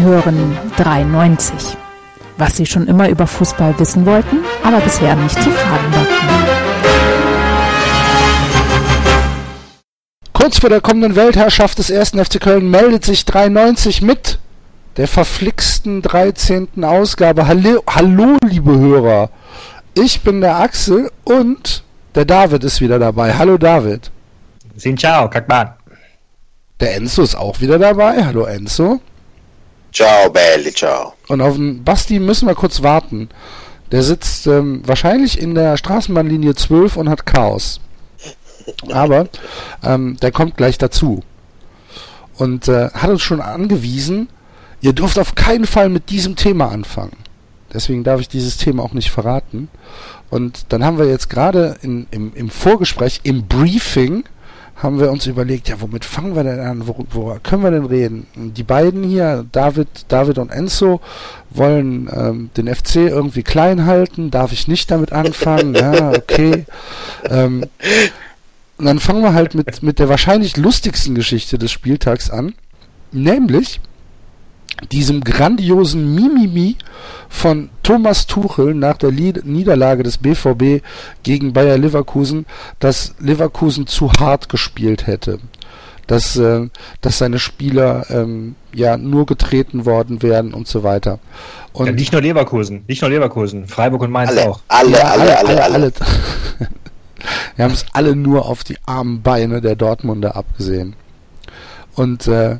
Sie hören 93. Was Sie schon immer über Fußball wissen wollten, aber bisher nicht zu fragen wagten. Kurz vor der kommenden Weltherrschaft des 1. FC Köln meldet sich 93 mit der verflixten 13. Ausgabe. Hallo, hallo, liebe Hörer. Ich bin der Axel und der David ist wieder dabei. Hallo David. Sin ciao, Kakman. Der Enzo ist auch wieder dabei. Hallo Enzo. Ciao, belli, ciao. Und auf den Basti müssen wir kurz warten. Der sitzt ähm, wahrscheinlich in der Straßenbahnlinie 12 und hat Chaos. Aber ähm, der kommt gleich dazu. Und äh, hat uns schon angewiesen, ihr dürft auf keinen Fall mit diesem Thema anfangen. Deswegen darf ich dieses Thema auch nicht verraten. Und dann haben wir jetzt gerade im, im Vorgespräch, im Briefing, haben wir uns überlegt, ja, womit fangen wir denn an? Wo, wo können wir denn reden? Die beiden hier, David, David und Enzo, wollen ähm, den FC irgendwie klein halten. Darf ich nicht damit anfangen? ja, okay. Ähm, und dann fangen wir halt mit, mit der wahrscheinlich lustigsten Geschichte des Spieltags an. Nämlich diesem grandiosen Mimimi von Thomas Tuchel nach der Niederlage des BVB gegen Bayer Leverkusen, dass Leverkusen zu hart gespielt hätte. Dass, äh, dass seine Spieler ähm, ja nur getreten worden wären und so weiter. Und ja, nicht nur Leverkusen, nicht nur Leverkusen, Freiburg und Mainz alle, auch. Alle, ja, alle, alle, alle. alle. Wir haben es alle nur auf die armen Beine der Dortmunder abgesehen. Und äh,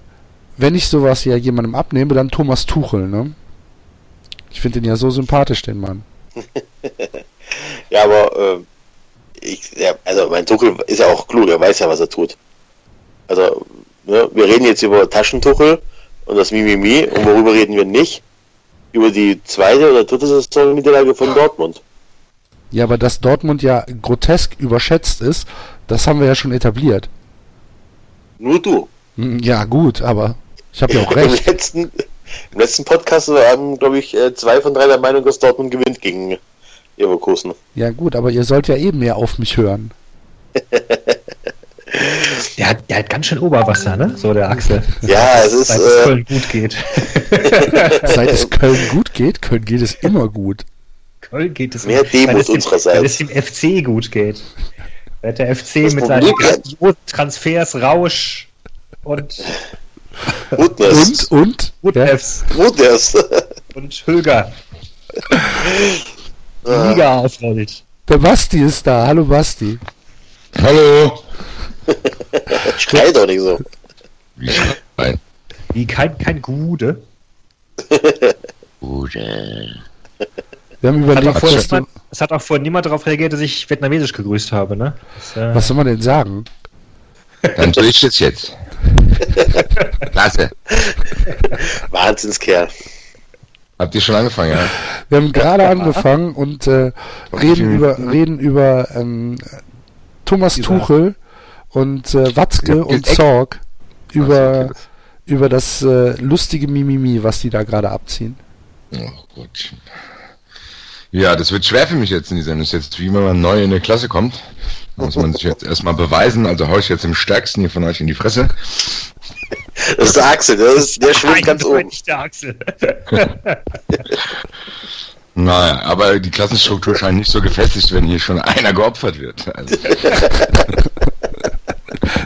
wenn ich sowas ja jemandem abnehme, dann Thomas Tuchel, ne? Ich finde ihn ja so sympathisch, den Mann. ja, aber äh, ich, ja, also mein Tuchel ist ja auch klug, er weiß ja, was er tut. Also, ne, wir reden jetzt über Taschentuchel und das Mimimi und worüber reden wir nicht? Über die zweite oder dritte Saison-Niederlage von Dortmund. Ja, aber dass Dortmund ja grotesk überschätzt ist, das haben wir ja schon etabliert. Nur du. Hm, ja, gut, aber ich habe ja auch recht. Im letzten, Im letzten Podcast waren, glaube ich, äh, zwei von drei der Meinung, dass Dortmund gewinnt gegen Leverkusen. Ja, gut, aber ihr sollt ja eben mehr auf mich hören. Der hat, der hat ganz schön Oberwasser, ne? So der Axel. Ja, es ist. Seit es Köln gut geht. Seit es Köln gut geht, Köln geht es immer gut. Köln geht es Mehr Demut unsererseits. Weil es dem FC gut geht. Weil der FC das mit seinen grandiosen Transfers, Rausch und Woodness. Und, und? Woodness. Woodness. Und Höger. Die Liga aufrollt. Der Basti ist da. Hallo Basti. Hallo. Schrei doch nicht so. Wie schreien? Wie kein, kein Gude. Gude. Wir haben Es hat, überlegt, auch vorhin niemand, es hat auch vorhin niemand darauf reagiert, dass ich vietnamesisch gegrüßt habe, ne? Das, äh, was soll man denn sagen? Dann tue ich das jetzt. Klasse. Wahnsinnskerl. Habt ihr schon angefangen, ja? Wir haben gerade angefangen und äh, reden über reden über ähm, Thomas Tuchel und äh, Watzke Ja, und. Zorg über über das äh, lustige Mimimi, was die da gerade abziehen. Oh, gut. Ja, das wird schwer für mich jetzt in dieser Sendung. Das ist jetzt wie wenn man neu in eine Klasse kommt. Muss man sich jetzt erstmal beweisen. Also hau ich jetzt im stärksten hier von euch in die Fresse. Das ist der Axel, das ist, der schwimmt ganz oben. Eindeutig der Axel. Naja, aber die Klassenstruktur scheint nicht so gefestigt, wenn hier schon einer geopfert wird. Also,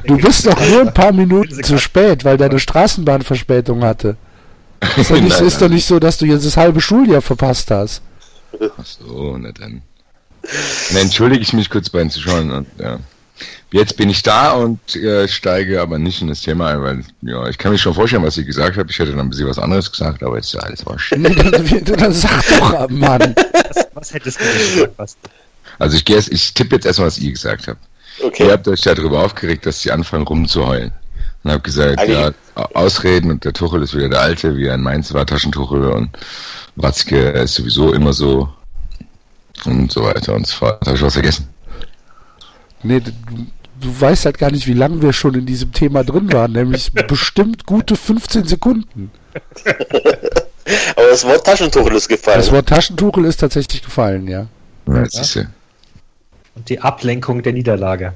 Du bist doch nur ein paar Minuten zu spät, weil deine Straßenbahn Verspätung hatte. Ist doch, nicht, Nein, ist doch nein. nicht so, dass du jetzt das halbe Schuljahr verpasst hast. Ach so, na dann. Dann entschuldige ich mich kurz bei den Zuschauern. Und, ja. Jetzt bin ich da und äh, steige aber nicht in das Thema ein, weil ja, ich kann mir schon vorstellen, was ich gesagt habe. Ich hätte dann ein bisschen was anderes gesagt, aber jetzt ist ja alles. Nee, dann, dann sag doch, Mann. Was, was hättest du denn gesagt, Basti? Also ich jetzt, ich tippe jetzt erstmal, was ihr gesagt habt. Ihr Okay. habt euch darüber aufgeregt, dass sie anfangen rumzuheulen. Und habt gesagt, ja, Au- Ausreden und der Tuchel ist wieder der Alte, wie er in Mainz war, Taschentuchel und Watzke ist sowieso immer so und so weiter und so fort. Habe ich was vergessen? Nee, du, du weißt halt gar nicht, wie lange wir schon in diesem Thema drin waren, nämlich bestimmt gute 15 Sekunden. Aber das Wort Taschentuchel ist gefallen. Das Wort Taschentuchel ist tatsächlich gefallen, ja. Ja, du. Und die Ablenkung der Niederlage.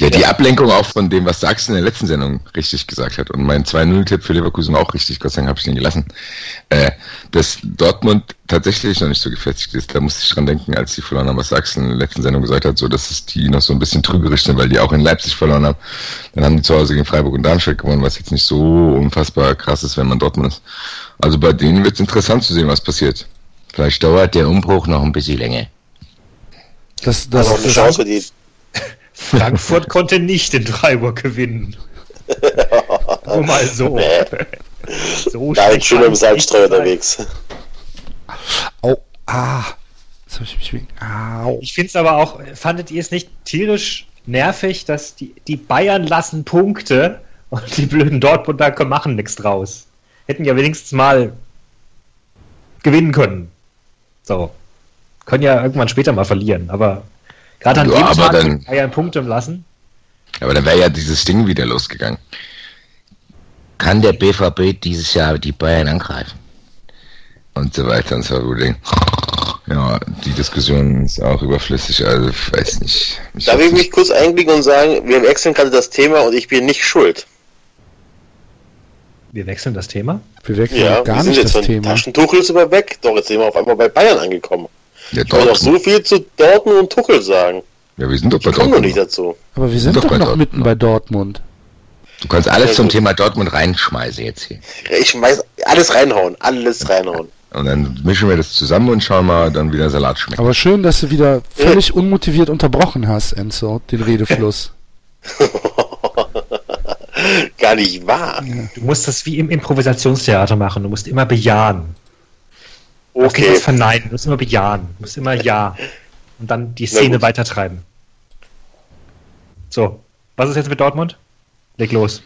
Ja, die Ablenkung auch von dem, was Sachsen in der letzten Sendung richtig gesagt hat und mein 2-0-Tipp für Leverkusen auch richtig, Gott sei Dank habe ich den gelassen, äh, dass Dortmund tatsächlich noch nicht so gefestigt ist. Da musste ich dran denken, als die verloren haben, was Sachsen in der letzten Sendung gesagt hat, so dass es die noch so ein bisschen trügerisch sind, weil die auch in Leipzig verloren haben. Dann haben die zu Hause gegen Freiburg und Darmstadt gewonnen, was jetzt nicht so unfassbar krass ist, wenn man Dortmund ist. Also bei denen wird es interessant zu sehen, was passiert. Vielleicht dauert der Umbruch noch ein bisschen länger. Das, das, Also eine das, Chance, die Frankfurt konnte nicht in Freiburg gewinnen. Nur mal so. Nee. so da ist schlecht schon kann im Salzstreu unterwegs. Au, ah. Jetzt habe ich mich wegen. Au. Ich finde es aber auch, fandet ihr es nicht tierisch nervig, dass die, die Bayern lassen Punkte und die blöden Dortmunder machen nichts draus. Hätten ja wenigstens mal gewinnen können. So. Können ja irgendwann später mal verlieren, aber gerade an Ja, dem aber Tag dann- Punkte lassen. Aber dann wäre ja dieses Ding wieder losgegangen. Kann der BVB dieses Jahr die Bayern angreifen? und so weiter und so fort. Ja, die Diskussion ist auch überflüssig, also ich weiß nicht. Ich Darf ich nicht. mich kurz einklicken und sagen, wir wechseln gerade das Thema und ich bin nicht schuld. Wir wechseln das Thema. Wir wechseln Ja, gar wir sind nicht jetzt das von Thema. Taschentuchel sogar weg. Doch, jetzt sind wir auf einmal bei Bayern angekommen. Ja, Ich wollte auch Dortmund. so viel zu Dortmund und Tuchel sagen. ja, wir sind doch bei Ich komme noch Dortmund. nicht dazu. Aber wir sind Doch doch, noch Dortmund. mitten bei Dortmund. Du kannst alles zum. Thema Dortmund reinschmeißen jetzt hier. Ich schmeiß alles reinhauen, alles reinhauen. Und dann mischen wir das zusammen und schauen mal, dann wie der Salat schmeckt. Aber schön, dass du wieder völlig unmotiviert unterbrochen hast, Enzo, den Redefluss. Gar nicht wahr. Du musst das wie im Improvisationstheater machen. Du musst immer bejahen. Du Okay, was verneinen. Du musst immer bejahen. Du musst immer ja. Und dann die Szene weitertreiben. So. Was ist jetzt mit Dortmund? Leg los.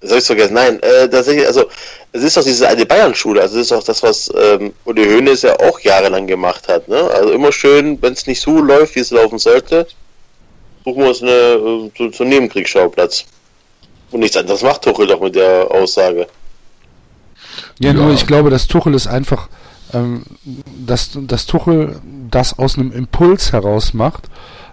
das habe ich vergessen. Nein, äh, tatsächlich, also es ist doch diese alte Bayern-Schule. Also es ist auch das, was ähm, Uli Hoeneß ja auch jahrelang gemacht hat. Ne? Also immer schön, wenn es nicht so läuft, wie es laufen sollte, suchen wir uns eine, äh, so, so einen Nebenkriegsschauplatz. Und nichts anderes macht Tuchel doch mit der Aussage. Ja, Ja. nur ich glaube, dass Tuchel ist einfach, ähm, dass, dass Tuchel das aus einem Impuls heraus macht,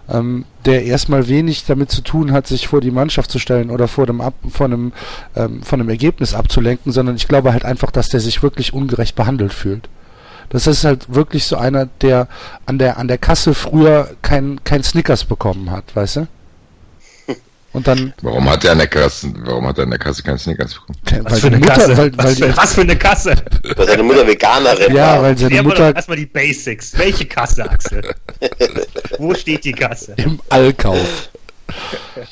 ähm, der erstmal wenig damit zu tun hat, sich vor die Mannschaft zu stellen oder vor dem Ab von einem, ähm, von einem Ergebnis abzulenken, sondern ich glaube halt einfach, dass der sich wirklich ungerecht behandelt fühlt. Das ist halt wirklich so einer, der an der an der Kasse früher kein kein Snickers bekommen hat, weißt du? Und dann Warum hat er an der Kasse, warum hat er der Kasse keinen Snickers bekommen? Was weil für eine Mutter, Kasse? weil, weil was, für, was für eine Kasse? Weil seine Mutter Veganerin ja, war. weil seine Mutter erstmal die Basics. Welche Kasse, Axel? Wo steht die Kasse? im Allkauf.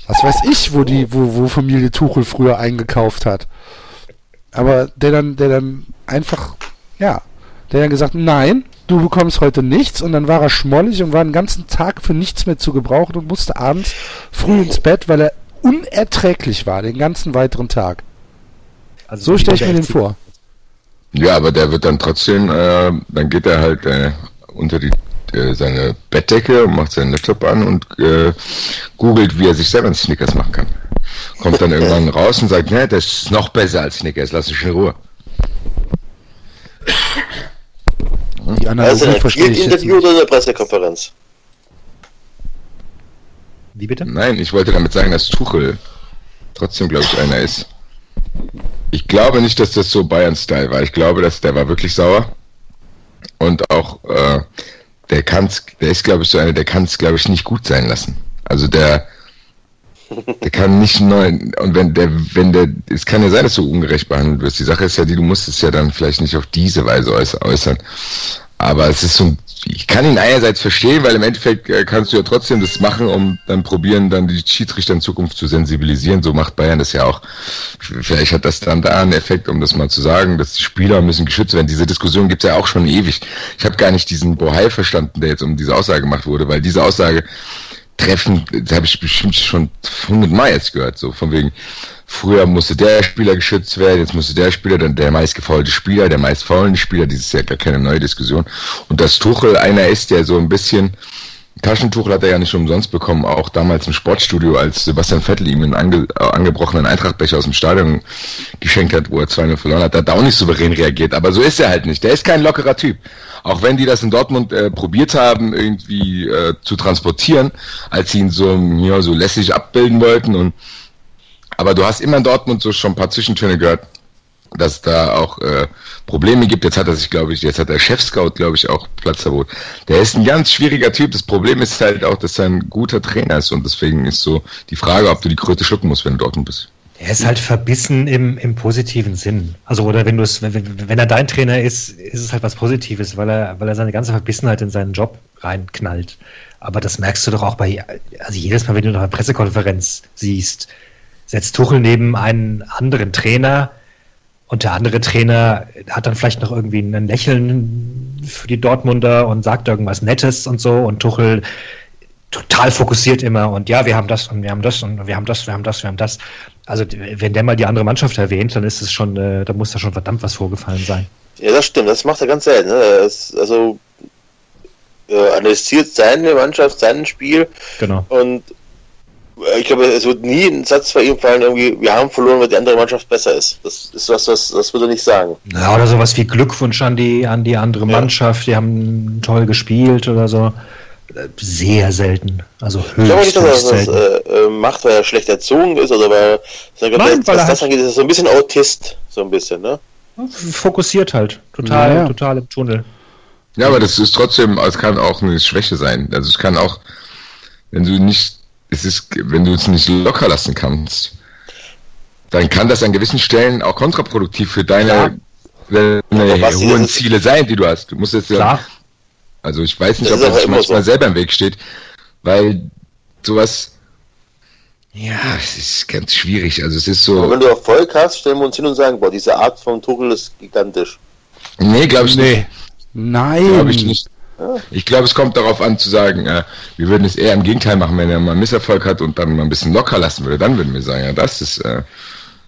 Was weiß ich, wo die, wo, wo Familie Tuchel früher eingekauft hat. Aber der dann, der dann einfach, ja, der dann gesagt, nein, du bekommst heute nichts und dann war er schmollig und war den ganzen Tag für nichts mehr zu gebrauchen und musste abends früh ins Bett, weil er unerträglich war, den ganzen weiteren Tag. Also So stelle ich mir den vor. Ja, aber der wird dann trotzdem, äh, dann geht er halt äh, unter die äh, seine Bettdecke und macht seinen Laptop an und äh, googelt, wie er sich selber einen Snickers machen kann. Kommt dann irgendwann raus und sagt, ne, das ist noch besser als Snickers, lass mich in Ruhe. Die Also Analogie ein verstehe ich jetzt Interview nicht. oder eine Pressekonferenz? Wie bitte? Nein, ich wollte damit sagen, dass Tuchel trotzdem, glaube ich, einer ist. Ich glaube nicht, dass das so Bayern-Style war. Ich glaube, dass der war wirklich sauer. Und auch, äh, der kann's, der ist, glaube ich, so einer, der kann es, glaube ich, nicht gut sein lassen. Also der, der kann nicht neu, und wenn der, wenn der, es kann ja sein, dass du ungerecht behandelt wirst. Die Sache ist ja die, du musst es ja dann vielleicht nicht auf diese Weise äuß- äußern. Aber es ist so ich kann ihn einerseits verstehen, weil im Endeffekt äh, kannst du ja trotzdem das machen, um dann probieren, dann die Schiedsrichter in Zukunft zu sensibilisieren. So macht Bayern das ja auch. Vielleicht hat das dann da einen Effekt, um das mal zu sagen, dass die Spieler müssen geschützt werden. Diese Diskussion gibt's ja auch schon ewig. Ich habe gar nicht diesen Bohai verstanden, der jetzt um diese Aussage gemacht wurde, weil diese Aussage treffen, das habe ich bestimmt schon hundertmal jetzt gehört, so von wegen, früher musste der Spieler geschützt werden, jetzt musste der Spieler, dann der meistgefaulte Spieler, der meistfaulende Spieler, dieses ist ja gar keine neue Diskussion. Und dass Tuchel einer ist, der so ein bisschen Taschentuch hat er ja nicht umsonst bekommen, auch damals im Sportstudio, als Sebastian Vettel ihm einen ange, äh, angebrochenen Eintrachtbecher aus dem Stadion geschenkt hat, wo er 2-0 verloren hat, hat er auch nicht souverän reagiert. Aber so ist er halt nicht. Der ist kein lockerer Typ. Auch wenn die das in Dortmund äh, probiert haben, irgendwie äh, zu transportieren, als sie ihn so, ja, so lässig abbilden wollten. Und aber du hast immer in Dortmund so schon ein paar Zwischentöne gehört, dass da auch äh, Probleme gibt. Jetzt hat er sich, glaube ich, jetzt hat der Chef-Scout, glaube ich, auch Platzverbot. Der ist ein ganz schwieriger Typ. Das Problem ist halt auch, dass er ein guter Trainer ist und deswegen ist so die Frage, ob du die Kröte schlucken musst, wenn du Dortmund bist. Er ist halt verbissen im, im positiven Sinn. Also, oder wenn du es, wenn, wenn er dein Trainer ist, ist es halt was Positives, weil er, weil er seine ganze Verbissenheit in seinen Job reinknallt. Aber das merkst du doch auch bei, also jedes Mal, wenn du noch eine Pressekonferenz siehst, setzt Tuchel neben einen anderen Trainer und der andere Trainer hat dann vielleicht noch irgendwie ein Lächeln für die Dortmunder und sagt irgendwas Nettes und so und Tuchel total fokussiert immer und ja, wir haben das und wir haben das und wir haben das, wir haben das, wir haben das. Also wenn der mal die andere Mannschaft erwähnt, dann ist es schon, äh, da muss da schon verdammt was vorgefallen sein. Ja, das stimmt, das macht er ganz selten. Ne? Das, also äh, analysiert seine Mannschaft, sein Spiel Genau. und ich glaube, es wird nie ein Satz bei ihm fallen, irgendwie, wir haben verloren, weil die andere Mannschaft besser ist. Das ist was, was das würde er nicht sagen. Ja, oder sowas wie Glückwunsch an die, an die andere Ja. Mannschaft, die haben toll gespielt oder so. Sehr selten. Also Ich glaube höchst, nicht, dass er höchst das äh, äh, macht, weil er schlecht erzogen ist oder weil, Nein, Nein, weil was das angeht, ist er so ein bisschen Autist, so ein bisschen, ne? Fokussiert halt. Total, Ja, ja. total im Tunnel. Ja, aber das ist trotzdem, es kann auch eine Schwäche sein. Also es kann auch, wenn du nicht, es ist, wenn du es nicht locker lassen kannst, dann kann das an gewissen Stellen auch kontraproduktiv für deine, deine Aber Basti, hohen Ziele sein, die du hast. Du musst jetzt ja, Klar. also ich weiß nicht, Das ob aber das manchmal so. selber im Weg steht, weil sowas, ja, es ist ganz schwierig. Also es ist Aber so, wenn du Erfolg hast, stellen wir uns hin und sagen, boah, diese Art von Tuchel ist gigantisch. nee, glaube ich nicht. Nee. Nein. Glaube ich nicht. Ich glaube, es kommt darauf an zu sagen, äh, wir würden es eher im Gegenteil machen, wenn er mal einen Misserfolg hat und dann mal ein bisschen locker lassen würde. Dann würden wir sagen, ja, das ist äh,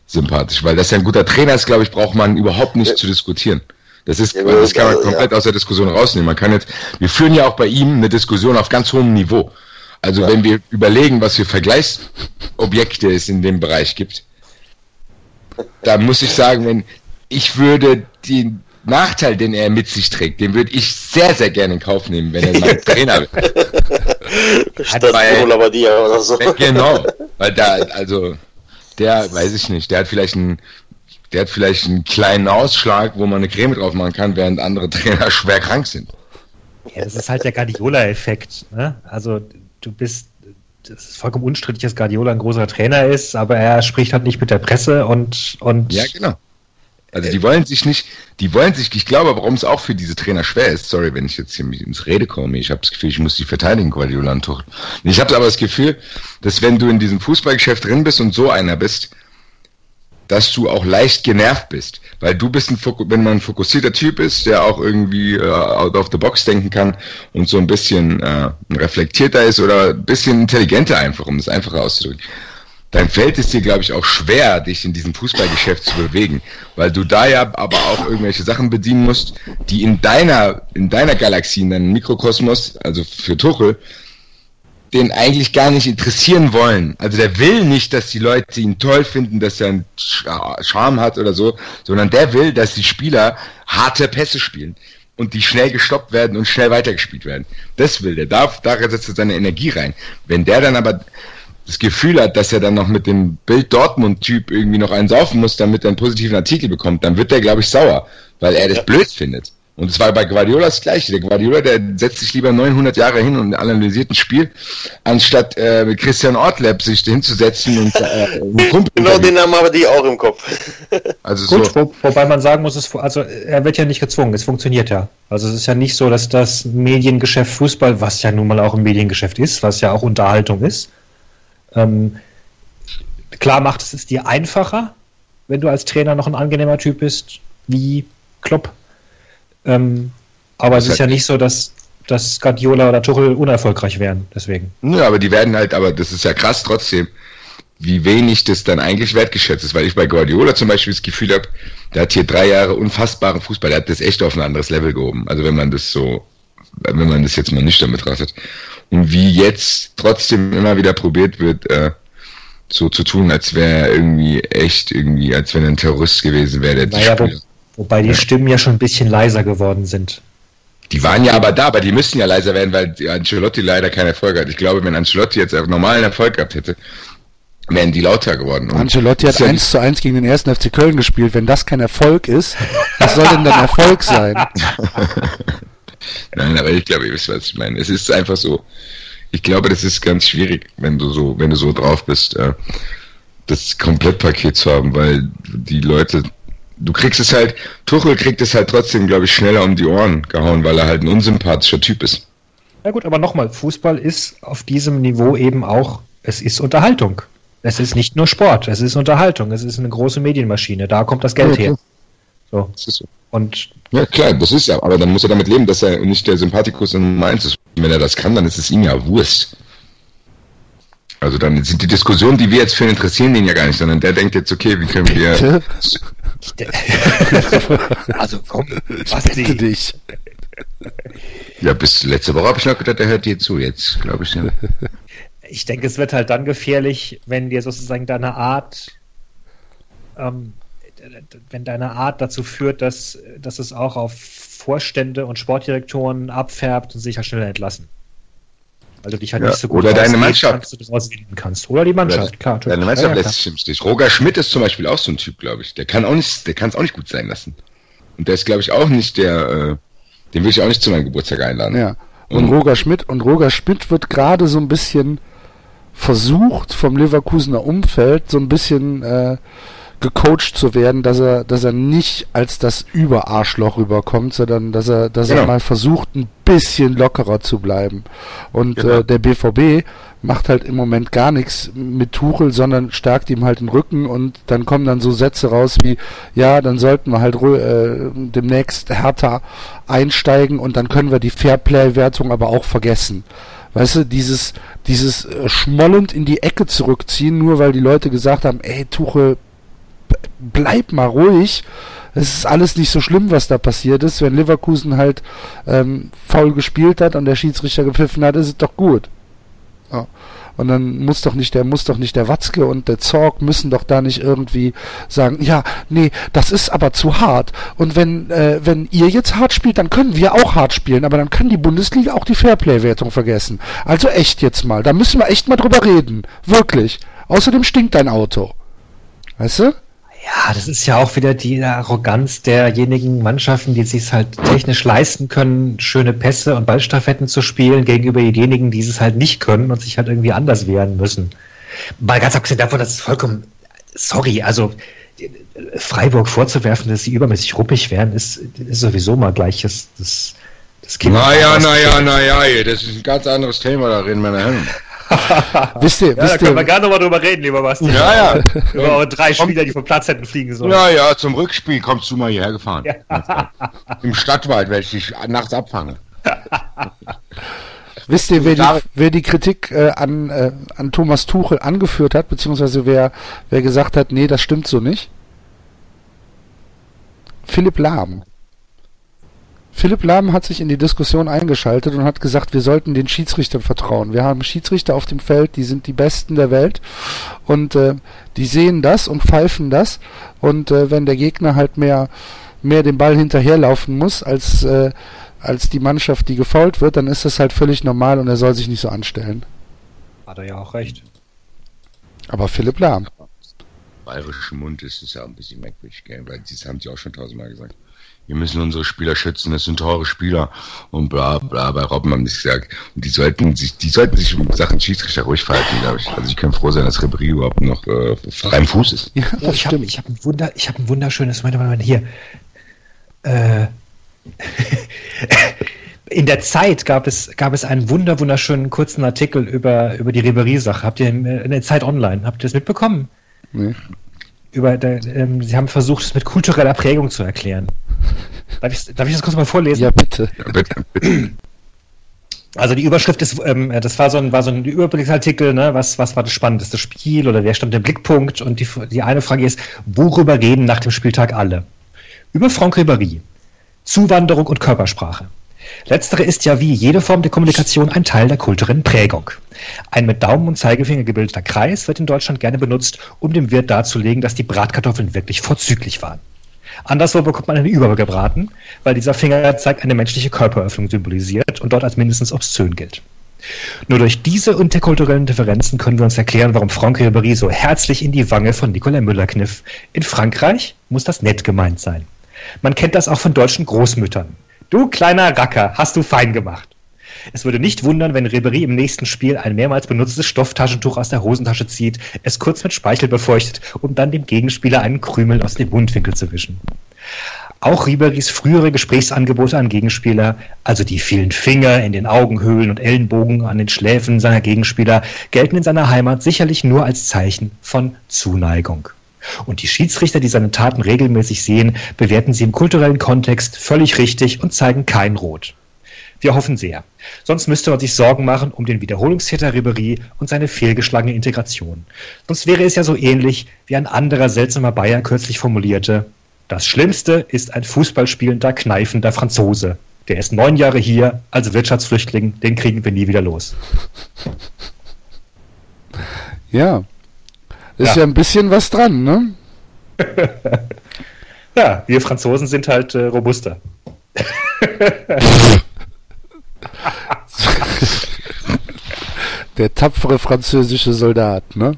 sympathisch. Weil dass er ein guter Trainer ist, glaube ich, braucht man überhaupt nicht Ja. zu diskutieren. Das ist, Ja, das kann man also, komplett ja. aus der Diskussion rausnehmen. Man kann jetzt, wir führen ja auch bei ihm eine Diskussion auf ganz hohem Niveau. Also wenn wir überlegen, was für Vergleichsobjekte es in dem Bereich gibt, da muss ich sagen, wenn ich würde den Nachteil, den er mit sich trägt, den würde ich sehr, sehr gerne in Kauf nehmen, wenn er mein Trainer wäre. Statt weil- Bruno Labbadia oder so. Genau, weil da, also, der, weiß ich nicht, der hat vielleicht einen, der hat vielleicht einen kleinen Ausschlag, wo man eine Creme drauf machen kann, während andere Trainer schwer krank sind. Ja, das ist halt der Guardiola-Effekt. Ne? Also du bist, das ist vollkommen unstrittig, dass Guardiola ein großer Trainer ist, aber er spricht halt nicht mit der Presse und, und Ja, genau. Also die wollen sich nicht, die wollen sich, ich glaube, warum es auch für diese Trainer schwer ist, sorry, wenn ich jetzt hier ins Rede komme, ich habe das Gefühl, ich muss die verteidigen, Guardiola und Tuchel. Ich habe aber das Gefühl, dass wenn du in diesem Fußballgeschäft drin bist und so einer bist, dass du auch leicht genervt bist, weil du bist ein, wenn man ein fokussierter Typ ist, der auch irgendwie äh, out of the box denken kann und so ein bisschen äh, reflektierter ist oder ein bisschen intelligenter einfach, um das einfacher auszudrücken, dann fällt es dir, glaube ich, auch schwer, dich in diesem Fußballgeschäft zu bewegen, weil du da ja aber auch irgendwelche Sachen bedienen musst, die in deiner, in deiner Galaxie, in deinem Mikrokosmos, also für Tuchel, den eigentlich gar nicht interessieren wollen. Also der will nicht, dass die Leute ihn toll finden, dass er einen Sch- Charme hat oder so, sondern der will, dass die Spieler harte Pässe spielen und die schnell gestoppt werden und schnell weitergespielt werden. Das will der. Da, da setzt er seine Energie rein. Wenn der dann aber das Gefühl hat, dass er dann noch mit dem Bild Dortmund-Typ irgendwie noch einen saufen muss, damit er einen positiven Artikel bekommt, dann wird der, glaube ich, sauer, weil er das Ja. blöd findet. Und es war bei Guardiola das Gleiche. Der Guardiola, der setzt sich lieber 900 Jahre hin und analysiert ein Spiel, anstatt äh, mit Christian Ortleb sich hinzusetzen und äh, einen Kumpel Genau den Namen habe ich auch im Kopf. Also Gut, so, wo, wobei man sagen muss, es, also er wird ja nicht gezwungen, es funktioniert ja. Also es ist ja nicht so, dass das Mediengeschäft Fußball, was ja nun mal auch ein Mediengeschäft ist, was ja auch Unterhaltung ist, ähm, klar macht es es dir einfacher, wenn du als Trainer noch ein angenehmer Typ bist, wie Klopp. Ähm, aber es ist ja nicht so, dass, dass Guardiola oder Tuchel unerfolgreich wären, deswegen. Ja, aber die werden halt, aber das ist ja krass trotzdem, wie wenig das dann eigentlich wertgeschätzt ist, weil ich bei Guardiola zum Beispiel das Gefühl habe, der hat hier drei Jahre unfassbaren Fußball, der hat das echt auf ein anderes Level gehoben. Also wenn man das so, wenn man das jetzt mal nüchtern betrachtet. Und wie jetzt trotzdem immer wieder probiert wird, äh, so zu tun, als wäre er irgendwie echt irgendwie, als wenn er ein Terrorist gewesen wäre, Naja, wo, wobei die Stimmen ja schon ein bisschen leiser geworden sind. Die waren ja aber da, aber die müssten ja leiser werden, weil Ancelotti leider keinen Erfolg hat. Ich glaube, wenn Ancelotti jetzt einen normalen Erfolg gehabt hätte, wären die lauter geworden. Und Ancelotti hat ist ja 1 zu 1 gegen den ersten FC Köln gespielt. Wenn das kein Erfolg ist, was soll denn dann Erfolg sein? Nein, aber ich glaube, ihr wisst, was ich meine. Es ist einfach so. Ich glaube, das ist ganz schwierig, wenn du so, wenn du so drauf bist, äh, das Komplettpaket zu haben, weil die Leute, du kriegst es halt, Tuchel kriegt es halt trotzdem, glaube ich, schneller um die Ohren gehauen, weil er halt ein unsympathischer Typ ist. Na gut, aber nochmal, Fußball ist auf diesem Niveau eben auch, es ist Unterhaltung. Es ist nicht nur Sport, es ist Unterhaltung, es ist eine große Medienmaschine, da kommt das Geld her. So. Das ist so. Und Ja, klar, das ist ja, aber dann muss er damit leben, dass er nicht der Sympathikus in Nummer 1 ist. Wenn er das kann, dann ist es ihm ja Wurst. Also dann sind die Diskussionen, die wir jetzt führen, interessieren den ja gar nicht, sondern der denkt jetzt, okay, wie können wir. Bitte? also komm, Bitte Basti. dich. Ja, bis letzte Woche habe ich noch gedacht, der hört dir zu. Jetzt glaube ich ja. Ich denke, es wird halt dann gefährlich, wenn dir sozusagen deine Art, ähm, wenn deine Art dazu führt, dass, dass es auch auf Vorstände und Sportdirektoren abfärbt und sich halt schneller entlassen. Weil du dich halt Ja, nicht so gut oder deine Mannschaft. kannst, du das kannst. Oder die Mannschaft, klar. Deine Ja, Mannschaft ja, lässt klar. sich im Stich. Roger Schmidt ist zum Beispiel auch so ein Typ, glaube ich. Der kann auch nicht, der kann es auch nicht gut sein lassen. Und der ist, glaube ich, auch nicht der, äh, den will ich auch nicht zu meinem Geburtstag einladen. Ja. Und Mhm. Roger Schmidt und Roger Schmidt wird gerade so ein bisschen versucht vom Leverkusener Umfeld so ein bisschen äh, gecoacht zu werden, dass er, dass er nicht als das Überarschloch rüberkommt, sondern dass er, dass er Genau. mal versucht, ein bisschen lockerer zu bleiben. Und Genau. äh, der BVB macht halt im Moment gar nichts mit Tuchel, sondern stärkt ihm halt den Rücken und dann kommen dann so Sätze raus wie, ja, dann sollten wir halt äh, demnächst härter einsteigen und dann können wir die Fairplay-Wertung aber auch vergessen. Weißt du, dieses, dieses äh, schmollend in die Ecke zurückziehen, nur weil die Leute gesagt haben, ey, Tuchel, bleib mal ruhig. Es ist alles nicht so schlimm, was da passiert ist. Wenn Leverkusen halt ähm, faul gespielt hat und der Schiedsrichter gepfiffen hat, ist es doch gut. Ja. Und dann muss doch nicht der, muss doch nicht der Watzke und der Zorg müssen doch da nicht irgendwie sagen, ja, nee, das ist aber zu hart. Und wenn, äh, wenn ihr jetzt hart spielt, dann können wir auch hart spielen, aber dann kann die Bundesliga auch die Fairplay-Wertung vergessen. Also echt jetzt mal, da müssen wir echt mal drüber reden. Wirklich. Außerdem stinkt dein Auto. Weißt du? Ja, das ist ja auch wieder die Arroganz derjenigen Mannschaften, die sich halt technisch leisten können, schöne Pässe und Ballstaffetten zu spielen, gegenüber denjenigen, die es halt nicht können und sich halt irgendwie anders wehren müssen. Mal ganz abgesehen davon, dass es vollkommen, sorry, also Freiburg vorzuwerfen, dass sie übermäßig ruppig wären, ist, ist sowieso mal gleich das, das, das Kind. Naja, naja, naja, das ist ein ganz anderes Thema, da reden meine Herren. Wisst ihr, Ja, da wisst können wir ihr, gerne nochmal drüber reden, lieber Basti. Ja, ja. Über drei Spieler, die vom Platz hätten fliegen sollen. Ja, ja, zum Rückspiel kommst du mal hierher gefahren. Im Stadtwald werde ich dich nachts abfangen. wisst ihr, wer die, wer die Kritik äh, an, äh, an Thomas Tuchel angeführt hat, beziehungsweise wer, wer gesagt hat, nee, das stimmt so nicht? Philipp Lahm. Philipp Lahm hat sich in die Diskussion eingeschaltet und hat gesagt, wir sollten den Schiedsrichtern vertrauen. Wir haben Schiedsrichter auf dem Feld, die sind die Besten der Welt und äh, die sehen das und pfeifen das und äh, wenn der Gegner halt mehr mehr den Ball hinterherlaufen muss als äh, als die Mannschaft, die gefault wird, dann ist das halt völlig normal und er soll sich nicht so anstellen. Hat er ja auch recht. Aber Philipp Lahm. Bayerischen Mund ist es ja ein bisschen merkwürdig, gell? weil das haben sie auch schon tausendmal gesagt. Wir müssen unsere Spieler schützen, das sind teure Spieler und bla bla, bei Robben haben die gesagt. Und die sollten sich, die sollten sich in Sachen Schiedsrichter ruhig verhalten, glaube ich. Also ich kann froh sein, dass Ribéry überhaupt noch äh, frei im Fuß ist. Ja, Oh, das ich habe ich hab ein, Wunder, ich hab ein wunderschönes, Moment, Moment, hier. Äh, in der Zeit gab es, gab es einen wunder, wunderschönen kurzen Artikel über, über die Ribery-Sache. Habt ihr in, in der Zeit online, habt ihr das mitbekommen? Nee. Über, der, ähm, sie haben versucht, es mit kultureller Prägung zu erklären. Darf ich, darf ich das kurz mal vorlesen? Ja, bitte. Ja, bitte, bitte. Also die Überschrift ist, ähm, das war so ein, war so ein Überblicksartikel, ne? was, was war das spannendste Spiel oder wer stand im Blickpunkt? Und die, die eine Frage ist, worüber reden nach dem Spieltag alle? Über Franck Ribéry, Zuwanderung und Körpersprache. Letztere ist ja wie jede Form der Kommunikation ein Teil der kulturellen Prägung. Ein mit Daumen und Zeigefinger gebildeter Kreis wird in Deutschland gerne benutzt, um dem Wirt darzulegen, dass die Bratkartoffeln wirklich vorzüglich waren. Anderswo bekommt man eine übergebraten, weil dieser Fingerzeig eine menschliche Körperöffnung symbolisiert und dort als mindestens obszön gilt. Nur durch diese interkulturellen Differenzen können wir uns erklären, warum Franck Ribéry so herzlich in die Wange von Nicolas Müller kniff. In Frankreich muss das nett gemeint sein. Man kennt das auch von deutschen Großmüttern. Du kleiner Racker, hast du fein gemacht. Es würde nicht wundern, wenn Ribéry im nächsten Spiel ein mehrmals benutztes Stofftaschentuch aus der Hosentasche zieht, es kurz mit Speichel befeuchtet, um dann dem Gegenspieler einen Krümel aus dem Mundwinkel zu wischen. Auch Riberys frühere Gesprächsangebote an Gegenspieler, also die vielen Finger in den Augenhöhlen und Ellenbogen an den Schläfen seiner Gegenspieler, gelten in seiner Heimat sicherlich nur als Zeichen von Zuneigung. Und die Schiedsrichter, die seine Taten regelmäßig sehen, bewerten sie im kulturellen Kontext völlig richtig und zeigen kein Rot. Wir hoffen sehr. Sonst müsste man sich Sorgen machen um den Wiederholungstäter Ribery und seine fehlgeschlagene Integration. Sonst wäre es ja so ähnlich, wie ein anderer seltsamer Bayer kürzlich formulierte, das Schlimmste ist ein Fußballspielender, kneifender Franzose. Der ist neun Jahre hier als Wirtschaftsflüchtling, den kriegen wir nie wieder los. Ja. Ist ja, Ja. ein bisschen was dran, ne? Ja, wir Franzosen sind halt äh, robuster. Der tapfere französische Soldat, ne?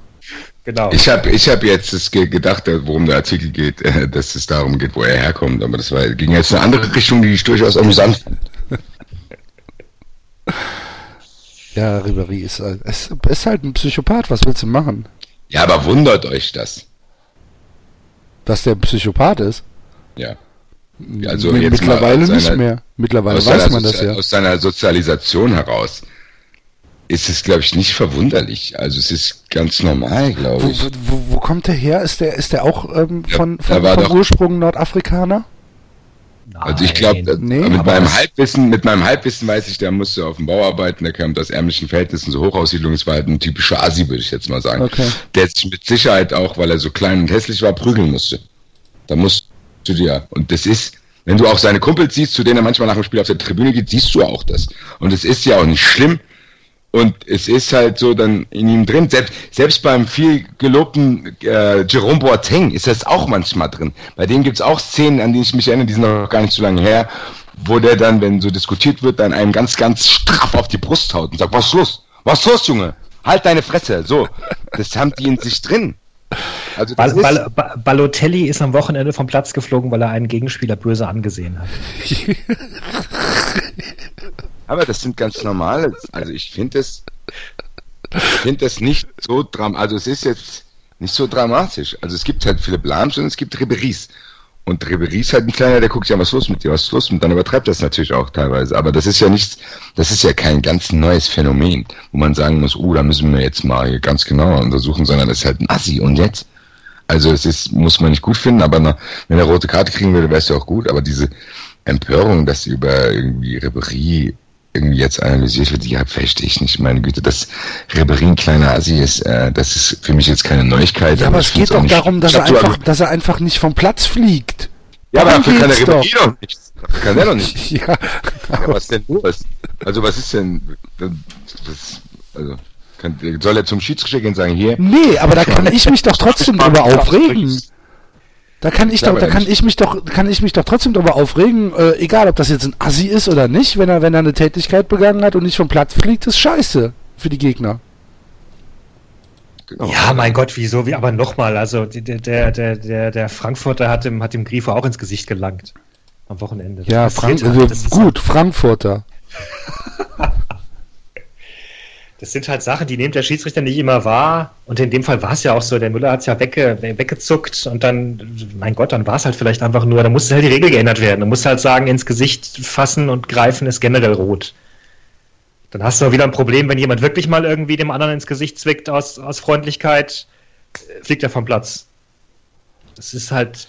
Genau. Ich habe ich hab jetzt das ge- gedacht, äh, worum der Artikel geht, äh, dass es darum geht, wo er herkommt, aber das war, ging jetzt in eine andere Richtung, die ich durchaus amüsant fand. Ja, Ribéry ist, ist, ist halt ein Psychopath, was willst du machen? Ja, aber wundert euch das. Dass der ein Psychopath ist? Ja. Also Nee, mittlerweile aus nicht seiner- mehr. Mittlerweile weiß seiner, man das ja. aus seiner Sozialisation heraus ist es, glaube ich, nicht verwunderlich. Also es ist ganz normal, glaube Wo, ich. wo, wo, wo kommt der her? Ist der, ist der auch ähm, Ja, von, er von, doch- Ursprung Nordafrikaner? Also ich glaube, Nein. Nee, mit aber meinem Halbwissen, mit meinem Halbwissen weiß ich, der musste auf dem Bau arbeiten, der kam aus ärmlichen Verhältnissen, so Hochaussiedlung, es war halt ein typischer Asi, würde ich jetzt mal sagen. Okay. Der sich mit Sicherheit auch, weil er so klein und hässlich war, prügeln musste. Da musst du dir, und das ist, wenn du auch seine Kumpels siehst, zu denen er manchmal nach dem Spiel auf der Tribüne geht, siehst du auch das. Und es ist ja auch nicht schlimm. Und es ist halt so dann in ihm drin. Selbst, selbst beim viel gelobten äh, Jerome Boateng ist das auch manchmal drin. Bei dem gibt's auch Szenen, an die ich mich erinnere, die sind noch gar nicht so lange her, wo der dann, wenn so diskutiert wird, dann einem ganz, ganz straff auf die Brust haut und sagt, was ist los? Was ist los, Junge? Halt deine Fresse. So, das haben die in sich drin. Also Bal ist, Bal Ba- Balotelli ist am Wochenende vom Platz geflogen, weil er einen Gegenspieler böse angesehen hat. Aber das sind ganz normale. Also ich finde das, ich finde das nicht so dram. Also es ist jetzt nicht so dramatisch. Also es gibt halt Philipp Lahms und es gibt Riberies. Und Ribery ist halt ein kleiner, der guckt ja, was ist los mit dir, was ist los? Und dann übertreibt das natürlich auch teilweise. Aber das ist ja nichts, das ist ja kein ganz neues Phänomen, wo man sagen muss, oh, da müssen wir jetzt mal ganz genauer untersuchen, sondern das ist halt ein Assi. Und jetzt? Also es ist, muss man nicht gut finden, aber na, wenn er rote Karte kriegen würde, wäre es ja auch gut. Aber diese Empörung, dass über irgendwie Ribery irgendwie jetzt analysiert wird, ja, verstehe ich nicht. Meine Güte, dass Ribery ein kleiner Assi ist, äh, das ist für mich jetzt keine Neuigkeit. Ja, aber es geht doch darum, dass er, einfach, dass er einfach nicht vom Platz fliegt. Ja, aber dafür kann der geht's Ribery doch nichts. Kann der doch nicht. Ja, Ja, was denn los? Also was ist denn, das, also, soll er zum Schiedsrichter gehen und sagen, hier, nee, aber da kann ich mich doch trotzdem drüber aufregen. Da kann ich Ja, doch, da kann nicht. ich mich doch, kann ich mich doch trotzdem drüber aufregen, äh, egal ob das jetzt ein Assi ist oder nicht, wenn er, wenn er eine Tätigkeit begangen hat und nicht vom Platz fliegt, ist scheiße für die Gegner. genau. Ja, mein Gott, wieso? Wie, aber nochmal, also der, der, der, der, der Frankfurter hat dem, hat dem Grifo auch ins Gesicht gelangt. Am Wochenende. Ja, Frank, halt. also ist gut, Frankfurter. Das sind halt Sachen, die nimmt der Schiedsrichter nicht immer wahr. Und in dem Fall war es ja auch so. Der Müller hat es ja wegge weggezuckt und dann, mein Gott, dann war es halt vielleicht einfach nur, da muss halt die Regel geändert werden. Du musst halt sagen, ins Gesicht fassen und greifen ist generell rot. Dann hast du auch wieder ein Problem, wenn jemand wirklich mal irgendwie dem anderen ins Gesicht zwickt aus, aus Freundlichkeit, äh, fliegt er vom Platz. Das ist halt.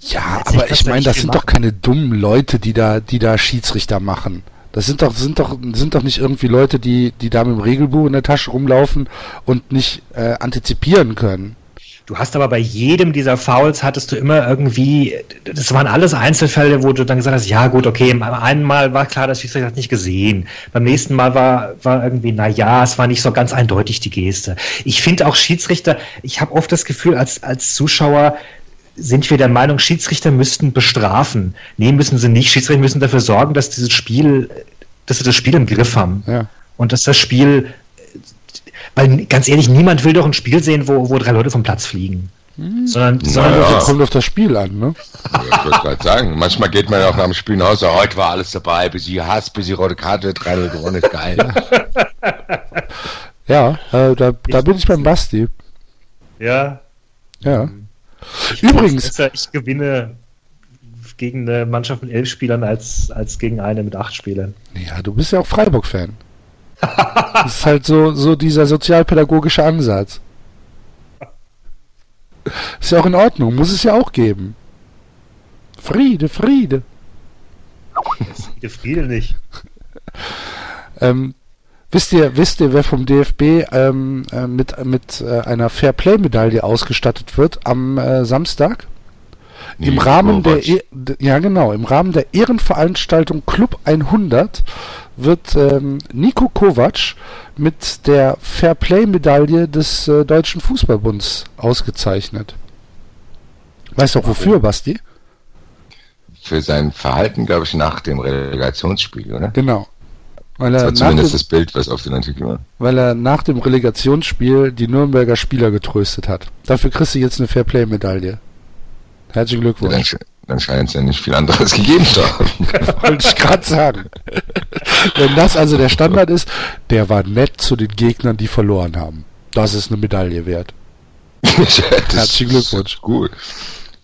Ja, aber ich meine, das sind doch keine dummen Leute, die da, die da Schiedsrichter machen. Das sind doch, sind doch, sind doch nicht irgendwie Leute, die, die da mit dem Regelbuch in der Tasche rumlaufen und nicht äh, antizipieren können. Du hast aber bei jedem dieser Fouls hattest du immer irgendwie, das waren alles Einzelfälle, wo du dann gesagt hast, ja gut, okay, beim einen Mal war klar, das Schiedsrichter hat nicht gesehen. Beim nächsten Mal war, war irgendwie, na ja, es war nicht so ganz eindeutig die Geste. Ich finde auch Schiedsrichter, ich habe oft das Gefühl, als, als Zuschauer, sind wir der Meinung, Schiedsrichter müssten bestrafen. Nee, müssen sie nicht. Schiedsrichter müssen dafür sorgen, dass dieses Spiel, dass sie das Spiel im Griff haben. Ja. Und dass das Spiel, weil ganz ehrlich, niemand will doch ein Spiel sehen, wo, wo drei Leute vom Platz fliegen. Sondern, sondern Naja. Das kommt auf das Spiel an, ne? Ja, ich wollte gerade sagen, manchmal geht man ja auch nach dem Spiel nach Hause, heute war alles dabei, bis sie Hass, bis sie rote Karte, 3-0 gewonnen, ist geil. Ja, äh, da, da bin ich beim Basti. ja, Ja. Ich Übrigens, besser, ich gewinne gegen eine Mannschaft mit elf Spielern als, als gegen eine mit acht Spielern. ja, du bist ja auch Freiburg-Fan. Das ist halt so, so dieser sozialpädagogische Ansatz. Ist ja auch in Ordnung, muss es ja auch geben. Friede, Friede. Ich Friede nicht. Ähm, wisst ihr, wisst ihr, wer vom DFB ähm, äh, mit, mit äh, einer Fairplay-Medaille ausgestattet wird am äh, Samstag? Im Nico Rahmen der. E- ja genau, im Rahmen der Ehrenveranstaltung Club 100 wird ähm, Nico Kovac mit der Fairplay-Medaille des äh, Deutschen Fußballbunds ausgezeichnet. Weißt du auch wofür, Basti? Für sein Verhalten, glaube ich, nach dem Relegationsspiel, oder? Genau. Weil Das er, war nach zumindest dem, das Bild, was auf den Artikel war. weil er nach dem Relegationsspiel die Nürnberger Spieler getröstet hat. Dafür kriegst du jetzt eine Fairplay-Medaille. Herzlichen Ja, dann, Glückwunsch. dann scheint es ja nicht viel anderes gegeben zu haben. Wollte ich gerade sagen. Wenn das also der Standard ist, der war nett zu den Gegnern, die verloren haben. Das ist eine Medaille wert. Das Herzlichen Glückwunsch. Gut.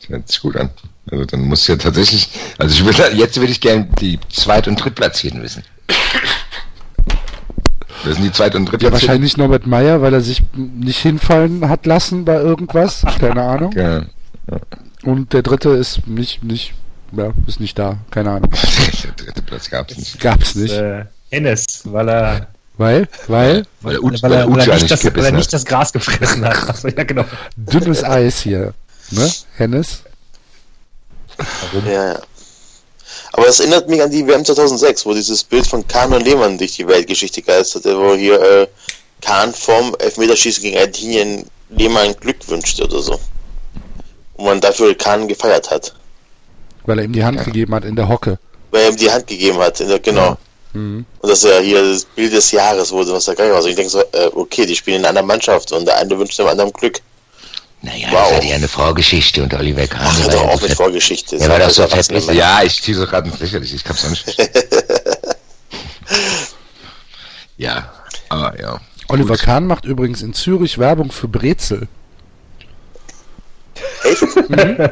Das hört sich gut an. Also dann muss ja tatsächlich, also ich will, jetzt würde ich gerne die Zweit- und Drittplatzierten wissen. Wer sind die Zweit- und Ja, Drittplatzierten? wahrscheinlich Norbert Meyer, weil er sich nicht hinfallen hat lassen bei irgendwas. Keine Ahnung. Ja. Und der dritte ist nicht, nicht, ja, ist nicht da. Keine Ahnung. Der dritte Platz gab es nicht. Gab's nicht. Äh, Hennes, weil er, Weil, weil, Weil weil, er, weil weil, er, nicht nicht das, weil er nicht das Gras gefressen hat. Achso, ja, genau. dünnes Eis hier. Ne, Hennes? Ja, ja. Aber das erinnert mich an die WM 2006, wo dieses Bild von Kahn und Lehmann durch die Weltgeschichte geisterte, wo hier äh, Kahn vom Elfmeterschießen gegen Argentinien Lehmann Glück wünschte oder so. Und man dafür Kahn gefeiert hat. Weil er ihm die Hand gegeben hat in der Hocke. Weil er ihm die Hand gegeben hat, in der, genau. Mhm. Und das ist ja hier das Bild des Jahres wurde, was da geil war. Also ich denke so, äh, okay, die spielen in einer Mannschaft und der eine wünscht dem anderen Glück. Naja, Wow. das hat ja eine Vorgeschichte und Oliver Kahn. Ach, war doch ja mit so Vorgeschichte. Der war doch so. Männer. Ja, ich ziehe so gerade ins Lächerliche, ich hab's auch nicht. ja, aber ja. Oliver Kahn macht übrigens in Zürich Werbung für Brezel. Echt?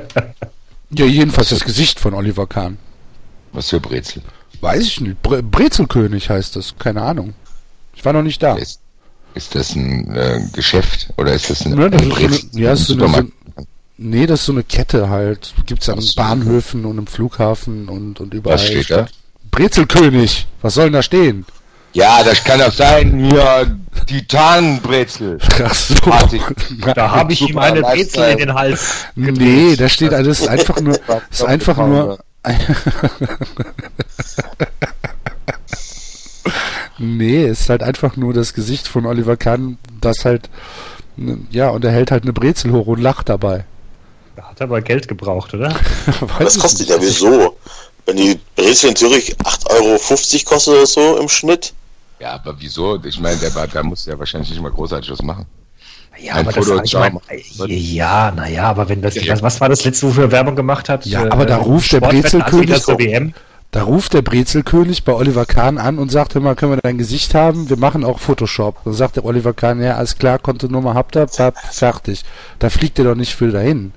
Ja, jedenfalls das Gesicht von Oliver Kahn. Was für Brezel. Weiß ich nicht. Bre Brezelkönig heißt das. Keine Ahnung. Ich war noch nicht da. Ist, ist das ein äh, Geschäft oder ist das ein, Ne, das ein ist so eine, Brezel- ja, ist so eine, so, Supermarkt? nee, das ist so eine Kette halt. Gibt's an Ach so. Bahnhöfen und im Flughafen und, und überall. Was steht da? Brezelkönig. Was soll denn da stehen? Ja, das kann auch sein, ja, Titanenbrezel. Ach so. Da habe ich ihm eine. Brezel in den Hals. Nee, da steht alles einfach nur, ist einfach nur, nee, ist halt einfach nur das Gesicht von Oliver Kahn, das halt, ne, ja, und er hält halt eine Brezel hoch und lacht dabei. Da hat er aber Geld gebraucht, oder? Das ich kostet ja wieso? Wenn die Brezel in Zürich 8,50 Euro kostet oder so im Schnitt. Ja, aber wieso? Ich meine, der war, da muss ja wahrscheinlich nicht mal großartig was machen. Ja, Ein aber das Foto ich schauen. mein, ja, naja, aber wenn das, Ja. was, was war das letzte, wofür er Werbung gemacht hat? Ja, Äh, aber da ruft der Brezelkönig zur WM. Da ruft der Brezelkönig bei Oliver Kahn an und sagt immer, können wir dein Gesicht haben? Wir machen auch Photoshop. Dann sagt der Oliver Kahn, ja, alles klar, Kontonummer habt ihr, bap, fertig. Da fliegt ihr doch nicht viel dahin.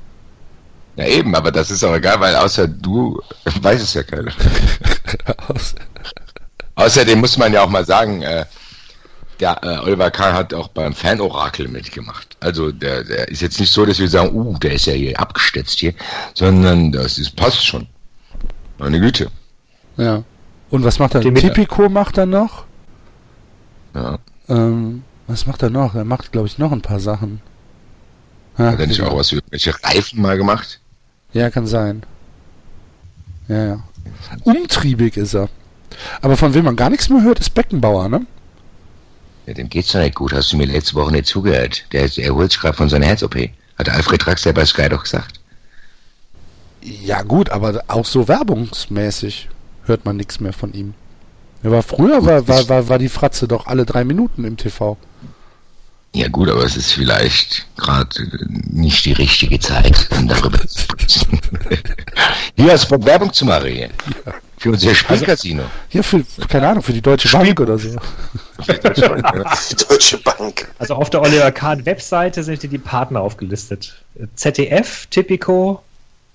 Ja, eben, aber das ist auch egal, weil außer du weiß es ja keiner. Außerdem muss man ja auch mal sagen, äh, der äh, Oliver Kahn hat auch beim Fanorakel mitgemacht. Also der, der ist jetzt nicht so, dass wir sagen, uh, der ist ja hier abgestützt hier, sondern das ist, passt schon. Meine Güte. Ja. Und was macht er? Den Tipico macht er noch? Ja. Ähm, was macht er noch? Er macht, glaube ich, noch ein paar Sachen. Ja, Hat er nicht auch was für irgendwelche Reifen mal gemacht? Ja, kann sein. Ja, ja. Umtriebig ist er. Aber von wem man gar nichts mehr hört, ist Beckenbauer, ne? Ja, dem geht's doch nicht gut. Hast du mir letzte Woche nicht zugehört? Der ist, er holt sich gerade von seiner Herz-OP. Hat Alfred Draxler bei Sky doch gesagt. Ja, gut, aber auch so werbungsmäßig hört man nichts mehr von ihm. Er war früher, war, war, war, war die Fratze doch alle drei Minuten im TV. Ja gut, aber es ist vielleicht gerade nicht die richtige Zeit, um darüber zu sprechen. Hier als Bock Werbung zu machen hier. Für unser Spielcasino. Hier für, keine Ahnung, für die Deutsche Bank oder so. Die Deutsche Bank. Also auf der Oliver Kahn Webseite sind hier die Partner aufgelistet. ZDF, Tipico,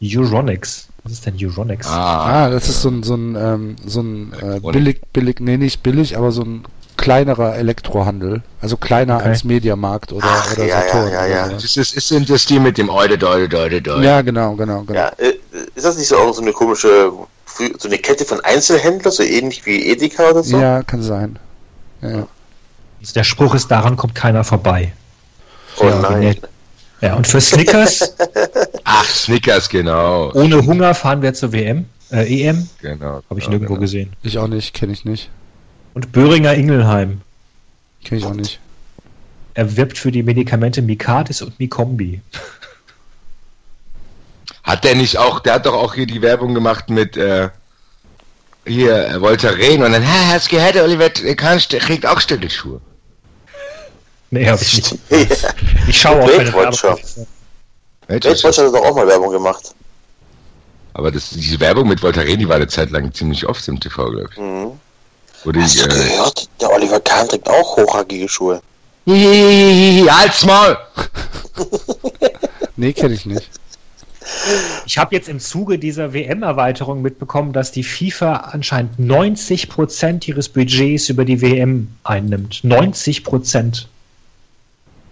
Euronics. Was ist denn Euronics? Ah, Ah, das ist so ein, so ein, ähm, so ein äh, billig, billig, nee, nicht billig, aber so ein kleinerer Elektrohandel. Also kleiner Okay. als Mediamarkt oder, Ach, oder ja, ja, Saturn. ja, oder ja. sowas. Das ist, ist, sind das die mit dem Eude, Deude, Deude, Deude. Ja, genau, genau, genau. Ja, äh, ist das nicht so auch so eine komische, so eine Kette von Einzelhändlern, so ähnlich wie Edeka oder so? Ja, kann sein. Ja, ja. Also der Spruch ist, daran kommt keiner vorbei. Oh Ja, nein. Ja, und für Snickers, ach, Snickers, genau. ohne Hunger fahren wir zur WM, äh, EM. genau Habe ich genau, nirgendwo genau. gesehen. Ich auch nicht, kenne ich nicht. Und Böhringer Ingelheim. Kenne ich auch nicht. Er wirbt für die Medikamente Mikadis und Mikombi. Hat der nicht auch, der hat doch auch hier die Werbung gemacht mit, äh, hier, äh, Voltaren und dann, ha, hast gehört, der Oliver Kahn kriegt auch Stöckelschuhe. Nee, habe ich nicht. Ich schaue auch keine Weltwatcher. Werbung. Weltwatch hat doch auch mal Werbung gemacht. Aber das, diese Werbung mit Voltaren, die war eine Zeit lang ziemlich oft im TV, glaube ich. Mhm. Hast du äh, gehört? Der Oliver Kahn trägt auch hochhackige Schuhe. Hihihihi, halt's Maul! Nee, kenne ich nicht. Ich habe jetzt im Zuge dieser WM-Erweiterung mitbekommen, dass die FIFA anscheinend 90 Prozent ihres Budgets über die WM einnimmt. 90 Prozent.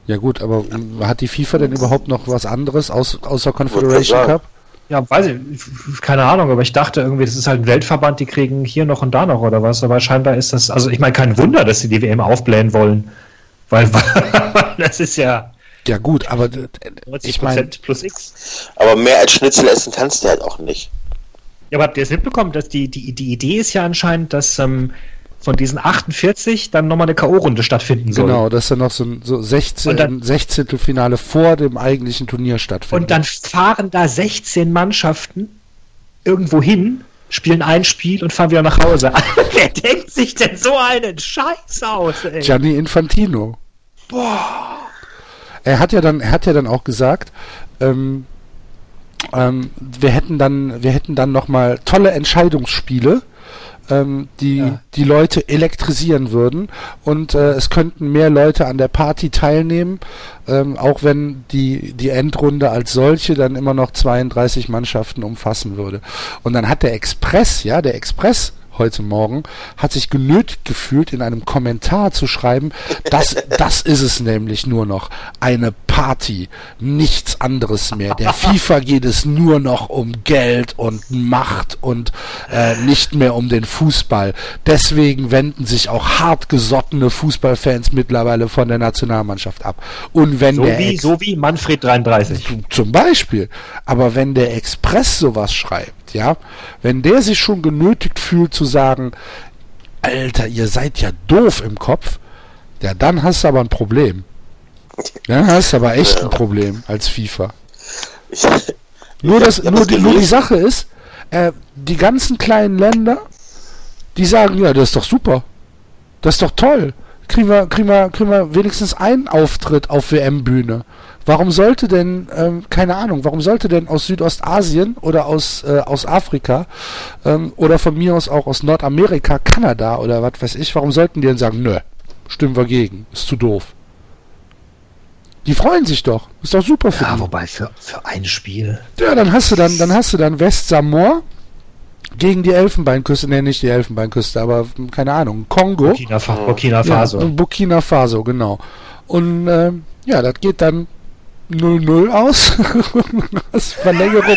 Ja gut, aber hat die FIFA denn überhaupt noch was anderes aus, außer Confederation. Cup? Ja, weiß ich, keine Ahnung, aber ich dachte irgendwie, das ist halt ein Weltverband, die kriegen hier noch und da noch oder was, aber scheinbar ist das, also ich meine, kein Wunder, dass sie die WM aufblähen wollen, weil, das ist ja Ja gut, aber 90 ich meine, plus X. Aber mehr als Schnitzel essen kannst du halt auch nicht. Ja, aber habt ihr es mitbekommen, dass die, die, die Idee ist ja anscheinend, dass ähm, von diesen 48 dann nochmal eine K.O.-Runde stattfinden soll. genau, dass dann noch so ein so 16, Und dann- 16. Finale vor dem eigentlichen Turnier stattfindet. Und dann fahren da 16 Mannschaften irgendwo hin, spielen ein Spiel und fahren wieder nach Hause. Wer denkt sich denn so einen Scheiß aus, ey? Gianni Infantino. Boah. Er hat ja dann, er hat ja dann auch gesagt, ähm, ähm, wir hätten dann, wir hätten dann noch mal tolle Entscheidungsspiele, ähm, die Ja. die Leute elektrisieren würden und äh, es könnten mehr Leute an der Party teilnehmen, ähm, auch wenn die die Endrunde als solche dann immer noch 32 Mannschaften umfassen würde. Und dann hat der Express, ja, der Express heute Morgen hat sich genötigt gefühlt, in einem Kommentar zu schreiben, das, das ist es nämlich nur noch. Eine Party, nichts anderes mehr. Der FIFA geht es nur noch um Geld und Macht und äh, nicht mehr um den Fußball. Deswegen wenden sich auch hartgesottene Fußballfans mittlerweile von der Nationalmannschaft ab. Und wenn So der wie, Ex- so wie Manfred 33. zum Beispiel. Aber wenn der Express sowas schreibt, ja, wenn der sich schon genötigt fühlt zu sagen, Alter, ihr seid ja doof im Kopf, ja, dann hast du aber ein Problem. Dann hast du aber echt ein Problem als FIFA. Ich, Nur, das, nur, das die, nur die. Sache ist, äh, die ganzen kleinen Länder, die sagen, ja, das ist doch super. Das ist doch toll. Kriegen wir, kriegen wir, kriegen wir wenigstens einen Auftritt auf WM-Bühne. Warum sollte denn, ähm, keine Ahnung, warum sollte denn aus Südostasien oder aus, äh, aus Afrika ähm, oder von mir aus auch aus Nordamerika, Kanada oder was weiß ich, warum sollten die denn sagen, nö, stimmen wir gegen, ist zu doof. Die freuen sich doch, ist doch super für Ja, die. wobei für, für ein Spiel. Ja, dann hast du dann, dann hast du dann Westsamor gegen die Elfenbeinküste, ne, nicht die Elfenbeinküste, aber hm, keine Ahnung, Kongo. Burkina, Fa Burkina Faso. Ja, Burkina Faso, genau. Und ähm, ja, das geht dann 0-0 aus. Verlängerung,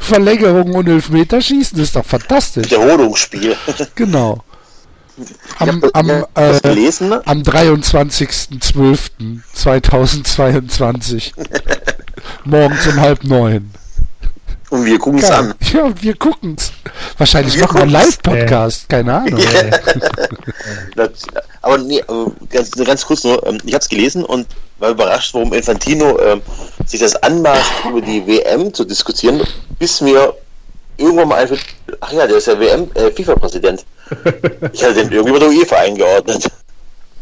Verlängerung und Elfmeterschießen, das ist doch fantastisch. Wiederholungsspiel. Genau. Am, am, äh, ne? am 23.12.2022. Morgens um halb neun. Und wir gucken es an. Ja, und wir gucken's. Wahrscheinlich Wir machen wir einen. Live-Podcast, keine Ahnung. Das, aber nee, aber ganz, ganz kurz nur, ähm, ich habe es gelesen und war überrascht, warum Infantino ähm, sich das anmaßt, über die WM zu diskutieren, bis mir irgendwann mal einfällt, ach ja, der ist ja WM, äh, FIFA-Präsident. Ich hatte den irgendwie bei der UEFA eingeordnet.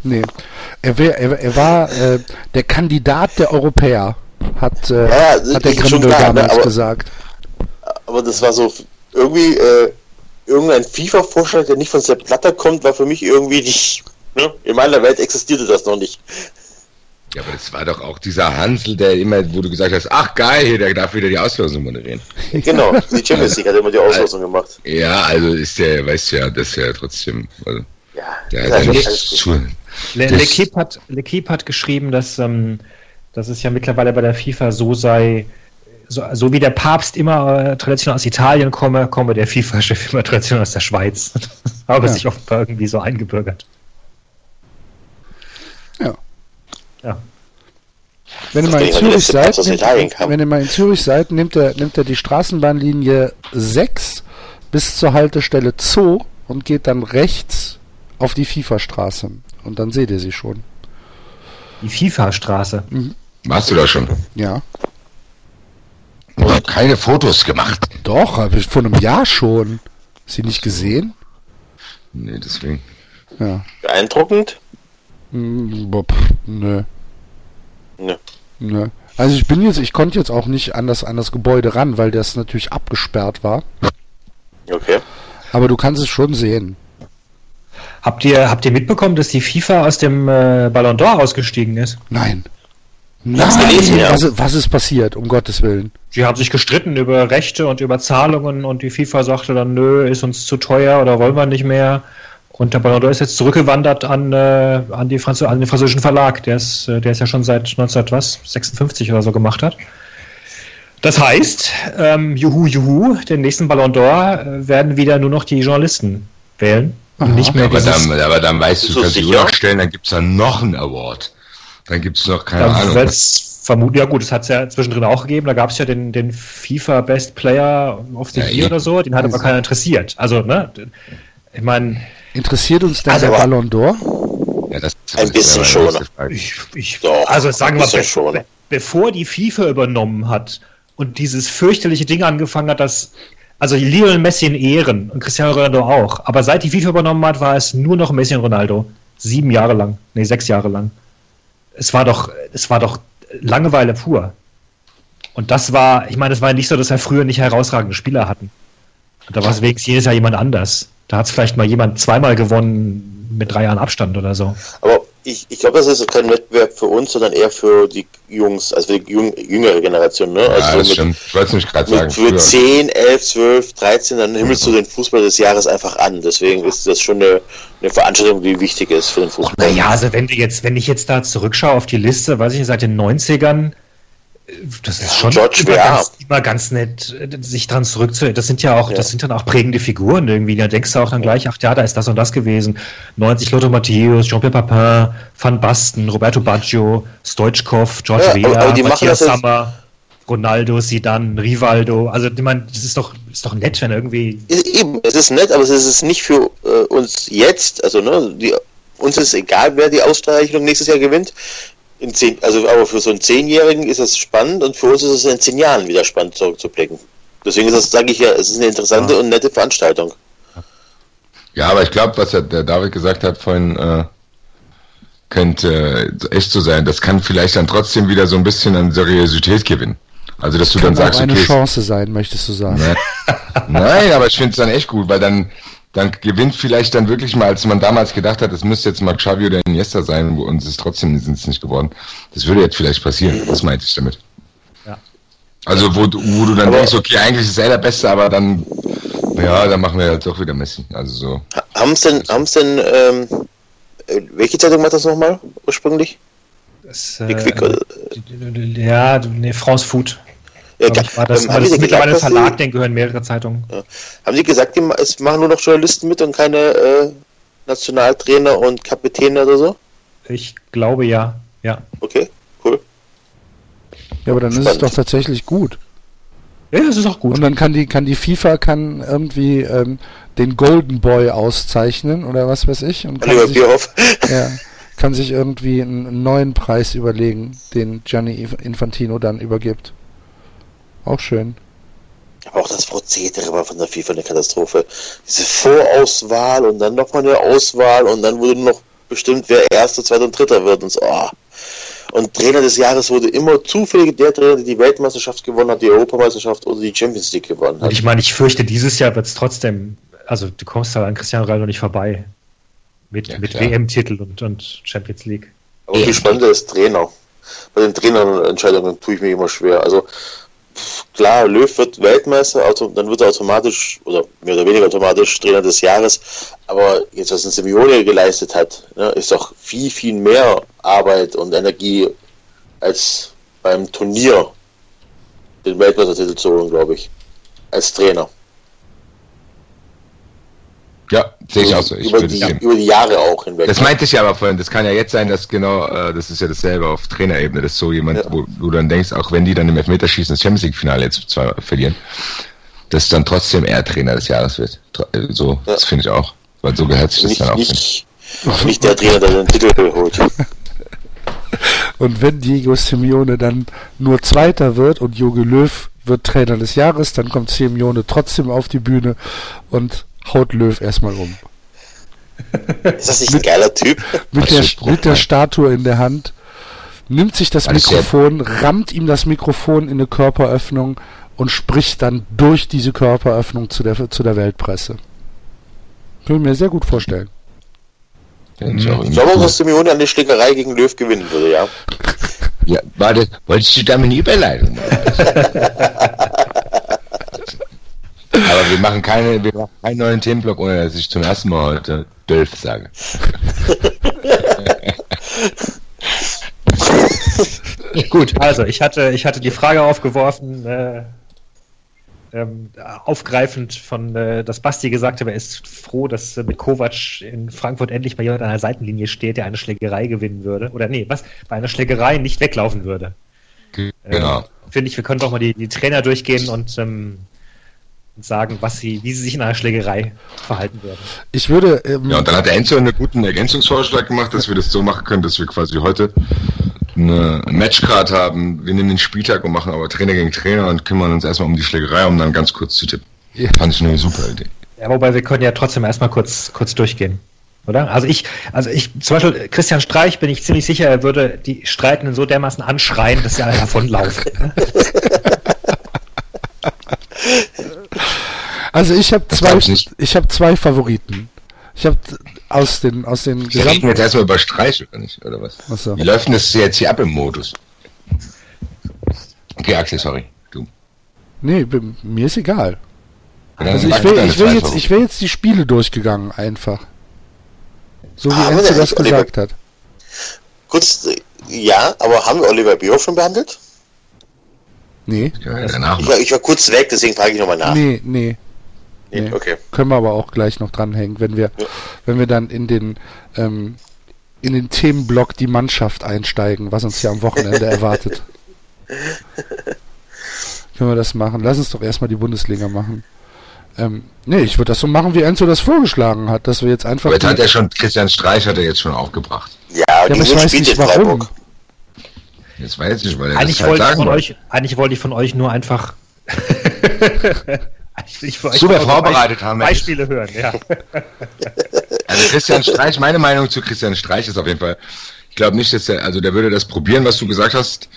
Nee. Er, wär, er, er war äh, der Kandidat der Europäer, hat, äh, Ja, hat der klar, ne, damals aber- gesagt. Aber das war so irgendwie äh, irgendein FIFA-Vorschlag, der nicht von Sepp Blatter kommt, war für mich irgendwie nicht. Ne? In meiner Welt existierte das noch nicht. Ja, aber das war doch auch dieser Hansel, der immer, wo du gesagt hast, ach geil, der darf wieder die Auslosung moderieren. Genau, die Champions League hat immer die Auslosung gemacht. Ja, also ist der, weißt du ja, das ist ja trotzdem, also, Ja, der das hat ja ist nichts alles gut. zu. L'Equipe hat, hat geschrieben, dass, ähm, dass es ja mittlerweile bei der FIFA so sei, so, so wie der Papst immer äh, traditionell aus Italien komme, komme der FIFA-Chef immer traditionell aus der Schweiz. Habe Ja. sich offenbar irgendwie so eingebürgert. Ja. Ja. Wenn ihr mal in Zürich seid, nimmt, wenn ihr mal in Zürich seid, nimmt er, nimmt er die Straßenbahnlinie 6 bis zur Haltestelle Zoo und geht dann rechts auf die FIFA-Straße. Und dann seht ihr sie schon. Die FIFA-Straße. Warst du da schon? Ja. Ich habe keine Fotos gemacht. Doch, habe ich vor einem Jahr schon. Sie nicht gesehen? Nee, deswegen. Ja. Beeindruckend? Hm, boah, pff, Nö. Ne. Nö. Also ich bin jetzt, ich konnte jetzt auch nicht an das, an das Gebäude ran, weil das natürlich abgesperrt war. Okay. Aber du kannst es schon sehen. Habt ihr, habt ihr mitbekommen, dass die FIFA aus dem äh, Ballon d'Or ausgestiegen ist? Nein. Nein, gelesen, ja. was, was ist passiert, um Gottes Willen? Sie haben sich gestritten über Rechte und über Zahlungen und die FIFA sagte dann, nö, ist uns zu teuer oder wollen wir nicht mehr. Und der Ballon d'Or ist jetzt zurückgewandert an, äh, an, die Franz an den französischen Verlag, der es äh, der es ja schon seit 1956 oder so gemacht hat. Das heißt, ähm, juhu, juhu, den nächsten Ballon d'Or äh, werden wieder nur noch die Journalisten wählen. Und Aha. nicht mehr Aber dann, aber dann weißt du, Ist du das kannst die Uhr stellen, dann gibt's dann noch einen Award. Dann gibt's noch, keine Da Ahnung. wird's vermuten, ja gut, das hat es ja zwischendrin auch gegeben. Da gab es ja den, den FIFA Best Player of the Ja, Year oder so, den hat aber Also. keiner interessiert. Also, ne? Ich meine, Interessiert uns denn Also der aber- Ballon d'Or? Ja, das, Ein bisschen schon. ich, ich Doch, also sagen wir mal, ist schon. be bevor die FIFA übernommen hat und dieses fürchterliche Ding angefangen hat, dass also Lionel Messi in Ehren und Cristiano Ronaldo auch. Aber seit die FIFA übernommen hat, war es nur noch Messi und Ronaldo. Sieben Jahre lang. Nee, sechs Jahre lang. Es war doch, es war doch Langeweile pur. Und das war, ich meine, es war nicht so, dass wir früher nicht herausragende Spieler hatten. Und da war es wenigstens jedes Jahr jemand anders. Da hat es vielleicht mal jemand zweimal gewonnen mit drei Jahren Abstand oder so. Aber ich, ich glaube, das ist kein Wettbewerb für uns, sondern eher für die Jungs, also für die jüng, jüngere Generation. Ne? Ja, Also das so mit, stimmt. Ich wollte es nicht gerade sagen. für früher. 10, 11, 12, 13, dann himmelst du den Fußball des Jahres einfach an. Deswegen ist das schon eine, eine Veranstaltung, die wichtig ist für den Fußball. Naja, also wenn du jetzt, wenn ich jetzt da zurückschaue auf die Liste, weiß ich nicht, seit den 90ern, äh, das ist schon George immer, ganz, immer ganz nett, äh, sich dran zurückzu. Das sind ja auch, Ja. das sind dann auch prägende Figuren irgendwie. Da denkst du auch dann gleich, ach ja, da ist das und das gewesen. 90 Lothar Matthäus, Jean-Pierre Papin, Van Basten, Roberto Baggio, Stoichkov, George Ja, Weah, aber Matthias Sammer, Ronaldo, Zidane, Rivaldo. Also ich meine, das ist doch, ist doch nett, wenn irgendwie eben, es ist nett, aber es ist nicht für äh, uns jetzt, also ne, die, uns ist egal, wer die Auszeichnung nächstes Jahr gewinnt. In zehn, also aber für so einen Zehnjährigen ist das spannend und für uns ist es in zehn Jahren wieder spannend zurückzublicken. Deswegen ist das, sage ich ja, es ist eine interessante und nette Veranstaltung. Ja, aber ich glaube, was der, der David gesagt hat vorhin, äh, könnte äh, echt so sein. Das kann vielleicht dann trotzdem wieder so ein bisschen an Seriosität gewinnen. Also, dass du dann Kann auch sagst, eine okay, Chance sein, möchtest du sagen. Ne? Nein, aber ich finde es dann echt gut, weil dann, dann gewinnt vielleicht dann wirklich mal, als man damals gedacht hat, es müsste jetzt mal Xavi oder Iniesta sein, wo uns ist trotzdem sind es nicht geworden. Das würde jetzt vielleicht passieren. Das meinte ich damit. Ja. Also wo, du- wo du dann Aber- denkst, okay, eigentlich ist er der Beste, aber dann, ja, dann machen wir halt doch wieder Messi. Also so. Haben es denn, haben's denn, ähm, äh, welche Zeitung macht das nochmal ursprünglich? das, Die äh, Quick, oder? ja, nee, France Food. Ja, war das, ähm, haben das ist mittlerweile ein gesagt, Verlag, sie- den gehören mehrere Zeitungen. Haben die gesagt, die, es machen nur noch Journalisten mit und keine äh, Nationaltrainer und Kapitäne oder so? Ich glaube ja. Ja. Okay, cool. Ja, aber dann ist es Spannend. doch tatsächlich gut. Ja, das ist auch gut. Und dann kann die, kann die FIFA kann irgendwie ähm, den Golden Boy auszeichnen oder was weiß ich und kann sich, ja, kann sich irgendwie einen, einen neuen Preis überlegen, den Gianni Infantino dann übergibt. Auch schön. Aber auch das Prozedere war von der FIFA eine Katastrophe. Diese Vorauswahl und dann nochmal eine Auswahl und dann wurde noch bestimmt, wer Erster, Zweiter und Dritter wird und so. ah. Und Trainer des Jahres wurde immer zufällig der Trainer, der die Weltmeisterschaft gewonnen hat, die Europameisterschaft oder die Champions League gewonnen Und hat. ich meine, ich fürchte, dieses Jahr wird es trotzdem, also du kommst da an Cristiano Ronaldo nicht vorbei. Mit, Ja, mit. WM-Titel und, und Champions League. Aber viel spannender ist Trainer. Bei den Trainerentscheidungen tue ich mir immer schwer. Also klar, Löw wird Weltmeister, auto, dann wird er automatisch oder mehr oder weniger automatisch Trainer des Jahres. Aber jetzt, was ein Simeone geleistet hat, ne, ist doch viel, viel mehr Arbeit und Energie als beim Turnier den Weltmeistertitel zu holen, glaube ich. Als Trainer. Ja, sehe ich auch so. Ich über, die, über die Jahre auch hinweg. Das meinte ich ja aber vorhin. Das kann ja jetzt sein, dass genau, äh, das ist ja dasselbe auf Trainerebene, dass so jemand, Ja. wo du dann denkst, auch wenn die dann im Elfmeterschießen das Champions League-Finale jetzt zwar verlieren, dass dann trotzdem er Trainer des Jahres wird. Äh, So, das finde ich auch. Weil so gehört sich das nicht, dann auch. nicht, nicht der Trainer, der den Titel holt. Und wenn Diego Simeone dann nur Zweiter wird und Jogi Löw wird Trainer des Jahres, dann kommt Simeone trotzdem auf die Bühne und haut Löw erstmal um. Ist das nicht ein geiler Typ? Mit der, mit der. Statue in der Hand, nimmt sich das Mikrofon, rammt ihm das Mikrofon in eine Körperöffnung und spricht dann durch diese Körperöffnung zu der, zu der Weltpresse. Können wir mir sehr gut vorstellen. Finde ich glaube auch, dass Simeone eine Schlägerei gegen Löw gewinnen würde, ja. Ja, warte, wolltest du damit eine Überleitung machen? Wir machen keine, wir machen keinen neuen Themenblock, ohne dass ich zum ersten Mal heute Dölf sage. Gut, also ich hatte, ich hatte die Frage aufgeworfen, äh, ähm, aufgreifend von, äh, dass Basti gesagt hat, er ist froh, dass äh, mit Kovac in Frankfurt endlich mal jemand an der Seitenlinie steht, der eine Schlägerei gewinnen würde. Oder nee, was? Bei einer Schlägerei nicht weglaufen würde. Genau. Äh, Finde ich, wir können doch mal die, die Trainer durchgehen und, ähm, und sagen, was sie, wie sie sich in einer Schlägerei verhalten würden. Ich würde, ähm, Ja, und dann hat der Enzo einen guten Ergänzungsvorschlag gemacht, dass wir das so machen können, dass wir quasi heute eine Matchcard haben. Wir nehmen den Spieltag und machen aber Trainer gegen Trainer und kümmern uns erstmal um die Schlägerei, um dann ganz kurz zu tippen. Ja. Fand ich eine super Idee. Ja, wobei wir können ja trotzdem erstmal kurz, kurz durchgehen. Oder? Also ich, also ich, zum Beispiel Christian Streich bin ich ziemlich sicher, er würde die Streitenden so dermaßen anschreien, dass sie alle davonlaufen. also ich habe zwei, ich habe zwei Favoriten. Ich habe aus den, aus den Wir reden gesamten, jetzt erstmal über Streich, oder nicht? Oder was? Ach so. Wie läuft denn das jetzt hier ab im Modus? Okay, Axel, sorry. Du. nee, mir ist egal. Also ich will, ich will jetzt, ich will jetzt die Spiele durchgegangen einfach. So wie Ah, Enzo das gesagt hat. Kurz, ja, aber haben wir Oliver Bierhoff schon behandelt? Nee, Ja, Ich war, ich war kurz weg, deswegen frage ich nochmal nach. nee, nee. Nee, nee. Okay. Können wir aber auch gleich noch dranhängen, wenn wir, Ja. wenn wir dann in den, ähm, in den Themenblock die Mannschaft einsteigen, was uns hier am Wochenende erwartet. Können wir das machen? Lass uns doch erstmal die Bundesliga machen. Ähm, nee, ich würde das so machen, wie Enzo das vorgeschlagen hat, dass wir jetzt einfach. Aber jetzt hat er schon, Christian Streich hat er jetzt schon aufgebracht. Ja, ja, aber ich weiß nicht warum. Freiburg? Jetzt weiß ich, weil er Eigentlich das halt wollte ich sagen von wollte. euch, eigentlich wollte ich von euch nur einfach ich euch Super vorbereitet haben wir Beispiele hören, ja. Also Christian Streich, meine Meinung zu Christian Streich ist auf jeden Fall, ich glaube nicht, dass er, also der würde das probieren, was du gesagt hast.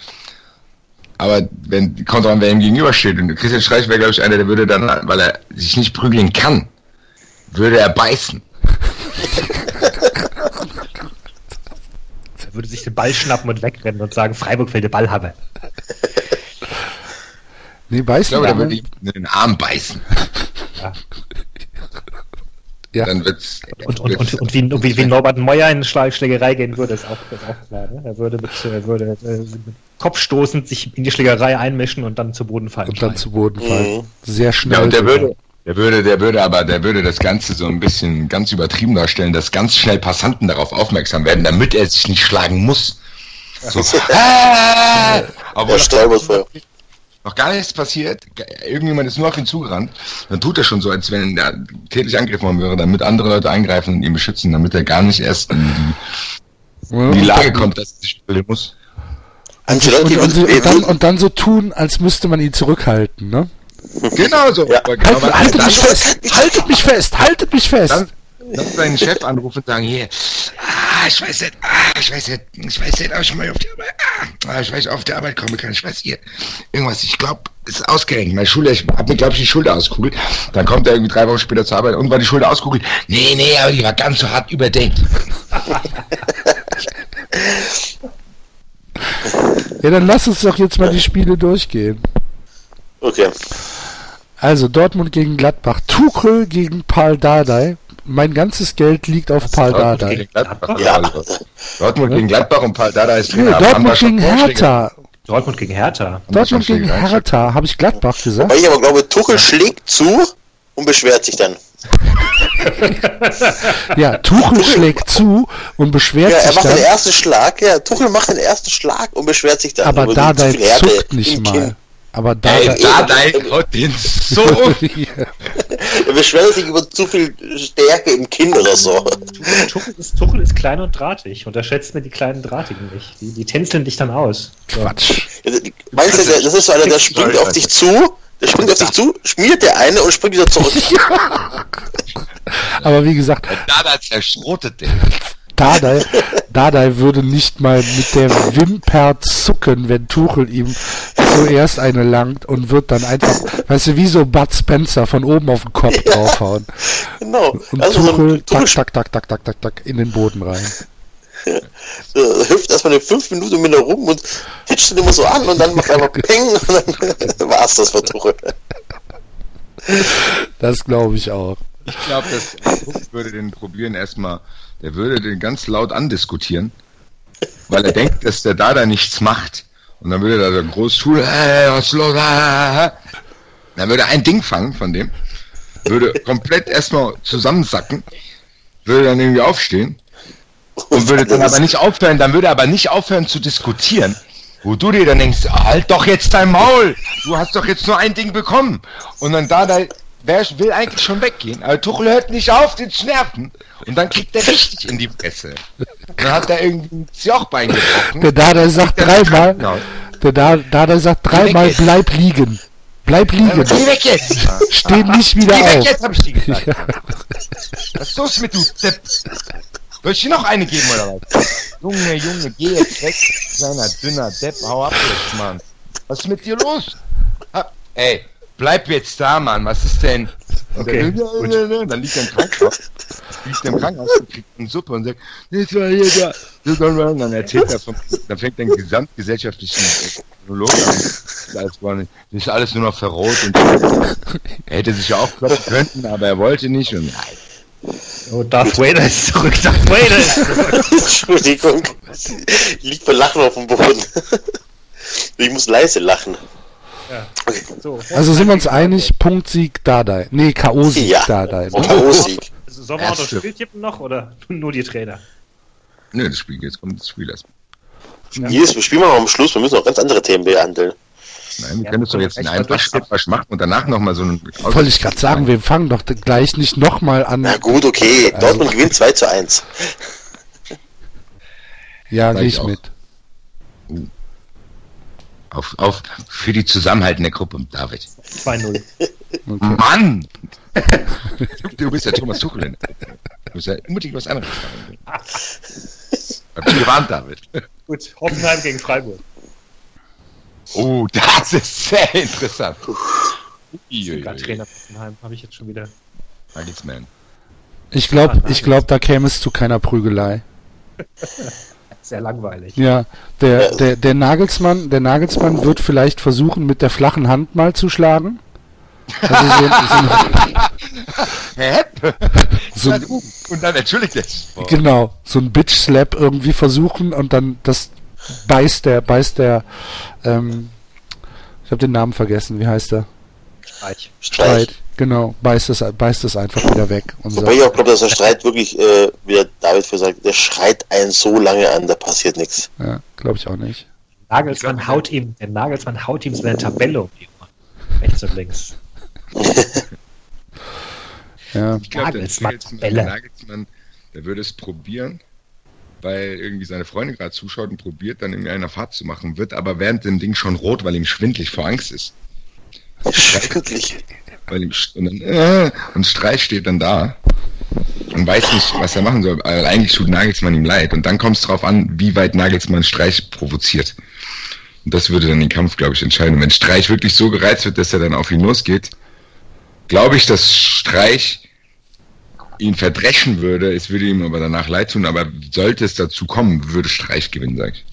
Aber wenn, kommt an, wer ihm gegenübersteht. Und Christian Streich wäre, glaube ich, einer, der würde dann, weil er sich nicht prügeln kann, würde er beißen. Er würde sich den Ball schnappen und wegrennen und sagen, Freiburg will den Ball haben. Nee, Ich beißen glaube, der würde in den Arm beißen. Ja. Dann wird's, Und, und, wird's- und, und wie, und wie, wie Norbert Meyer in Schlag- Schlägerei gehen würde, ist auch, ist auch klar. Ne? Er würde mit, er würde äh, mit Kopfstoßend sich in die Schlägerei einmischen und dann zu Boden fallen. Und dann zu Boden fallen. Mhm. Sehr schnell. Ja, und der würde, der würde, der würde aber, der würde das Ganze so ein bisschen ganz übertrieben darstellen, dass ganz schnell Passanten darauf aufmerksam werden, damit er sich nicht schlagen muss. So, ah, Obwohl Der Stolperfeuer. Noch gar nichts passiert, irgendjemand ist nur auf ihn zugerannt, dann tut er schon so, als wenn er tätlich angegriffen worden wäre, damit andere Leute eingreifen und ihn beschützen, damit er gar nicht erst in die, in die Lage kommt, dass er sich stellen muss. Ancelotti Und, und, und, dann, und dann so tun, als müsste man ihn zurückhalten, ne? Genau so. Ja. Aber genau, Haltet, haltet mich fest! Haltet mich fest! Haltet mich fest! Dann, dann seinen Chef anrufen und sagen, hier, ah, ich weiß nicht, ah, ich weiß nicht, ich weiß nicht, ob ich mal auf die Arbeit, ah, ah, ich weiß, auf der Arbeit kommen kann, ich weiß hier, irgendwas, ich glaube, es ist ausgerenkt, meine Schulter, ich hab mir, glaube ich, die Schulter auskugelt, dann kommt er irgendwie drei Wochen später zur Arbeit und war die Schulter auskugelt, nee, nee, aber die war ganz so hart überdenkt. Ja, dann lass uns doch jetzt mal die Spiele durchgehen. okay. Also Dortmund gegen Gladbach, Tuchel gegen Paul Dardai. Mein ganzes Geld liegt auf Paul Dortmund Dardai. gegen Gladbach, Ja. also, Dortmund gegen Gladbach und Paul Dada ist Trainer. Dortmund gegen? Hertha. Dortmund gegen Hertha. Dortmund gegen? Hertha. Habe ich Gladbach gesagt? Weil ich aber glaube, Tuchel schlägt zu und beschwert sich dann. Ja, Tuchel schlägt zu und beschwert Ja, er sich macht den dann. ersten Schlag, ja, Tuchel macht den ersten Schlag und beschwert sich dann. Aber Härte zuckt nicht mal. Kinn. Aber Ey, Dardai... Dada haut den so um. Er beschwert sich über zu viel Stärke im Kinn oder so. Tuchel ist, Tuchel ist klein und drahtig. Unterschätzt mir die kleinen Drahtigen nicht. Die, die tänzeln dich dann aus. So. Quatsch. Meinst du, der- das ist so einer, der springt auf dich zu, der springt auf dich zu, schmiert der eine und springt wieder zurück. Aber wie gesagt, Dada zerschrotet den. Dardai, Dardai würde nicht mal mit der Wimper zucken, wenn Tuchel ihm zuerst eine langt und wird dann einfach, weißt du, wie so Bud Spencer von oben auf den Kopf draufhauen. Genau. Und Also so Tuchel, ein Tuchel tak, tak, tak, tak, tak, tak, tak, in den Boden rein. äh, hüpft erstmal eine fünf Minuten mit rum und titscht den immer so an und dann macht er einfach Peng und dann war's das für Tuchel. Das glaube ich auch. Ich glaube, Tuchel würde den probieren erstmal, der würde den ganz laut andiskutieren, weil er denkt, dass der Dada nichts macht. Und dann würde da groß tun, hey, was los? Ah. Dann würde er ein Ding fangen von dem, würde komplett erstmal zusammensacken, würde dann irgendwie aufstehen und würde dann aber nicht aufhören, dann würde er aber nicht aufhören zu diskutieren. Wo du dir dann denkst, halt doch jetzt dein Maul, du hast doch jetzt nur ein Ding bekommen. Und dann da, da wer will eigentlich schon weggehen, aber Tuchel hört nicht auf, den zu nerven. Und dann kriegt er richtig in die Fresse. Dann hat er irgendwie ein Jochbein gebrochen. Der Dardai sagt dreimal, Genau. der Da- Dardai sagt dreimal, bleib liegen. Bleib liegen. Geh weg jetzt! Steh nicht wieder Geh weg auf. jetzt, hab ich dir gesagt. Was ist los mit du Depp? Soll ich dir noch eine geben oder was? Junge, Junge, geh jetzt weg, kleiner dünner Depp, hau ab jetzt, Mann. Was ist mit dir los? Ha, ey, bleib jetzt da, Mann, was ist denn? Und Okay, der, dann liegt er im Krankenhaus, liegt er im Krankenhaus und kriegt eine Suppe und sagt, das war hier da. Und dann erzählt er vom, dann fängt er einen gesamtgesellschaftlichen Monolog an. Das, war nicht, das ist alles nur noch verroht und er hätte sich ja auch kloppen können, aber er wollte nicht und Oh, Darth Vader ist zurück. Darth Vader ist zurück. Entschuldigung. Liegt vor Lachen auf dem Boden. Ich muss leise lachen. Ja. Okay. So, Also sind wir uns einig, Punktsieg Dardai. Nee, K.O.-Sieg Ja. Dardai. Ne? K.O.-Sieg. Sollen wir auch noch Erste. Spieltippen noch oder nur die Trainer? Nö, das Spiel, jetzt kommt das Spiel erst. Jedes Spiel machen wir am Schluss, wir müssen noch ganz andere Themen behandeln. Nein, wir Ja, können es doch jetzt in einem was Wasch machen und danach nochmal so einen. Wollte ich gerade sagen, wir fangen doch gleich nicht nochmal an. Na gut, okay. Also- Dortmund gewinnt 2 zu 1. Ja, gehe ich ich auch. mit. Auf, auf, für die zusammenhaltende Gruppe, David. 2-0. Okay. Mann! du bist ja Thomas Tuchel. Du musst ja unbedingt was anderes sagen. Hab dich gewarnt, David. Gut, Hoffenheim gegen Freiburg. Oh, das ist sehr interessant. Sogar Trainer Hoffenheim habe ich jetzt schon wieder. Nagelsmann. Ich glaube, ich glaub, da käme es zu keiner Prügelei. Sehr langweilig. Ja, der, der, der Nagelsmann, der Nagelsmann wird vielleicht versuchen, mit der flachen Hand mal zu schlagen. Also so, Hä? so, so. Und dann entschuldigt er sich. Oh. genau, so ein Bitch Slap irgendwie versuchen und dann das beißt der, beißt der, ähm, ich habe den Namen vergessen, wie heißt der? Streich. Streit. Genau, beißt es, beißt es einfach wieder weg und Wobei ich auch glaube, dass der Streit wirklich, äh, wie der David für sagt, der schreit einen so lange an, da passiert nichts. ja, glaube ich auch nicht. Nagelsmann haut ihm, der Nagelsmann haut ihm seine Tabelle um die Ohren. Rechts und links. Ja. Ich glaube, der Nagelsmann, der Nagelsmann, der würde es probieren, weil irgendwie seine Freundin gerade zuschaut und probiert, dann irgendwie eine Fahrt zu machen, wird aber während dem Ding schon rot, weil ihm schwindlig vor Angst ist. Weil ihm, und, dann, äh, und Streich steht dann da und weiß nicht, was er machen soll. Weil eigentlich tut Nagelsmann ihm leid. Und dann kommt es drauf an, wie weit Nagelsmann Streich provoziert. Und das würde dann den Kampf, glaube ich, entscheiden. Und wenn Streich wirklich so gereizt wird, dass er dann auf ihn losgeht, glaube ich, dass Streich ihn verdreschen würde. Es würde ihm aber danach leid tun. Aber sollte es dazu kommen, würde Streich gewinnen, sag ich.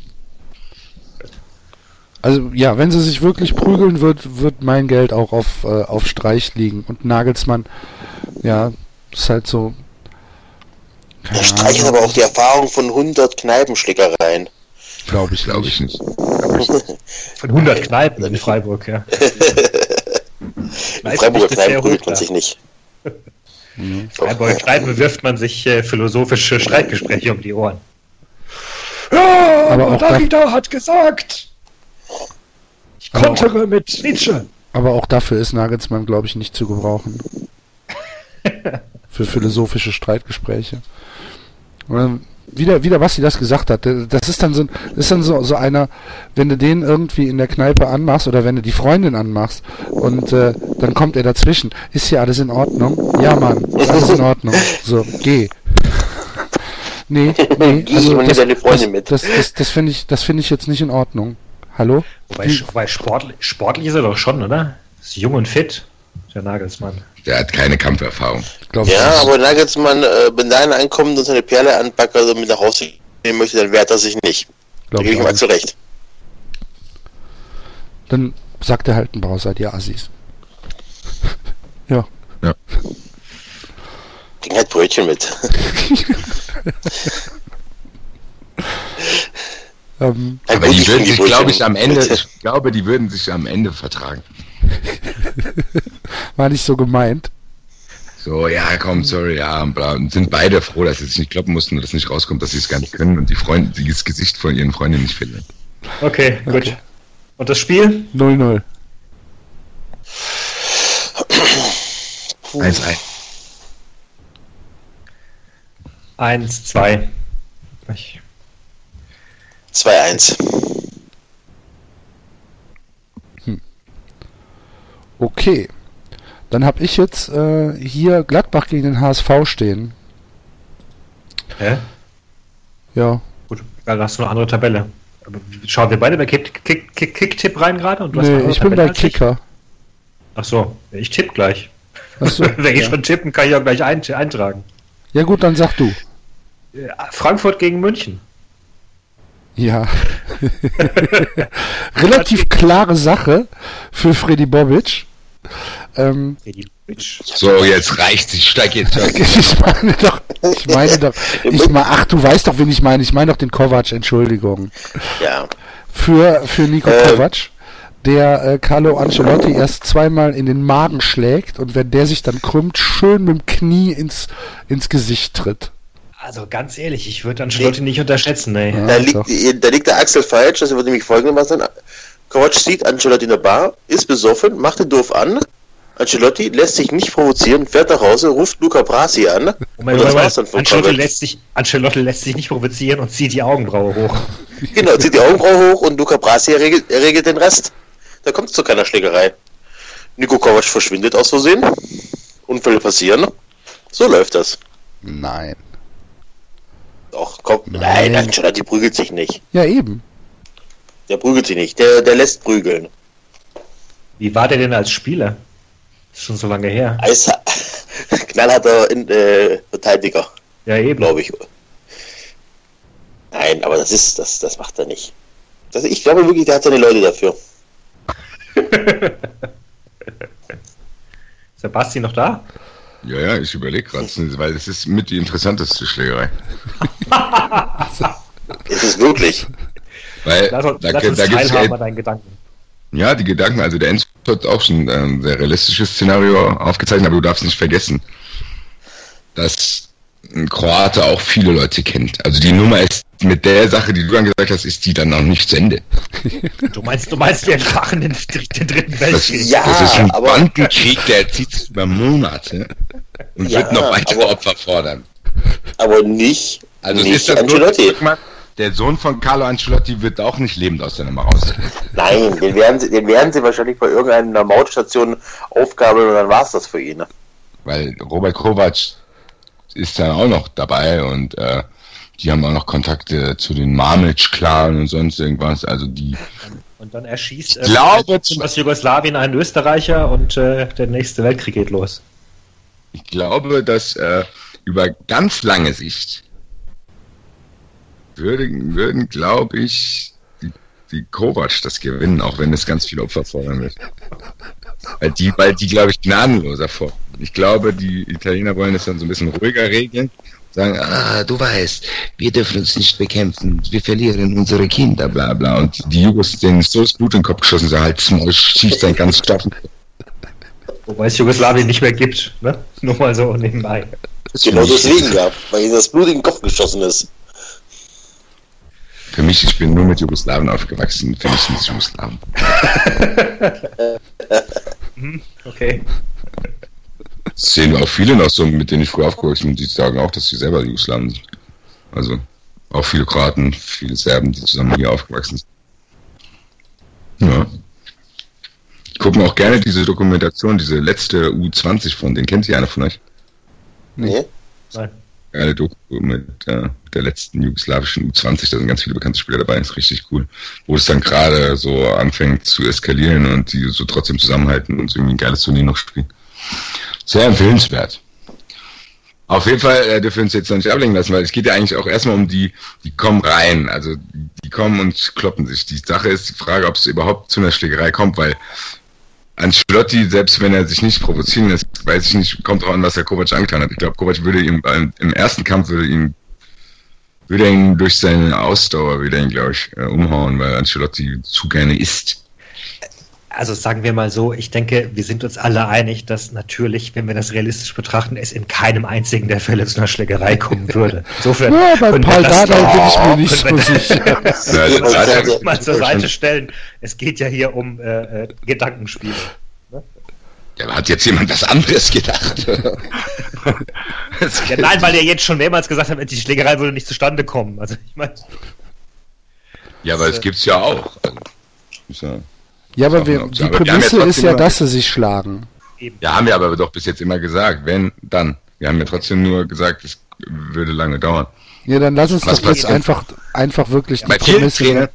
Also ja, wenn sie sich wirklich prügeln, wird, wird mein Geld auch auf, äh, auf Streich liegen. Und Nagelsmann, ja, ist halt so. Der Streich hat aber auch die Erfahrung von 100 Kneipenschlägereien. glaube ich, Glaube ich nicht. Von 100 Kneipen in Freiburg, ja. In Freiburger Kneipen prügelt man sich nicht. In Freiburger Kneipen wirft man sich äh, philosophische Streitgespräche um die Ohren. Ja, Aber auch Darida hat gesagt, ich Aber auch- kontere mit Nietzsche. Aber auch dafür ist Nagelsmann, glaube ich, nicht zu gebrauchen. Für philosophische Streitgespräche. Wieder, wieder, was sie das gesagt hat. Das ist dann so, ist dann so, so einer, wenn du den irgendwie in der Kneipe anmachst oder wenn du die Freundin anmachst und äh, dann kommt er dazwischen. Ist hier alles in Ordnung? Ja, Mann, ist alles in Ordnung. So, geh. Nee, nee, also das, deine Freundin das, mit. das, das, das finde ich, das finde ich jetzt nicht in Ordnung. Hallo? Wobei, wobei sportlich, sportlich ist er doch schon, oder? Ist jung und fit, der Nagelsmann. Der hat keine Kampferfahrung. Glaub Ja, aber Nagelsmann, äh, wenn da einer ankommt und seine Perle anpackt oder mit nach Hause nehmen möchte, dann wehrt er sich nicht. Da Glaub gebe ich ich ihm auch Axel recht. Dann sagt er halt ein Bauer, seid ihr Assis. ja. Bring halt Brötchen mit. Ähm, Aber die würden sich, glaube ich, am Ende, ich glaube, die würden sich am Ende vertragen. war nicht so gemeint. So, ja, komm, sorry, ja, und bla. Und sind beide froh, dass sie sich nicht kloppen mussten und dass nicht rauskommt, dass sie es gar nicht können und die Freunde, das Gesicht von ihren Freundinnen nicht finden. Okay, gut. Und das Spiel? 0-0. 1-1. 1, 2. Ich, 2-1. Okay. Dann habe ich jetzt äh, hier Gladbach gegen den HSV stehen. hä? Ja. Gut, dann hast du eine andere Tabelle. Aber schauen wir beide bei Kick- Kick- Kick- Kick-Tipp rein gerade? und du hast eine Nee, ich bin Tabelle bei als ich? Kicker. Ach so, ich tippe gleich. Achso, Wenn ich ja. schon tippen, kann ich auch gleich ein eintragen. ja gut, dann sag du. Äh, Frankfurt gegen München. Ja. Relativ klare Sache für Freddy Bobic. Ähm, So, jetzt reicht's, ich steig jetzt ich meine doch, ich meine doch, ich meine, ach, du weißt doch, wen ich meine. Ich meine doch den Kovac, Entschuldigung. Ja. Für, für Nico Äh. Kovac, der äh, Carlo Ancelotti erst zweimal in den Magen schlägt und wenn der sich dann krümmt, schön mit dem Knie ins, ins Gesicht tritt. Also ganz ehrlich, ich würde Ancelotti nicht unterschätzen, ey. Ja, Da, liegt, da liegt der Axel falsch, das würde nämlich folgendermaßen sein. Kovac sieht Ancelotti in der Bar, ist besoffen, macht den doof an. Ancelotti lässt sich nicht provozieren, fährt nach Hause, ruft Luca Brasi an. Moment, und das war's dann von Ancelotti Kovac. lässt, sich, Ancelotti lässt sich nicht provozieren und zieht die Augenbraue hoch. Genau, zieht die Augenbraue hoch und Luca Brasi regelt, regelt den Rest. Da kommt es zu keiner Schlägerei. Nico Kovac verschwindet aus Versehen. Unfälle passieren. So läuft das. Nein. Doch, komm. Nein. Nein, Ancelotti prügelt sich nicht. Ja, eben. Der prügelt sich nicht. Der, der lässt prügeln. Wie war der denn als Spieler? Ist schon so lange her. Eis, knallharter in, äh, Verteidiger, Ja, eben. glaube ich. Nein, aber das ist, das, das macht er nicht. Das, ich glaube wirklich, der hat seine Leute dafür. Basti noch da? Ja, ja, ich überlege gerade, weil das ist mit die interessanteste Schlägerei. Ist es wirklich? Weil Lass, da, lass da, uns gibt's ja, deinen Gedanken. ja die Gedanken, also der Enzo hat auch schon ähm, ein sehr realistisches Szenario aufgezeichnet, aber du darfst nicht vergessen, dass ein Kroate auch viele Leute kennt. Also die Nummer ist mit der Sache, die du dann gesagt hast, ist die dann noch nicht zu Ende. Du meinst, du meinst, wir entfachen den, den dritten Das, Weltkrieg. Ja, das ist ein aber- Bandenkrieg, der zieht sich über Monate und Ja, wird noch weitere aber- Opfer fordern. Aber nicht, Also es nicht ist das Ancelotti. Ancelotti. Der Sohn von Carlo Ancelotti wird auch nicht lebend aus der Nummer raus. Nein, den werden, sie, den werden sie wahrscheinlich bei irgendeiner Mautstation aufgabeln und dann war's das für ihn. ne? Weil Robert Kovac ist dann auch noch dabei und äh, die haben auch noch Kontakte zu den Marmic-Clan und sonst irgendwas. Also die Und dann erschießt Ich glaube, aus Jugoslawien einen Österreicher und äh, der nächste Weltkrieg geht los. Ich glaube, dass äh, über ganz lange Sicht würden, würden glaube ich, die, die Kovac das gewinnen, auch wenn es ganz viele Opfer fordern wird. Weil die, weil die glaube ich, gnadenloser vor. Ich glaube, die Italiener wollen es dann so ein bisschen ruhiger regeln. Sagen, ah, du weißt, wir dürfen uns nicht bekämpfen, wir verlieren unsere Kinder, bla bla. Und die Jugos, denen ist so das Blut in den Kopf geschossen, sagen, halt, schießt dein ganz Stoffen. Wobei es Jugoslawien nicht mehr gibt. Ne? Nur mal so nebenbei. Genau deswegen ja, weil ihm das Blut in den Kopf geschossen ist. Für mich, ich bin nur mit Jugoslawen aufgewachsen, für mich sind es Jugoslawen. Okay. Das sehen auch viele noch so, mit denen ich früher aufgewachsen bin, die sagen auch, dass sie selber Jugoslawen sind. Also auch viele Kroaten, viele Serben, die zusammen hier aufgewachsen sind. Ja. Ich gucke mir auch gerne diese Dokumentation, diese letzte U20 von, den kennt ihr einer von euch? Nee? Nein. Geile Doku mit äh, der letzten jugoslawischen U20, da sind ganz viele bekannte Spieler dabei, ist richtig cool. Wo es dann gerade so anfängt zu eskalieren und die so trotzdem zusammenhalten und irgendwie ein geiles Turnier noch spielen. Sehr empfehlenswert. Auf jeden Fall äh, dürfen wir uns jetzt noch nicht ablenken lassen, weil es geht ja eigentlich auch erstmal um die, die kommen rein, also die kommen und kloppen sich. Die Sache ist die Frage, ob es überhaupt zu einer Schlägerei kommt, weil Ancelotti, selbst wenn er sich nicht provozieren lässt, weiß ich nicht, kommt auch an, was der Kovac angetan hat. Ich glaube, Kovac würde ihm beim, im ersten Kampf würde ihm würde ihn durch seine Ausdauer würde er ihn, glaube ich, äh, umhauen, weil Ancelotti zu gerne isst. Also sagen wir mal so, ich denke, wir sind uns alle einig, dass natürlich, wenn wir das realistisch betrachten, es in keinem einzigen der Fälle zu einer Schlägerei kommen würde. Insofern Ja, bei Paul das- Dardai bin ich mir nicht so sicher. Ja, also, Also, da- also, mal zur Seite stellen. Es geht ja hier um äh, äh, Gedankenspiele. Ja, hat jetzt jemand was anderes gedacht? Ja, nein, weil er jetzt schon mehrmals gesagt hat, die Schlägerei würde nicht zustande kommen. Also ich meine, ja, aber es gibt's ja auch. Also, ist ja, Ja, aber wir, die. Aber ja Prämisse ist ja, dass sie sich schlagen. eben. ja, haben wir aber doch bis jetzt immer gesagt, wenn, dann. Wir haben ja trotzdem nur gesagt, es würde lange dauern. Ja, dann lass uns Was doch jetzt einfach, einfach wirklich die Bei vielen Prämisse. Trainern,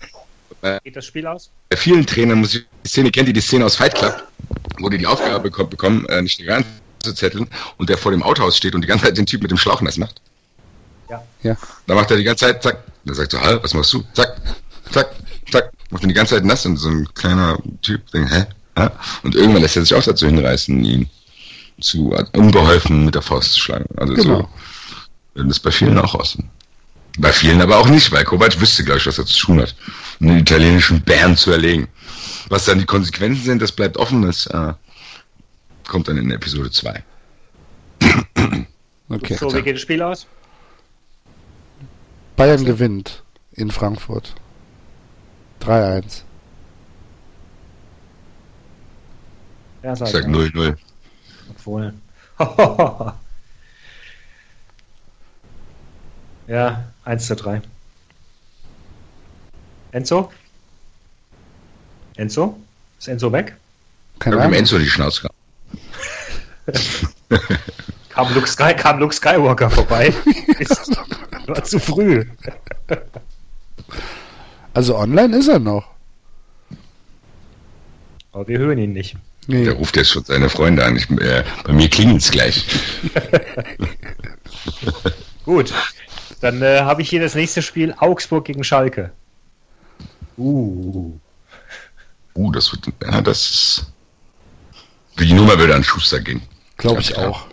Geht das Spiel aus? bei vielen Trainern muss ich die Szene, kennt ihr die Szene aus Fight Club, wo die die Aufgabe bekommen, bekommen äh, nicht Schlägerei zu zetteln und der vor dem Autohaus steht und die ganze Zeit den Typ mit dem Schlauch nass macht? Ja. Ja. Da macht er die ganze Zeit, zack. Dann sagt so, Hal, was machst du? Zack, zack, zack. Macht ihn die ganze Zeit nass und so ein kleiner Typ denkt, hä? hä? Und irgendwann lässt er sich auch dazu hinreißen, ihn zu unbeholfen mit der Faust zu schlagen. Also Genau. so wird das bei vielen auch aussehen. Bei vielen aber auch nicht, weil Kovac wüsste, glaube ich, was er zu tun hat, um den italienischen Bären zu erlegen. Was dann die Konsequenzen sind, das bleibt offen, das äh, kommt dann in Episode 2. Okay. So, wie geht das Spiel aus? Bayern gewinnt in Frankfurt. 3-1. Ja, Ich sag 0-0. Obwohl. ja, 1 zu 3. Enzo? Enzo? Ist Enzo weg? Keine Ich hab dem Ahnung. Enzo die Schnauze gehabt. Kam Luke, Sky, kam Luke Skywalker vorbei? Ist, war zu früh. Also online ist er noch. Aber wir hören ihn nicht. Nee. Der ruft jetzt schon seine Freunde an. Ich, äh, bei mir klingelt's gleich. Gut. Dann äh, habe ich hier das nächste Spiel Augsburg gegen Schalke. Uh. Uh, das wird, ja, das ist, die Nummer würde an Schuster gehen. Glaube ich auch.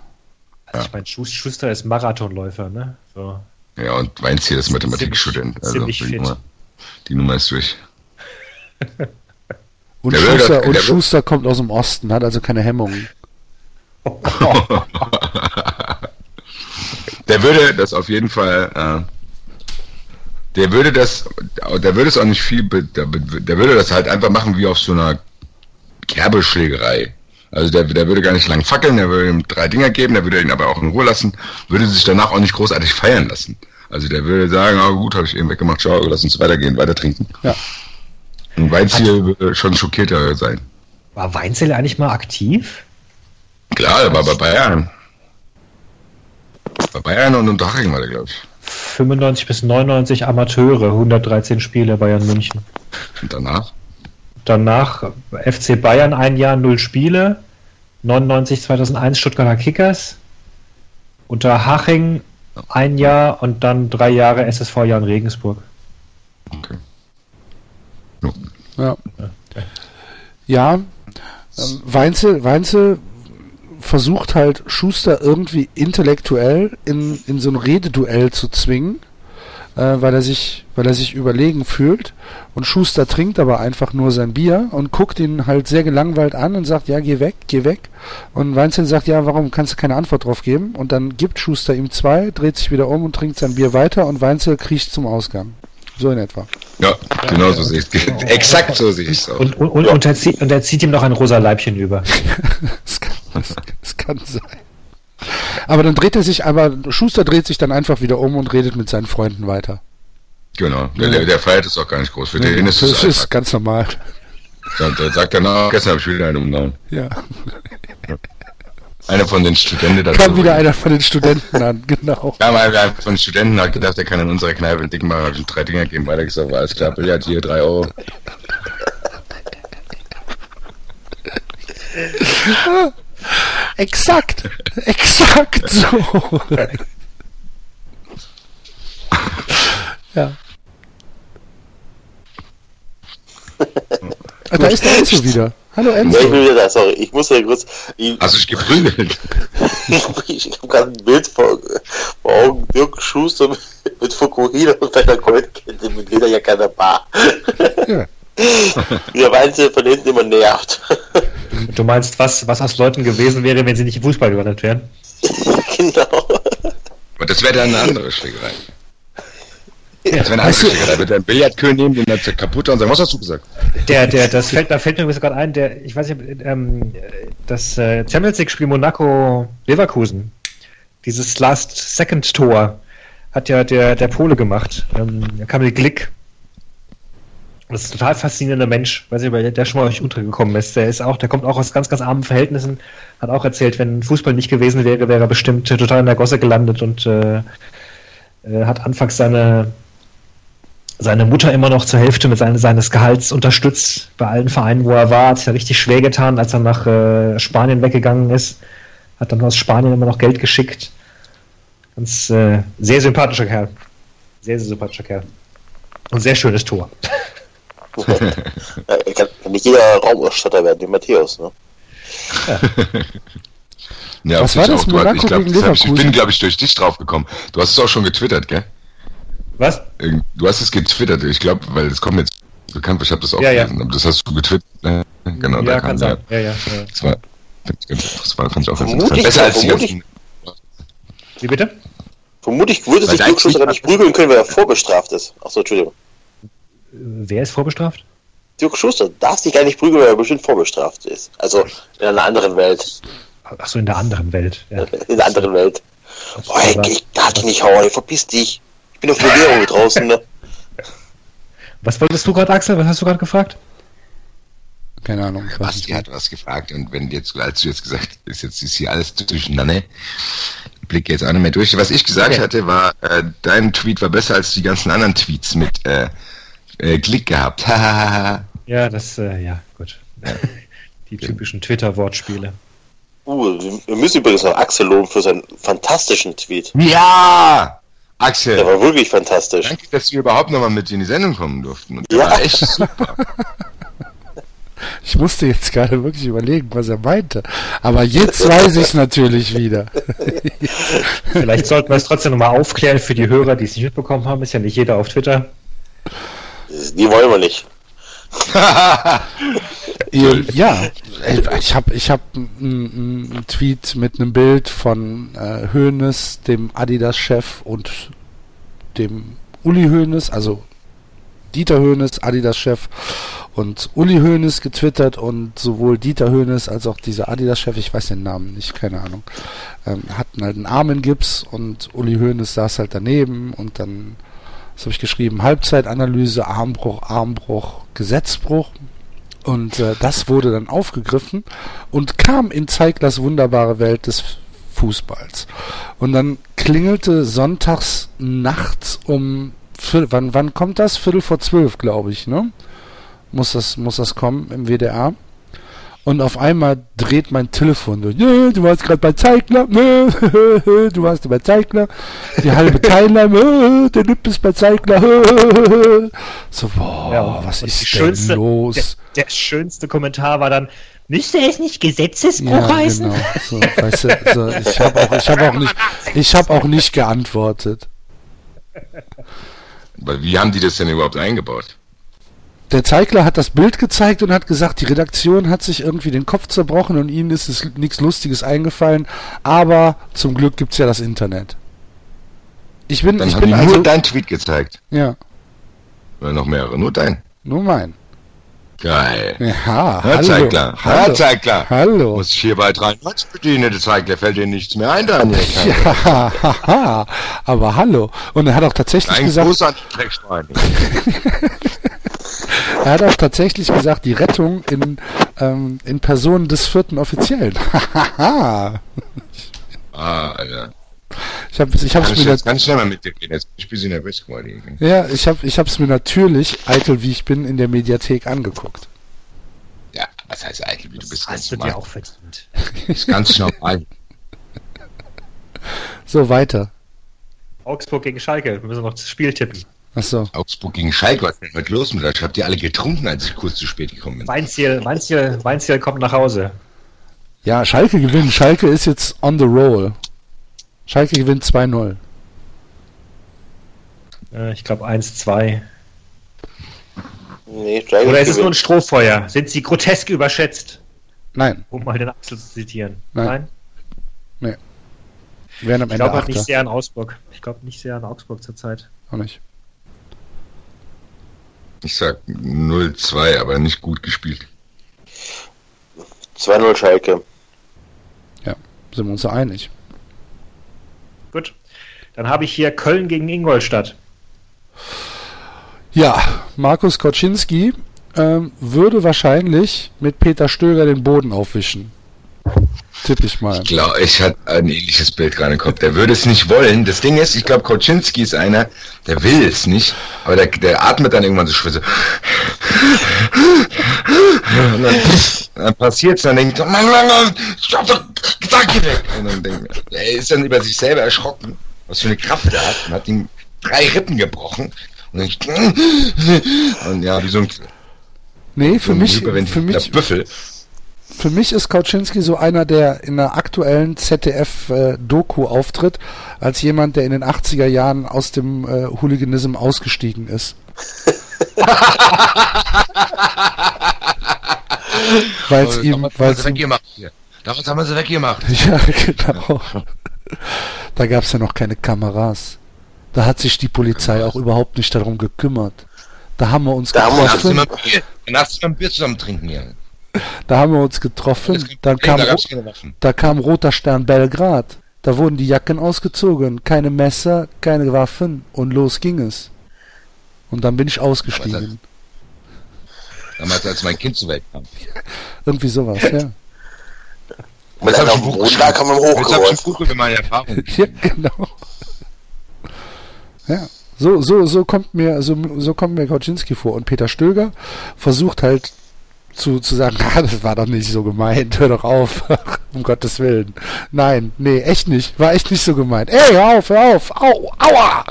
Also ich meine, Schus- Schuster ist Marathonläufer, ne? So. Ja, und Weinziel ist Mathematikstudent. Also ziemlich fit. Nummer, die Nummer ist durch. Und, Der Schuster, doch- und der Schuster kommt aus dem Osten, hat also keine Hemmungen. Der würde das auf jeden Fall äh, der würde das, der würde es auch nicht viel, der, der würde das halt einfach machen wie auf so einer Kerbeschlägerei. Also der, der würde gar nicht lang fackeln, der würde ihm drei Dinger geben, der würde ihn aber auch in Ruhe lassen, würde sich danach auch nicht großartig feiern lassen. Also der würde sagen, ah gut, habe ich eben weggemacht, ciao, lass uns weitergehen, weiter trinken. Ja. Und Weinziel würde schon schockierter sein. War Weinzel eigentlich mal aktiv? Klar, der war bei Bayern. Bei Bayern und Unterhaching war der, glaube ich. 95 bis 99 Amateure, 113 Spiele Bayern München. Und danach? Danach FC Bayern ein Jahr, null Spiele. 99, 2001 Stuttgarter Kickers. Unter Haching ein Jahr und dann drei Jahre SSV Jan Regensburg. Okay. Ja. Ja, ähm, Weinzel, Weinzel versucht halt Schuster irgendwie intellektuell in, in so ein Rededuell zu zwingen, äh, weil er sich, weil er sich überlegen fühlt. Und Schuster trinkt aber einfach nur sein Bier und guckt ihn halt sehr gelangweilt an und sagt, ja, geh weg, geh weg. Und Weinzel sagt, ja, warum kannst du keine Antwort drauf geben? Und dann gibt Schuster ihm zwei, dreht sich wieder um und trinkt sein Bier weiter und Weinzel kriecht zum Ausgang. So in etwa. Ja, genau so sehe ich es. Exakt so sehe ich es auch. Und, und, und, und, er zieht, und er zieht ihm noch ein rosa Leibchen über. Das kann, das, das kann sein. Aber dann dreht er sich, aber Schuster dreht sich dann einfach wieder um und redet mit seinen Freunden weiter. Genau, der, der, der feiert es auch gar nicht groß. Für den ist das es ist ganz normal. Da, da sagt er, na, gestern habe ich wieder einen umgehauen. Ja. Einer von den Studenten dazu. Kam wieder einer von den Studenten an, genau. Ja, mal einer von den Studenten hat gedacht, er kann in unserer Kneipe einen dicken machen, ihm drei Dinger gegeben, weiter gesagt, war alles klar, Billard hier, drei Euro. Exakt. Exakt so. ja. Ah, da ist der Enzo wieder. Hallo Ja, ich bin Enzo. wieder da, sorry. Ich muss ja kurz. Ich, Hast du dich geprügelt? ich habe gerade ein Bild vor, vor Augen. Dirk Schuster mit, mit Fukuhila und einer Goldkette mit Lederjacke an der Bar. Ja. Wie der Weinzel von hinten immer nervt. Du meinst, was, was aus Leuten gewesen wäre, wenn sie nicht in Fußball gewandelt wären? genau. Aber das wäre dann eine andere Schlägerei. Das wäre eine andere Schlägerei. Da wird er einen Billardkönig nehmen, den hat er kaputt und sagen, was hast du gesagt? Der, der, das fällt, da fällt mir übrigens gerade ein, der, ich weiß nicht, ähm, das äh, Champions League-Spiel Monaco-Leverkusen, dieses Last-Second-Tor, hat ja der, der Pole gemacht. Ähm, da kam der Glick. Das ist ein total faszinierender Mensch. Weiß nicht, ob der schon mal euch untergekommen ist. Der ist auch, der kommt auch aus ganz, ganz armen Verhältnissen. Hat auch erzählt, wenn Fußball nicht gewesen wäre, wäre er bestimmt total in der Gosse gelandet und äh, äh, hat anfangs seine, seine Mutter immer noch zur Hälfte mit seine, seines Gehalts unterstützt bei allen Vereinen, wo er war. Hat sich ja richtig schwer getan, als er nach äh, Spanien weggegangen ist. Hat dann aus Spanien immer noch Geld geschickt. Ganz äh, sehr sympathischer Kerl. Sehr, sehr sympathischer Kerl. Und sehr schönes Tor. Ja, kann, kann nicht jeder Raumausstatter werden, wie Matthäus, ne? Ja, Was auf war das? auch. Monaco ich, glaub, gegen ich, bin, glaube ich, durch dich drauf gekommen. Du hast es auch schon getwittert, gell? Was? Du hast es getwittert, ich glaube, weil es kommt jetzt bekannt, ich habe das auch Ja, ja. gelesen, aber das hast du getwittert. Ne? Genau, da ja, kam kann sein. Ja, ja, ja. Das war, das war, fand ich auch ganz interessant. Besser als die ganzen. Wie bitte? Vermutlich würde sich eigentlich- nicht prügeln können, weil er vorbestraft ist. Achso, Entschuldigung. Wer ist vorbestraft? Dirk Schuster darf sich gar nicht prügeln, weil er bestimmt vorbestraft ist. Also in einer anderen Welt. Achso, in der anderen Welt. Ja. In einer anderen Welt. Oh, Aber- ich, ich darf dich nicht hauen, verpiss dich. Ich bin auf Bewährung draußen, ne? Was wolltest du gerade, Axel? Was hast du gerade gefragt? Keine Ahnung. Basti hat was gefragt und wenn jetzt, als du jetzt gesagt hast, jetzt ist hier alles durcheinander, blicke jetzt auch nicht mehr durch. Was ich gesagt Okay. hatte, war, äh, dein Tweet war besser als die ganzen anderen Tweets mit äh, äh, Klick gehabt. Ja, das, äh, ja, gut. Die typischen Twitter-Wortspiele. Uh, wir- müssen übrigens noch Axel loben für seinen fantastischen Tweet. ja! Der Axel, war wirklich fantastisch. danke, dass wir überhaupt nochmal mit in die Sendung kommen durften. Und der Ja. war echt super. Ich musste jetzt gerade wirklich überlegen, was er meinte. Aber jetzt weiß ich es natürlich wieder. Vielleicht sollten wir es trotzdem nochmal aufklären für die Hörer, die es nicht mitbekommen haben. Ist ja nicht jeder auf Twitter. Die wollen wir nicht. Ja, ich habe ich hab einen Tweet mit einem Bild von äh, Hoeneß, dem Adidas-Chef und dem Uli Hoeneß, also Dieter Hoeneß, Adidas-Chef und Uli Hoeneß getwittert und sowohl Dieter Hoeneß als auch dieser Adidas-Chef, ich weiß den Namen nicht, keine Ahnung, ähm, hatten halt einen Arm in Gips und Uli Hoeneß saß halt daneben und dann, was habe ich geschrieben, Halbzeitanalyse, Armbruch, Armbruch, Gesetzbruch und äh, das wurde dann aufgegriffen und kam in Zeiglers wunderbare Welt des Fußballs. Und dann klingelte sonntags nachts um wann, wann kommt das? Viertel vor zwölf, glaube ich, ne? Muss das, muss das kommen im WDR. Und auf einmal dreht mein Telefon durch. Du warst gerade bei Zeigler. Du warst bei Zeigler. Die halbe Teilnahme. Der Lipp ist bei Zeigler. So, boah, Ja, was ist denn schönste- los? Der, der schönste Kommentar war dann, müsste es nicht Gesetzesbruch Ja, heißen? genau. So, weißt du, so, ich habe auch, ich habe auch nicht, ich habe auch nicht geantwortet. Weil wie haben die das denn überhaupt eingebaut? Der Zeigler hat das Bild gezeigt und hat gesagt, die Redaktion hat sich irgendwie den Kopf zerbrochen und ihnen ist es nichts Lustiges eingefallen, aber zum Glück gibt's ja das Internet. Ich bin, Dann ich bin also, nur dein Tweet gezeigt. ja, Oder noch mehrere, nur dein. nur mein. Geil. Ja, Herr hallo. Zeigler, Herr Hallo. Zeigler. Hallo. Muss ich hier bei 93 bedienen, der Zeigler fällt dir nichts mehr ein, Daniel. Ja, haha, aber hallo. Und er hat auch tatsächlich Ein gesagt, Gruß an Dreckschweine. er hat auch tatsächlich gesagt, die Rettung in, ähm, in Person des vierten Offiziellen. Hahaha. Ah, Alter. ich habe ich hab's ich mir jetzt ganz schnell mal mit dir reden. Jetzt bin ich ein bisschen nervös geworden. Ja, ich habe ich hab's mir natürlich, eitel wie ich bin, in der Mediathek angeguckt. Ja, was heißt eigentlich, wie du bist Das ganz hast du dir normal. auch verdient. Ist ganz normal. So, weiter. Augsburg gegen Schalke. Wir müssen noch das Spiel tippen. Achso. Augsburg gegen Schalke, was ist denn heute los mit euch? Habt ihr alle getrunken, als ich kurz zu spät gekommen bin? Weinziel, Weinziel, Weinziel kommt nach Hause. Ja, Schalke gewinnt. Schalke ist jetzt on the roll. Schalke gewinnt 2-0. Äh, ich glaube 1-2. Nee, Schalke Oder ist es nur ein. Strohfeuer? Sind sie grotesk überschätzt? Nein, Um mal den Axel zu zitieren. Nein. werden am Ich Ende glaube nicht sehr an Augsburg. Ich glaube nicht sehr an Augsburg zurzeit. Auch nicht. Ich sag 0-2, aber nicht gut gespielt. 2-0 Schalke. Sind wir uns da einig. Gut. Dann habe ich hier Köln gegen Ingolstadt. Ja, Markus Koczynski ähm, würde wahrscheinlich mit Peter Stöger den Boden aufwischen. Tipp ich mal. Ich glaube, ich hatte ein ähnliches Bild gerade im Kopf. Der würde es nicht wollen. Das Ding ist, ich glaube, Koczynski ist einer, der will es nicht, aber der, der atmet dann irgendwann so schwer so. Und dann, dann passiert es, dann denkt er, Mann, Mann, Mann, ich hab doch geh weg. Und dann denkt er, er ist dann über sich selber erschrocken, was für eine Kraft er hat und hat ihm drei Rippen gebrochen. Und, dann, und ja, wie so ein, Nee, für mich, für mich, Büffel. Für mich ist Kautschinski so einer, der in der aktuellen ZDF-Doku auftritt, als jemand, der in den 80er Jahren aus dem äh, Hooliganism ausgestiegen ist. Weil es ihm, haben weil's wir sie ihm. Damals haben wir sie weggemacht. ja, genau. Da gab es ja noch keine Kameras. Da hat sich die Polizei auch überhaupt nicht darum gekümmert. Da haben wir uns Da haben wir getroffen. nachts immer ein Bier zusammen trinken hier. Da haben wir uns getroffen. Dann da kam, Waffen. da kam Roter Stern Belgrad. Da wurden die Jacken ausgezogen. Keine Messer, keine Waffen. Und los ging es. Und dann bin ich ausgestiegen. Damals, als mein Kind zur Welt kam. Irgendwie sowas, ja. Mit Jetzt hab einer ich ein Buch Boden, da kann man Jetzt hab ich hochgeholt. Buch über meine Erfahrungen. Ja, genau. Ja, so, so, so kommt mir, so, so kommt mir Kaczynski vor. Und Peter Stöger versucht halt zu, zu sagen, ah, das war doch nicht so gemeint, hör doch auf, um Gottes Willen. Nein, nee, echt nicht, war echt nicht so gemeint. Ey, hör auf, hör auf, au, aua!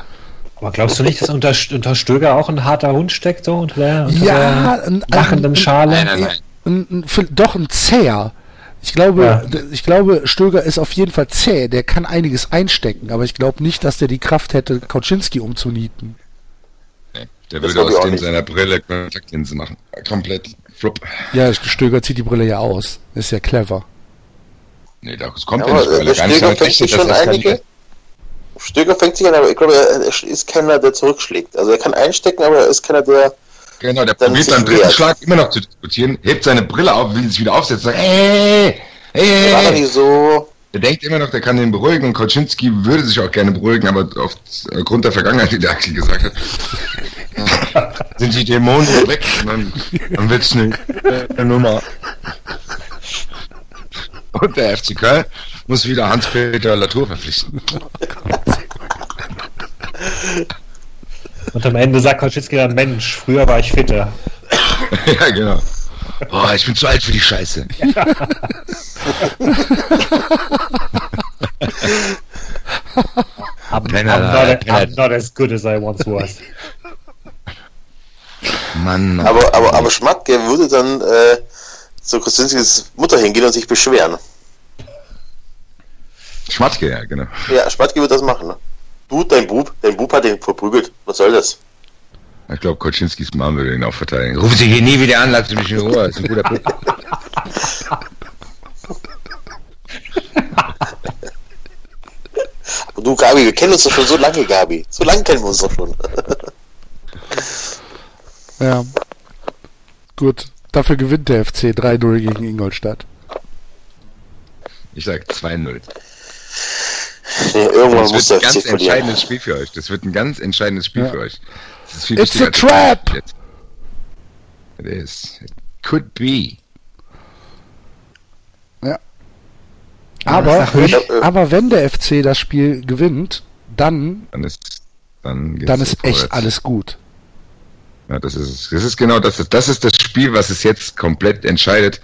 Aber glaubst du nicht, dass unter, unter Stöger auch ein harter Hund steckt, so unter der, unter Ja, der ein, lachenden ein, Schale? Nein, nein, nein. ein, ein, ein, doch ein Zäher. Ich glaube, Ja. ich glaube, Stöger ist auf jeden Fall zäh. Der kann einiges einstecken, aber ich glaube nicht, dass der die Kraft hätte, Kaczynski umzunieten. Nee, der Das würde aus dem seiner Brille Kontaktlinse machen. Komplett. Flupp. Ja, Stöger zieht die Brille ja aus. Ist ja clever. Nee, das kommt Ja, ja, nicht, weil der er gar nicht Stöger fängt sich schon einige. Stöger fängt sich an, aber ich glaube, er ist keiner, der zurückschlägt. Also er kann einstecken, aber er ist keiner, der. Genau, der Dann probiert beim dritten wehrt. Schlag immer noch zu diskutieren, hebt seine Brille auf, will sich wieder aufsetzen, sagt, hey, hey, War nicht so. Der denkt immer noch, der kann den beruhigen und Koczynski würde sich auch gerne beruhigen, aber aufgrund der Vergangenheit, die der Axel gesagt hat, sind die Dämonen weg dann, dann wird's eine, eine Nummer. Und der FC Köln muss wieder Hans-Peter Latour verpflichten. Und am Ende sagt Koschitski dann, Mensch, früher war ich fitter. ja, genau. Boah, ich bin zu alt für die Scheiße. I'm, Penner, I'm, not, Penner. I'm not as good as I once was. Mann. Aber, aber, aber Schmatke würde dann äh, zu Kosinskis Mutter hingehen und sich beschweren. Schmatke, ja, genau. Ja, Schmatke wird das machen. Du, dein Bub, dein Bub hat ihn verprügelt. Was soll das? Ich glaube, Koczynskis Mom würde ihn auch verteidigen. Rufen Sie hier nie wieder an, Sie mich in Ruhe. Das ist ein guter Bub. Du, Gabi, wir kennen uns doch schon so lange, Gabi. So lange kennen wir uns doch schon. Ja. Gut. Dafür gewinnt der FC 3-0 gegen Ingolstadt. Ich sag 2-0. Nee, irgendwann Das muss wird ein ganz verlieren. entscheidendes Spiel für euch. Das wird ein ganz entscheidendes Spiel Ja. für euch. Das ist viel It's a trap! It is. It could be. Aber, sag wenn, aber wenn der FC das Spiel gewinnt, dann, Dann ist, dann, dann ist echt alles gut. Ja, das ist, es. das ist genau das. Das ist das Spiel, was es jetzt komplett entscheidet,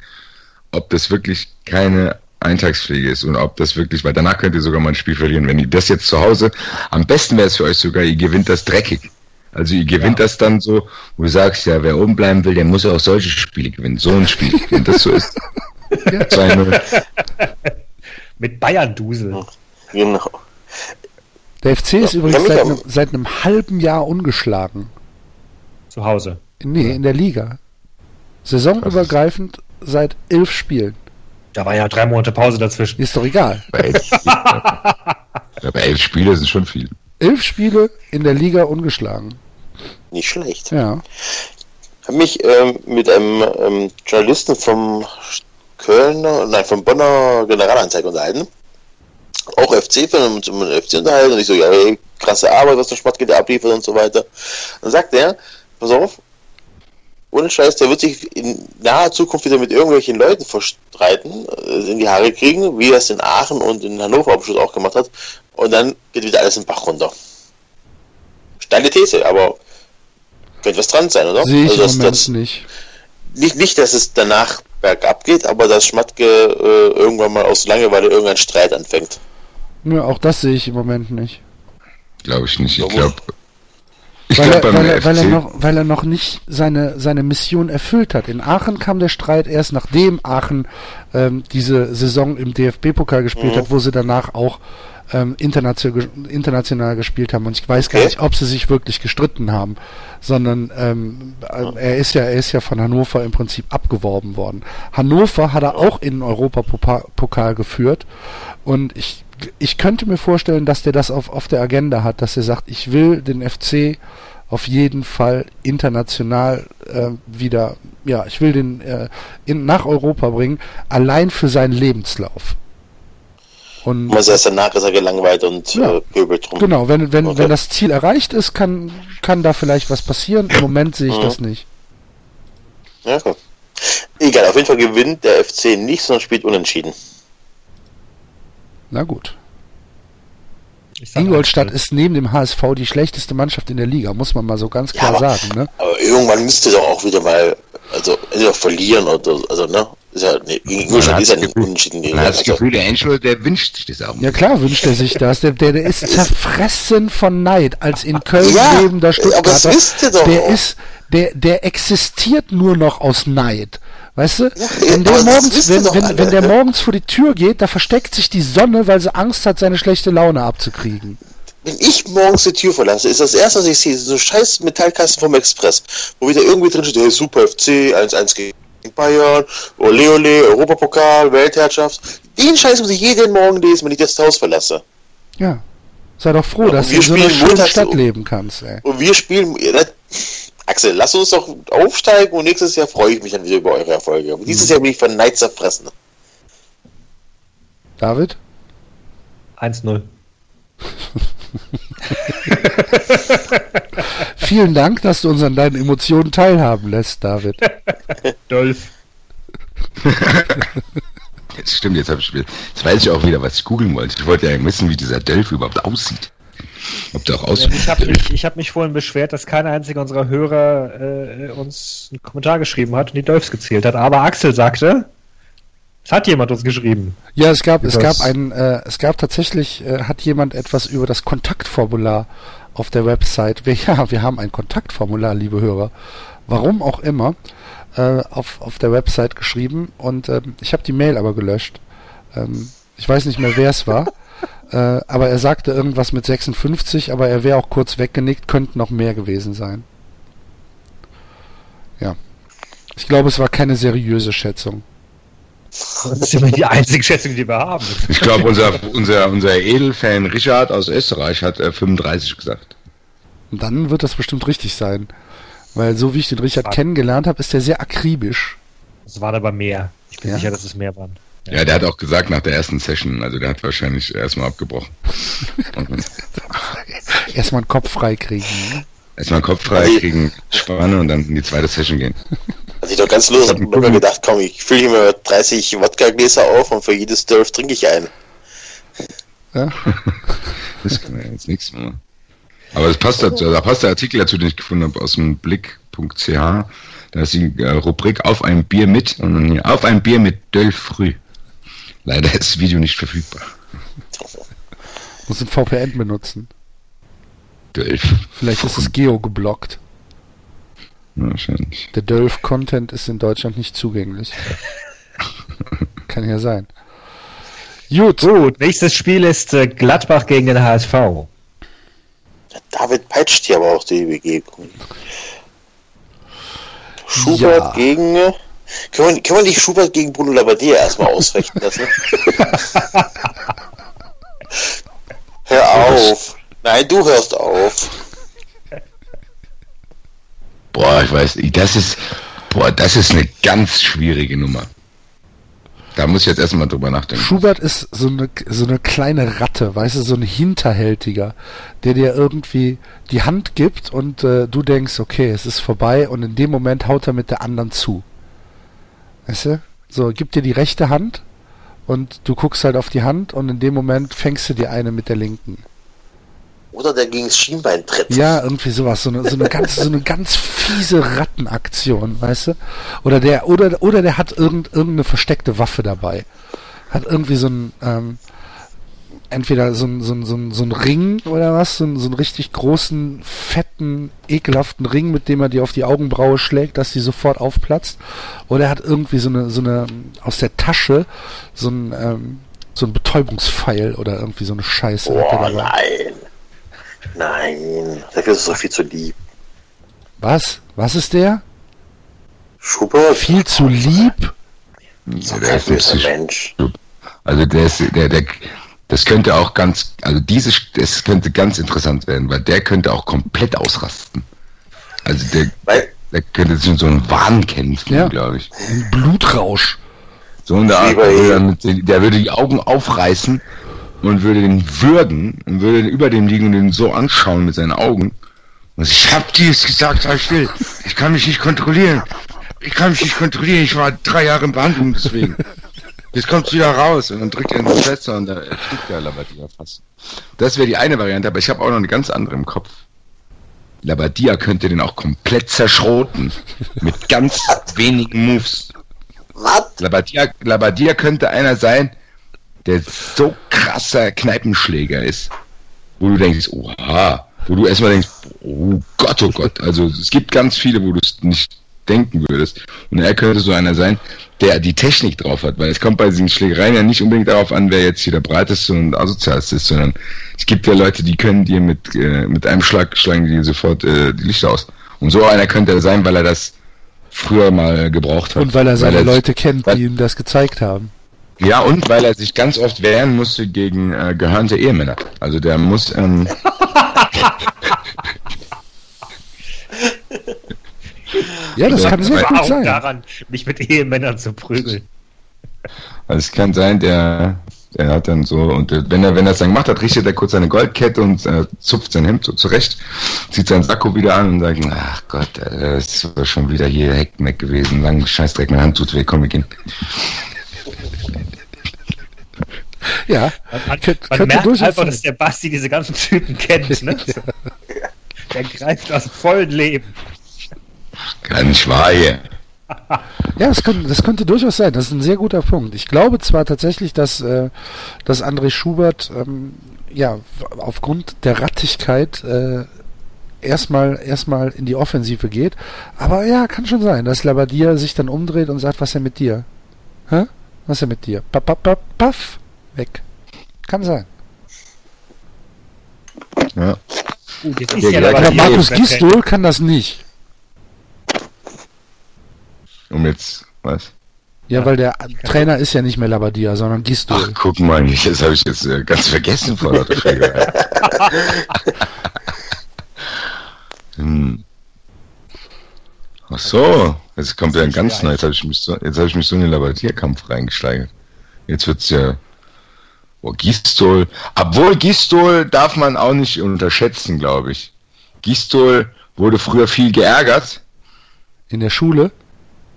ob das wirklich keine Eintagspflege ist und ob das wirklich, weil danach könnt ihr sogar mal ein Spiel verlieren. Wenn ihr das jetzt zu Hause, am besten wäre es für euch sogar, ihr gewinnt das dreckig. Also ihr gewinnt das dann so, wo du sagst, ja, wer oben bleiben will, der muss auch solche Spiele gewinnen. So ein Spiel. Wenn das so ist. 2-0. Mit Bayern-Dusel. Genau. Der FC ist Ja, übrigens seit seit einem halben Jahr ungeschlagen. Zu Hause. Nee, in der Liga. Saisonübergreifend seit elf Spielen. Da war ja drei Monate Pause dazwischen. Ist doch egal. Bei elf, aber elf Spiele sind schon viel. Elf Spiele in der Liga ungeschlagen. Nicht schlecht. Ja. habe mich ähm, mit einem ähm, Journalisten vom Kölner, nein, vom Bonner Generalanzeiger unterhalten. Auch FC, von einem, zum FC unterhalten. Und ich so, ja, ey, krasse Arbeit, was der Sport da abliefert und so weiter. Dann sagt er, pass auf, ohne Scheiß, der wird sich in naher Zukunft wieder mit irgendwelchen Leuten verstreiten, äh, in die Haare kriegen, wie er es in Aachen und in Hannover am Schluss auch gemacht hat. Und dann geht wieder alles in den Bach runter. Steile These, aber könnte was dran sein, oder? Sehe ich Also, im dass- Moment dass- nicht. nicht, nicht, dass es danach bergab geht, aber dass Schmatke äh, irgendwann mal aus Langeweile irgendein Streit anfängt. Nö, auch das sehe ich im Moment nicht. Glaube ich nicht. Ich glaube, ich Weil, glaube er, weil, er, weil, er noch, weil er noch nicht seine, seine Mission erfüllt hat. In Aachen kam der Streit erst nachdem Aachen ähm, diese Saison im DFB-Pokal gespielt Mhm. hat, wo sie danach auch ähm, international, international gespielt haben. Und ich weiß gar Okay. nicht, ob sie sich wirklich gestritten haben, sondern ähm, äh, er ist ja, er ist ja von Hannover im Prinzip abgeworben worden. Hannover hat er auch in den Europapokal geführt und ich ich könnte mir vorstellen, dass der das auf, auf der Agenda hat, dass er sagt, ich will den FC auf jeden Fall international äh, wieder, ja, ich will den äh, in, nach Europa bringen, allein für seinen Lebenslauf. Und Man sagt, danach ist er gelangweilt und Ja. äh, pöbelt drum. genau, wenn, wenn, Okay. wenn das Ziel erreicht ist, kann, kann da vielleicht was passieren. Im Moment sehe ich Mhm. das nicht. Ja, okay. Egal, auf jeden Fall gewinnt der FC nicht, sondern spielt unentschieden. Na gut. Ingolstadt ist neben dem HSV die schlechteste Mannschaft in der Liga, muss man mal so ganz Ja, klar aber- sagen. Ne? Aber irgendwann müsste doch auch wieder mal, also entweder verlieren oder, also ne, ist ja, nee, Ingolstadt ist ja nicht Gefühl- unentschieden. man hat das Also, Gefühl, der Angelo, der wünscht sich das auch. Ja klar wünscht er sich das. Der, der, der ist zerfressen von Neid als in Köln Ja, lebender aber das Stuttgarter. wisst ihr doch Der auch. ist, der, der existiert nur noch aus Neid. Weißt du? Ja, wenn, der morgens, wenn, wenn, wenn der morgens vor die Tür geht, da versteckt sich die Sonne, weil sie Angst hat, seine schlechte Laune abzukriegen. Wenn ich morgens die Tür verlasse, ist das erste, was ich sehe, so scheiß Metallkasten vom Express, wo wieder irgendwie drin steht, hey, Super FC, 1-1 gegen Bayern, Ole Ole, Europapokal, Weltherrschaft. Den Scheiß muss ich jeden Morgen lesen, wenn ich das Haus verlasse. Ja. Sei doch froh, Ja, dass du in so einer schönen Stadt leben kannst, ey. Und wir spielen. Axel, lass uns doch aufsteigen und nächstes Jahr freue ich mich dann wieder über eure Erfolge. Aber dieses Jahr bin ich von Neid zerfressen. David? 1-0. Vielen Dank, dass du uns an deinen Emotionen teilhaben lässt, David. Dolph. Jetzt stimmt, jetzt, hab ich, jetzt weiß ich auch wieder, was ich googeln wollte. Ich wollte ja wissen, wie dieser Delph überhaupt aussieht. Ob der auch aussieht. Ich habe mich, ich hab mich vorhin beschwert, dass kein einziger unserer Hörer äh, uns einen Kommentar geschrieben hat und die Dolphs gezählt hat. Aber Axel sagte, es hat jemand uns geschrieben. Ja, es gab, es gab ein, äh, es gab tatsächlich, äh, hat jemand etwas über das Kontaktformular auf der Website. Wir, ja, wir haben ein Kontaktformular, liebe Hörer. Warum auch immer, äh, auf, auf der Website geschrieben und ähm, ich habe die Mail aber gelöscht. Ähm, ich weiß nicht mehr, wer es war. Äh, aber er sagte irgendwas mit 56, aber er wäre auch kurz weggenickt, könnten noch mehr gewesen sein. Ja. Ich glaube, es war keine seriöse Schätzung. Das ist immer die einzige Schätzung, die wir haben. Ich glaube, unser, unser, unser Edelfan Richard aus Österreich hat äh, 35 gesagt. Und dann wird das bestimmt richtig sein. Weil so wie ich den Richard kennengelernt habe, ist er sehr akribisch. Es waren aber mehr. Ich bin Ja? sicher, dass es mehr waren. Ja, der hat auch gesagt nach der ersten Session, also der hat wahrscheinlich erstmal abgebrochen. Erstmal einen Kopf frei kriegen. Ne? erstmal Kopf frei kriegen, spannen und dann in die zweite Session gehen. Also ich doch ganz los, hab mir gedacht, komm, ich fülle hier mal 30 Wodka-Gläser auf und für jedes Dolph trinke ich einen. Ja? Das kann man ja jetzt nichts mehr. Aber das passt dazu, da passt der Artikel dazu, den ich gefunden habe, aus dem Blick.ch. Da ist die äh, Rubrik auf ein Bier mit und dann hier, auf ein Bier mit Dölf früh. Leider ist das Video nicht verfügbar. Muss ein VPN benutzen. Dölf. Vielleicht ist es geo geblockt. Wahrscheinlich. Der Dolph-Content ist in Deutschland nicht zugänglich. Kann ja sein. Gut, Gut, nächstes Spiel ist äh, Gladbach gegen den HSV. David peitscht hier aber auch die Begegnung. Schubert Ja. gegen. Können wir, können wir nicht Schubert gegen Bruno Labbadia erstmal ausrechnen lassen? Hör auf! Nein, du hörst auf. Boah, ich weiß, nicht, das ist, boah, das ist eine ganz schwierige Nummer. Da muss ich jetzt erstmal drüber nachdenken. Schubert ist so eine, so eine kleine Ratte, weißt du, so ein Hinterhältiger, der dir irgendwie die Hand gibt und äh, du denkst, okay, es ist vorbei und in dem Moment haut er mit der anderen zu. Weißt du? So, gibt dir die rechte Hand und du guckst halt auf die Hand und in dem Moment fängst du dir eine mit der linken. Oder der gegen das Schienbein tritt. Ja, irgendwie sowas, so eine, so eine ganz, so eine ganz fiese Rattenaktion, weißt du? Oder der, oder, oder der hat irgend, irgendeine versteckte Waffe dabei. Hat irgendwie so ein, ähm, entweder so ein, so ein, so ein, so ein Ring oder was, so ein, so einen richtig großen, fetten, ekelhaften Ring, mit dem er dir auf die Augenbraue schlägt, dass die sofort aufplatzt. Oder er hat irgendwie so eine, so eine, aus der Tasche, so ein, ähm, so ein Betäubungspfeil oder irgendwie so eine Scheiße. dabei. nein. Nein, dafür ist es so viel zu lieb. Was? Was ist der? Schubert? Viel zu lieb? So Ja, der ist ein Mensch. Also der ist, der, der, das könnte auch ganz, also dieses, das könnte ganz interessant werden, weil der könnte auch komplett ausrasten. Also der, Weil, der könnte schon so einen Wahn kämpfen, Ja. glaube ich. Ein Blutrausch. So in der Art, Lieber der, würde eh. dann mit den, der würde die Augen aufreißen und würde den würgen und würde über dem liegen und den so anschauen mit seinen Augen. Und ich hab dir es gesagt, sei still. Ich kann mich nicht kontrollieren. Ich kann mich nicht kontrollieren. Ich war drei Jahre in Behandlung deswegen. Jetzt kommt's wieder raus und dann drückt er in die Fenster und da erschrickt der Labadia fast. Das wäre die eine Variante, aber ich habe auch noch eine ganz andere im Kopf. Labadia könnte den auch komplett zerschroten. Mit ganz wenigen Moves. was? Labadia, Labadia könnte einer sein, der so krasser Kneipenschläger ist, wo du denkst, oha, wo du erstmal denkst, oh Gott, oh Gott. Also es gibt ganz viele, wo du es nicht denken würdest. Und er könnte so einer sein, der die Technik drauf hat, weil es kommt bei diesen Schlägereien ja nicht unbedingt darauf an, wer jetzt hier der breiteste und asozialste ist, sondern es gibt ja Leute, die können dir mit, äh, mit einem Schlag schlagen die sofort äh, die Lichter aus. Und so einer könnte er sein, weil er das früher mal gebraucht hat. Und weil er seine er- Leute kennt, weil- die ihm das gezeigt haben. Ja, und weil er sich ganz oft wehren musste gegen äh, gehörnte Ehemänner. Also der muss. Ähm, Ja, das kann sehr gut auch sein. daran, mich mit Ehemännern zu prügeln. also es kann sein, der, der hat dann so, und wenn er, wenn er es dann gemacht hat, richtet er kurz seine Goldkette und äh, zupft sein Hemd so zurecht, zieht seinen Sakko wieder an und sagt, ach Gott, äh, das ist schon wieder hier Heckmeck gewesen, lang Scheißdreck, meine Hand tut weh, komm, wir gehen. Ja, Man, man könnte merkt einfach, sein. dass der Basti diese ganzen Typen kennt. Ne? Der greift aus dem vollen Leben. Gar nicht wahr hier. Ja, das, kann, das könnte durchaus sein. Das ist ein sehr guter Punkt. Ich glaube zwar tatsächlich, dass, äh, dass André Schubert ähm, ja aufgrund der Rattigkeit äh, erstmal erstmal in die Offensive geht, aber ja, kann schon sein, dass Labadia sich dann umdreht und sagt, was ist denn mit dir? Hä? Was ist denn mit dir? Paff, paff, paff, paff, weg. Kann sein. Ja. Jetzt Ja, ja aber Markus. Gistol kann das nicht. Um jetzt, was? Ja, weil der Trainer ist ja nicht mehr Labadia, sondern Ach, Gistol. guck mal, das habe ich jetzt äh, ganz vergessen vor lauter Schlägerei. hm. Ach so, jetzt kommt ja ein ganz neu. Jetzt habe ich mich so, jetzt habe ich mich so in den Laborierkampf reingesteigert. Jetzt wird's ja. Oh, Gistol. Obwohl Gistol darf man auch nicht unterschätzen, glaube ich. Gistol wurde früher viel geärgert. In der Schule.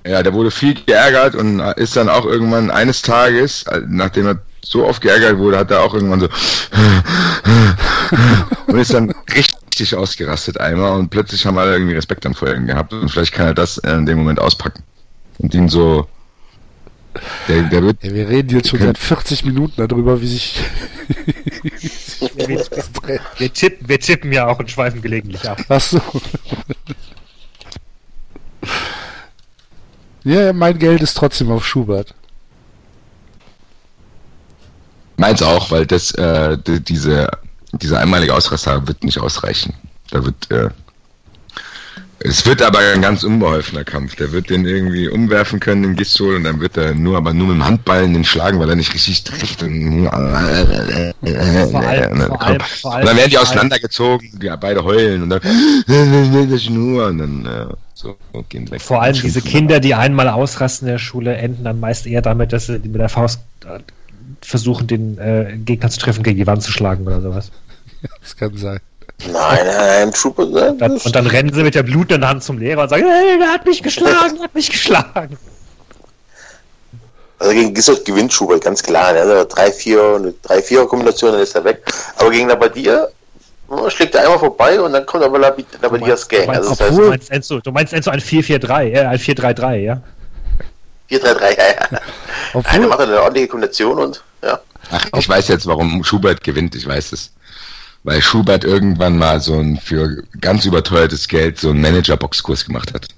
Ja, der wurde viel geärgert und ist dann auch irgendwann eines Tages, äh, nachdem er so oft geärgert wurde, hat er auch irgendwann so und ist dann richtig ausgerastet einmal und plötzlich haben alle irgendwie Respekt dann vor ihm gehabt und vielleicht kann er das in dem Moment auspacken und ihn so der, der wird Ja, wir reden jetzt schon seit 40 Minuten darüber, wie sich. Wir, tippen, wir tippen ja auch und schweifen gelegentlich ab. Ach so. Ja, mein Geld ist trotzdem auf Schubert. meins auch, weil das äh, die, diese dieser einmalige Ausraster wird nicht ausreichen. Da wird äh, es wird aber ein ganz unbeholfener Kampf. Der wird den irgendwie umwerfen können, den Gistol, und dann wird er nur, aber nur mit dem Handballen den schlagen, weil er nicht richtig trifft. Und, Vor allem- vor allem- vor allem- und dann werden die auseinandergezogen, die beide heulen und dann das nur und dann äh, so gehen weg. Vor allem diese Kinder, die einmal ausrasten in der Schule, enden dann meist eher damit, dass sie mit der Faust äh, versuchen, den äh, Gegner zu treffen, gegen die Wand zu schlagen oder sowas. Das kann sein. Nein, nein, Trooper, nein, Dann, und dann rennen sie mit der blutenden Hand zum Lehrer und sagen, hey, der hat mich geschlagen, der hat mich geschlagen. Also gegen Gisot gewinnt Schubert, ganz klar. Ne? Also 3-4, eine 3-4er-Kombination, dann ist er weg. Aber gegen Labadia oh, schlägt er einmal vorbei und dann kommt aber Labadias Gang. Also das heißt du, meinst Enzo, du meinst Enzo ein 4-4-3, äh, ein 4-3-3, ja? 4-3-3, ja, ja. Nein, dann Obwohl, macht er eine ordentliche Kombination und ja. Ach, ich weiß jetzt, warum Schubert gewinnt, ich weiß es. Weil Schubert irgendwann mal so ein für ganz überteuertes Geld so einen Manager-Boxkurs gemacht hat.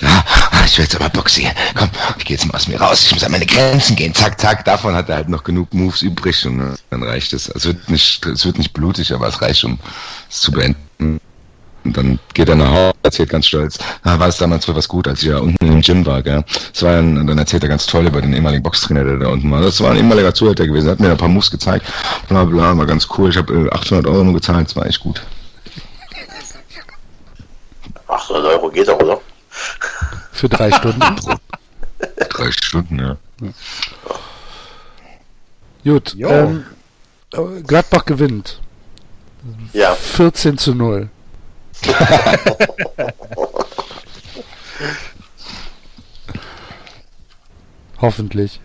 Ja, ah, ich will jetzt aber Boxen. Komm, ich gehe jetzt mal aus mir raus, ich muss an meine Grenzen gehen. Zack, zack, davon hat er halt noch genug Moves übrig und äh, dann reicht es. Es wird nicht, es wird nicht blutig, aber es reicht, um es zu beenden. Und dann geht er nach Hause, erzählt ganz stolz, ah, war es damals für was gut, als ich ja unten im Gym war, gell. Das war ein, und dann erzählt er ganz toll über den ehemaligen Boxtrainer, der da unten war. Das war ein ehemaliger Zuhälter gewesen, hat mir ein paar Moves gezeigt, bla bla, war ganz cool. Ich habe äh, 800 Euro nur gezahlt, das war echt gut. 800 Euro geht doch, oder? für drei Stunden. Drei Stunden, ja. Gut. Jo. Ähm, äh, Gladbach gewinnt. Ja. 14 zu 0. Hoffentlich.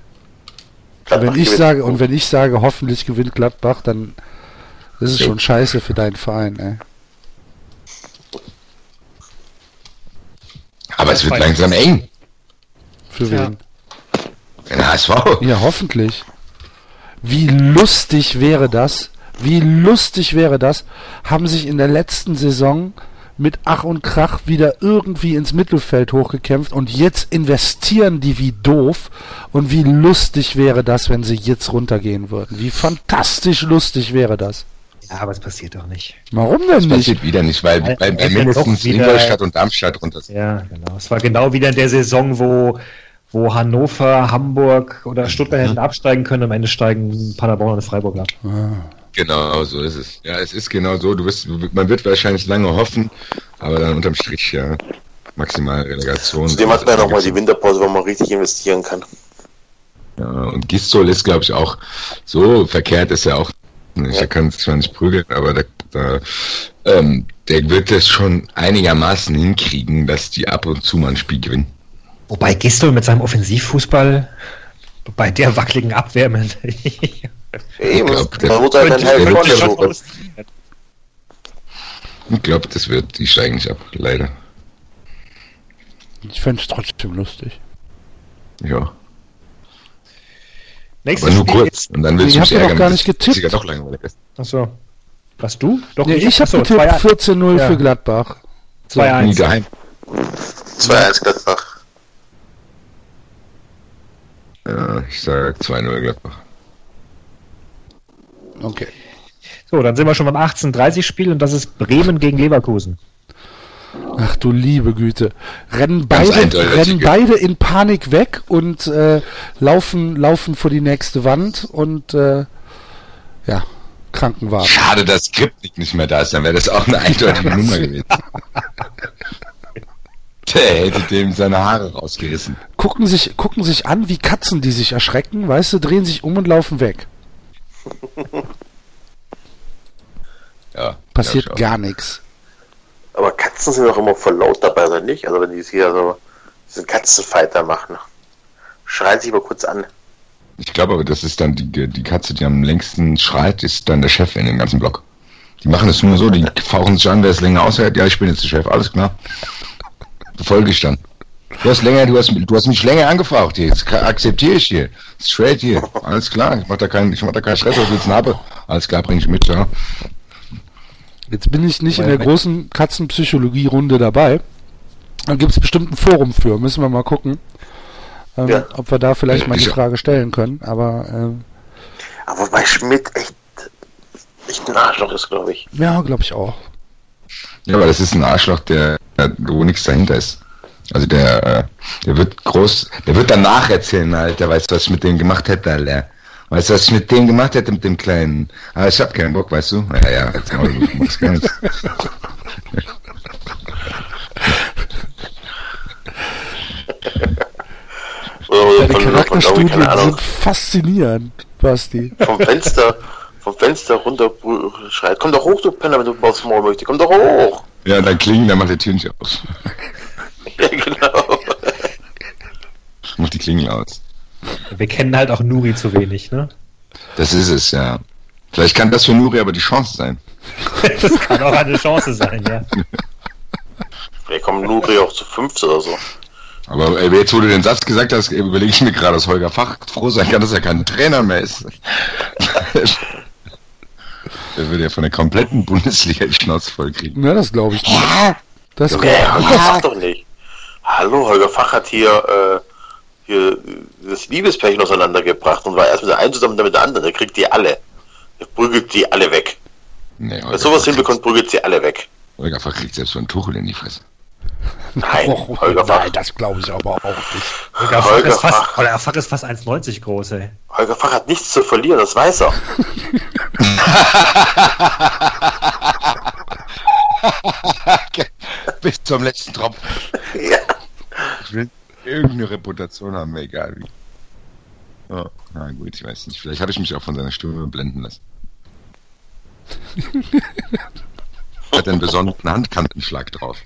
Und wenn ich sage, und wenn ich sage, hoffentlich gewinnt Gladbach, dann ist es schon scheiße für deinen Verein, ey. Aber es wird langsam eng. Für Ja. wen? Für den HSV. Ja, hoffentlich. Wie lustig wäre das? Wie lustig wäre das? Haben sich in der letzten Saison mit Ach und Krach wieder irgendwie ins Mittelfeld hochgekämpft und jetzt investieren die wie doof. Und wie lustig wäre das, wenn sie jetzt runtergehen würden? Wie fantastisch lustig wäre das? Ja, aber es passiert doch nicht. Warum Das denn nicht? passiert wieder nicht, weil, Weil- weil, mindestens wieder- Ingolstadt und Darmstadt runter sind. Ja, genau. Es war genau wieder in der Saison, wo, wo Hannover, Hamburg oder Stuttgart hätten absteigen können. Am Ende steigen Paderborn und Freiburg ab. Genau, so ist es. Ja, es ist genau so. Du wirst, man wird wahrscheinlich lange hoffen, aber dann unterm Strich ja maximal Relegation. Zudem hat man ja nochmal die Winterpause, wo man richtig investieren kann. Ja, und Gistol ist, glaube ich, auch so verkehrt ist er auch nicht. Ja. Er kann zwar nicht prügeln, aber der, der, ähm, der wird es schon einigermaßen hinkriegen, dass die ab und zu mal ein Spiel gewinnen. Wobei Gistol mit seinem Offensivfußball bei der wackeligen Abwehr man, glaub, der- man muss halt ja suchen. Ich glaube, das wird, die steigen nicht ab, leider. Ich fände es trotzdem lustig. Ja. Nächstes Aber nur Spiel kurz. Und dann willst Nee, du mich ärgern, gar nicht getippt. Sieger doch langweilig ist. Achso. Was du? Doch, Ja, ich habe getippt 2-1. 14-0 Ja. für Gladbach. So, 2-1. Nie geheim. 2-1 Gladbach. Ja, ich sage 2-0 Gladbach. okay. So, dann sind wir schon beim 18:30-Spiel und das ist Bremen gegen Leverkusen. Ach du liebe Güte. Rennen beide, rennen beide in Panik weg und äh, laufen, laufen vor die nächste Wand und äh, ja, Krankenwagen. Schade, dass Skriptnik nicht mehr da ist, dann wäre das auch eine eindeutige Nummer gewesen. Der hätte dem seine Haare rausgerissen. Gucken sich, gucken sich an, wie Katzen, die sich erschrecken, weißt du, drehen sich um und laufen weg. Ja, Passiert auch. gar nichts. Aber Katzen sind doch immer voll laut dabei, oder nicht? Also wenn die hier so diesen Katzenfighter machen. Schreien sich mal kurz an. Ich glaube aber, das ist dann die, die Katze, die am längsten schreit, ist dann der Chef in dem ganzen Block. Die machen es nur so, die fauchen sich an, wer es länger aushält. Ja, ich bin jetzt der Chef, alles klar. Befolge ich dann. Du hast länger, du hast, du hast mich länger angefragt hier. Jetzt akzeptiere ich hier. Straight hier. Alles klar. Ich mach da keinen, ich mach da keinen Stress, was du denn habe? Alles klar, bring ich mit, ja. Jetzt bin ich nicht in der großen Katzenpsychologie-Runde dabei. Da gibt es bestimmt ein Forum für. Müssen wir mal gucken, ähm, Ja. ob wir da vielleicht mal die Ich- Frage stellen können. Aber ähm, Aber wobei Schmidt echt, echt ein Arschloch ist, glaube ich. ja, glaube ich auch. Ja, aber das ist ein Arschloch, der, der wo nichts dahinter ist. Also der, äh, der wird groß, der wird danach erzählen, Alter, weißt du, was ich mit dem gemacht hätte, Alter. Weißt du, was ich mit dem gemacht hätte, mit dem Kleinen? Aber ich hab keinen Bock, weißt du? Ja, ja, jetzt mal, du machst gar nichts. Deine irgendwie, Charakterstudien sind faszinierend, Basti. vom Fenster, vom Fenster runter schreit. Komm doch hoch, du Penner, wenn du aufs Maul möchtest. Komm doch hoch. Ja, dann klingen, dann macht der Tür nicht aus. Ja, genau. Macht die Klingel aus. Wir kennen halt auch Nuri zu wenig, ne? Das ist es, ja. Vielleicht kann das für Nuri aber die Chance sein. Das kann auch eine Chance sein, ja. Vielleicht kommen Nuri auch zu fünft oder so. Aber ey, jetzt, wo du den Satz gesagt hast, überlege ich mir gerade, dass Holger Fach froh sein kann, dass er kein Trainer mehr ist. Der würde ja von der kompletten Bundesliga die Schnauze voll kriegen. Ja, das glaube ich nicht. Das Nee, Holger Fach doch nicht. Hallo, Holger Fach hat hier, äh, hier das Liebespärchen auseinandergebracht und war erst mit der einen zusammen, dann mit der anderen. Der kriegt die alle. Der prügelt die alle weg. Nee, Wer sowas hinbekommt, prügelt sie alle weg. Holger Fach kriegt selbst so einen Tuchel in die Fresse. Nein, Oh, Holger Fach. nein, das glaube ich aber auch nicht. Holger Fach Holger ist fast, Fach. Holger Fach ist fast 1,90 groß, ey. Holger Fach hat nichts zu verlieren, das weiß er. Bis zum letzten Tropfen. Ja. Ich will irgendeine Reputation haben, mir egal wie. Oh, na gut, ich weiß nicht. Vielleicht habe ich mich auch von seiner Stimme blenden lassen. hat einen besonderen Handkantenschlag drauf,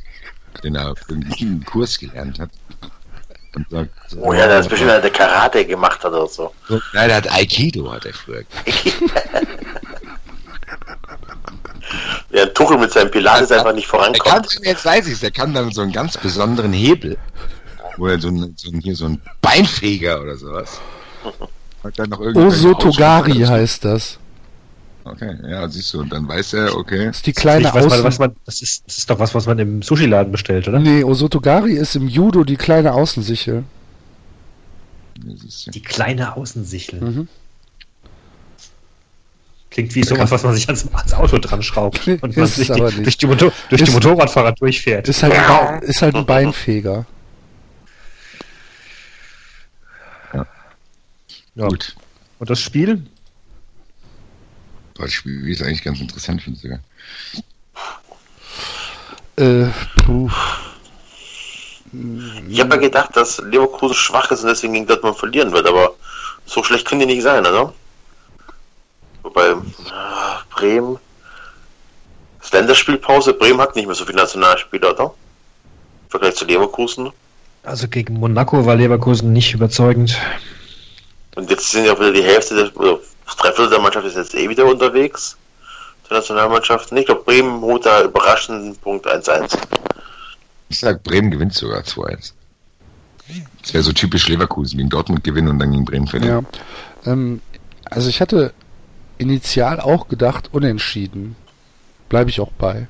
den er irgendwie im Kurs gelernt hat. Und sagt, Oh ja, der ist bestimmt der Karate gemacht hat oder so. Nein, der hat Aikido, hat er früher. Der Tuchel mit seinem Pilates einfach nicht Er kann, vorankommt. jetzt weiß ich's, der kann dann so einen ganz besonderen Hebel, wo er so ein, so ein hier so ein Beinfeger oder sowas. Hat dann noch irgendeinen Osotogari heißt das. Okay, ja, siehst du, und dann weiß er, okay. Das ist die kleine was man, Außen... was man, das, ist, das ist doch was, was man im Sushi-Laden bestellt, oder? Nee, Osotogari ist im Judo die kleine Außensichel. Das ist ja- Die kleine Außensichel. Mhm. Klingt wie sowas, was man sich ans, ans Auto dran schraubt und man Ist durch, aber die, durch, die Motor, durch Ist- die Motorradfahrer durchfährt. Ist halt, ein, ist halt ein Beinfeger. Ja. Gut. Und das Spiel? Das Spiel ist eigentlich ganz interessant, finde ich sogar. Äh, puh. Ich habe ja gedacht, dass Leverkusen schwach ist und deswegen gegen Dortmund verlieren wird, aber so schlecht können die nicht sein, oder? Wobei äh, Bremen. Das Länderspielpause, Bremen hat nicht mehr so viele Nationalspieler, oder? Im Vergleich zu Leverkusen. Also gegen Monaco war Leverkusen nicht überzeugend. Und jetzt sind ja wieder die Hälfte, der, oder drei Viertel der Mannschaft ist jetzt eh wieder unterwegs. Der Nationalmannschaften. Ich glaube, Bremen holt da überraschenden Punkt 1-1. Ich sag, Bremen gewinnt sogar 2-1. Das wäre so typisch Leverkusen, gegen Dortmund gewinnen und dann gegen Bremen verlieren. Ja. Ähm, also ich hatte initial auch gedacht, unentschieden. Bleibe ich auch bei.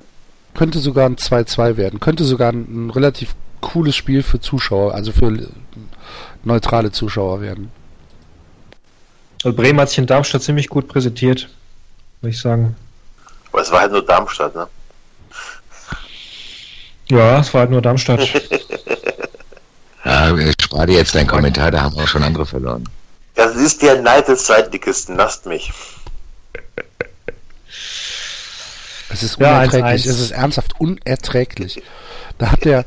Könnte sogar ein 2-2 werden. Könnte sogar ein, ein relativ cooles Spiel für Zuschauer, also für äh, neutrale Zuschauer werden. Also Bremen hat sich in Darmstadt ziemlich gut präsentiert, würde ich sagen. Aber es war halt nur Darmstadt, ne? Ja, es war halt nur Darmstadt. Ja, ich spare dir jetzt deinen Kommentar, da haben auch schon andere verloren. Das ist der Neid des Zweitligisten, lasst mich. Es ist Ja, unerträglich. 1-1. Es ist ernsthaft unerträglich. Da hat er,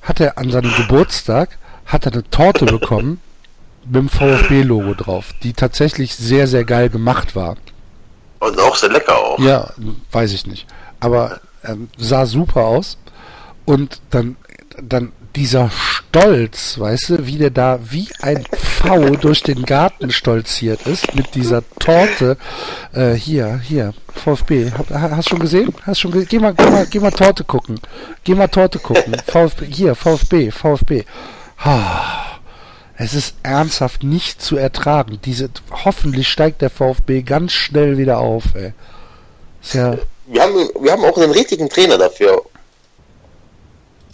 hat er an seinem Geburtstag hat er eine Torte bekommen mit dem VfB-Logo drauf, die tatsächlich sehr, sehr geil gemacht war. Und auch sehr lecker auch. Ja, weiß ich nicht. Aber ähm, sah super aus. Und dann, dann dieser Stolz, weißt du, wie der da wie ein V durch den Garten stolziert ist mit dieser Torte. Äh, hier, hier, VfB. Hab, ha- hast schon gesehen? Hast schon ge geh mal, geh mal, geh mal Torte gucken. Geh mal Torte gucken. VfB, hier, VfB, VfB. Ha. Es ist ernsthaft nicht zu ertragen. Diese, hoffentlich steigt der VfB ganz schnell wieder auf, ey. Ist ja, Wir haben, wir haben auch einen richtigen Trainer dafür.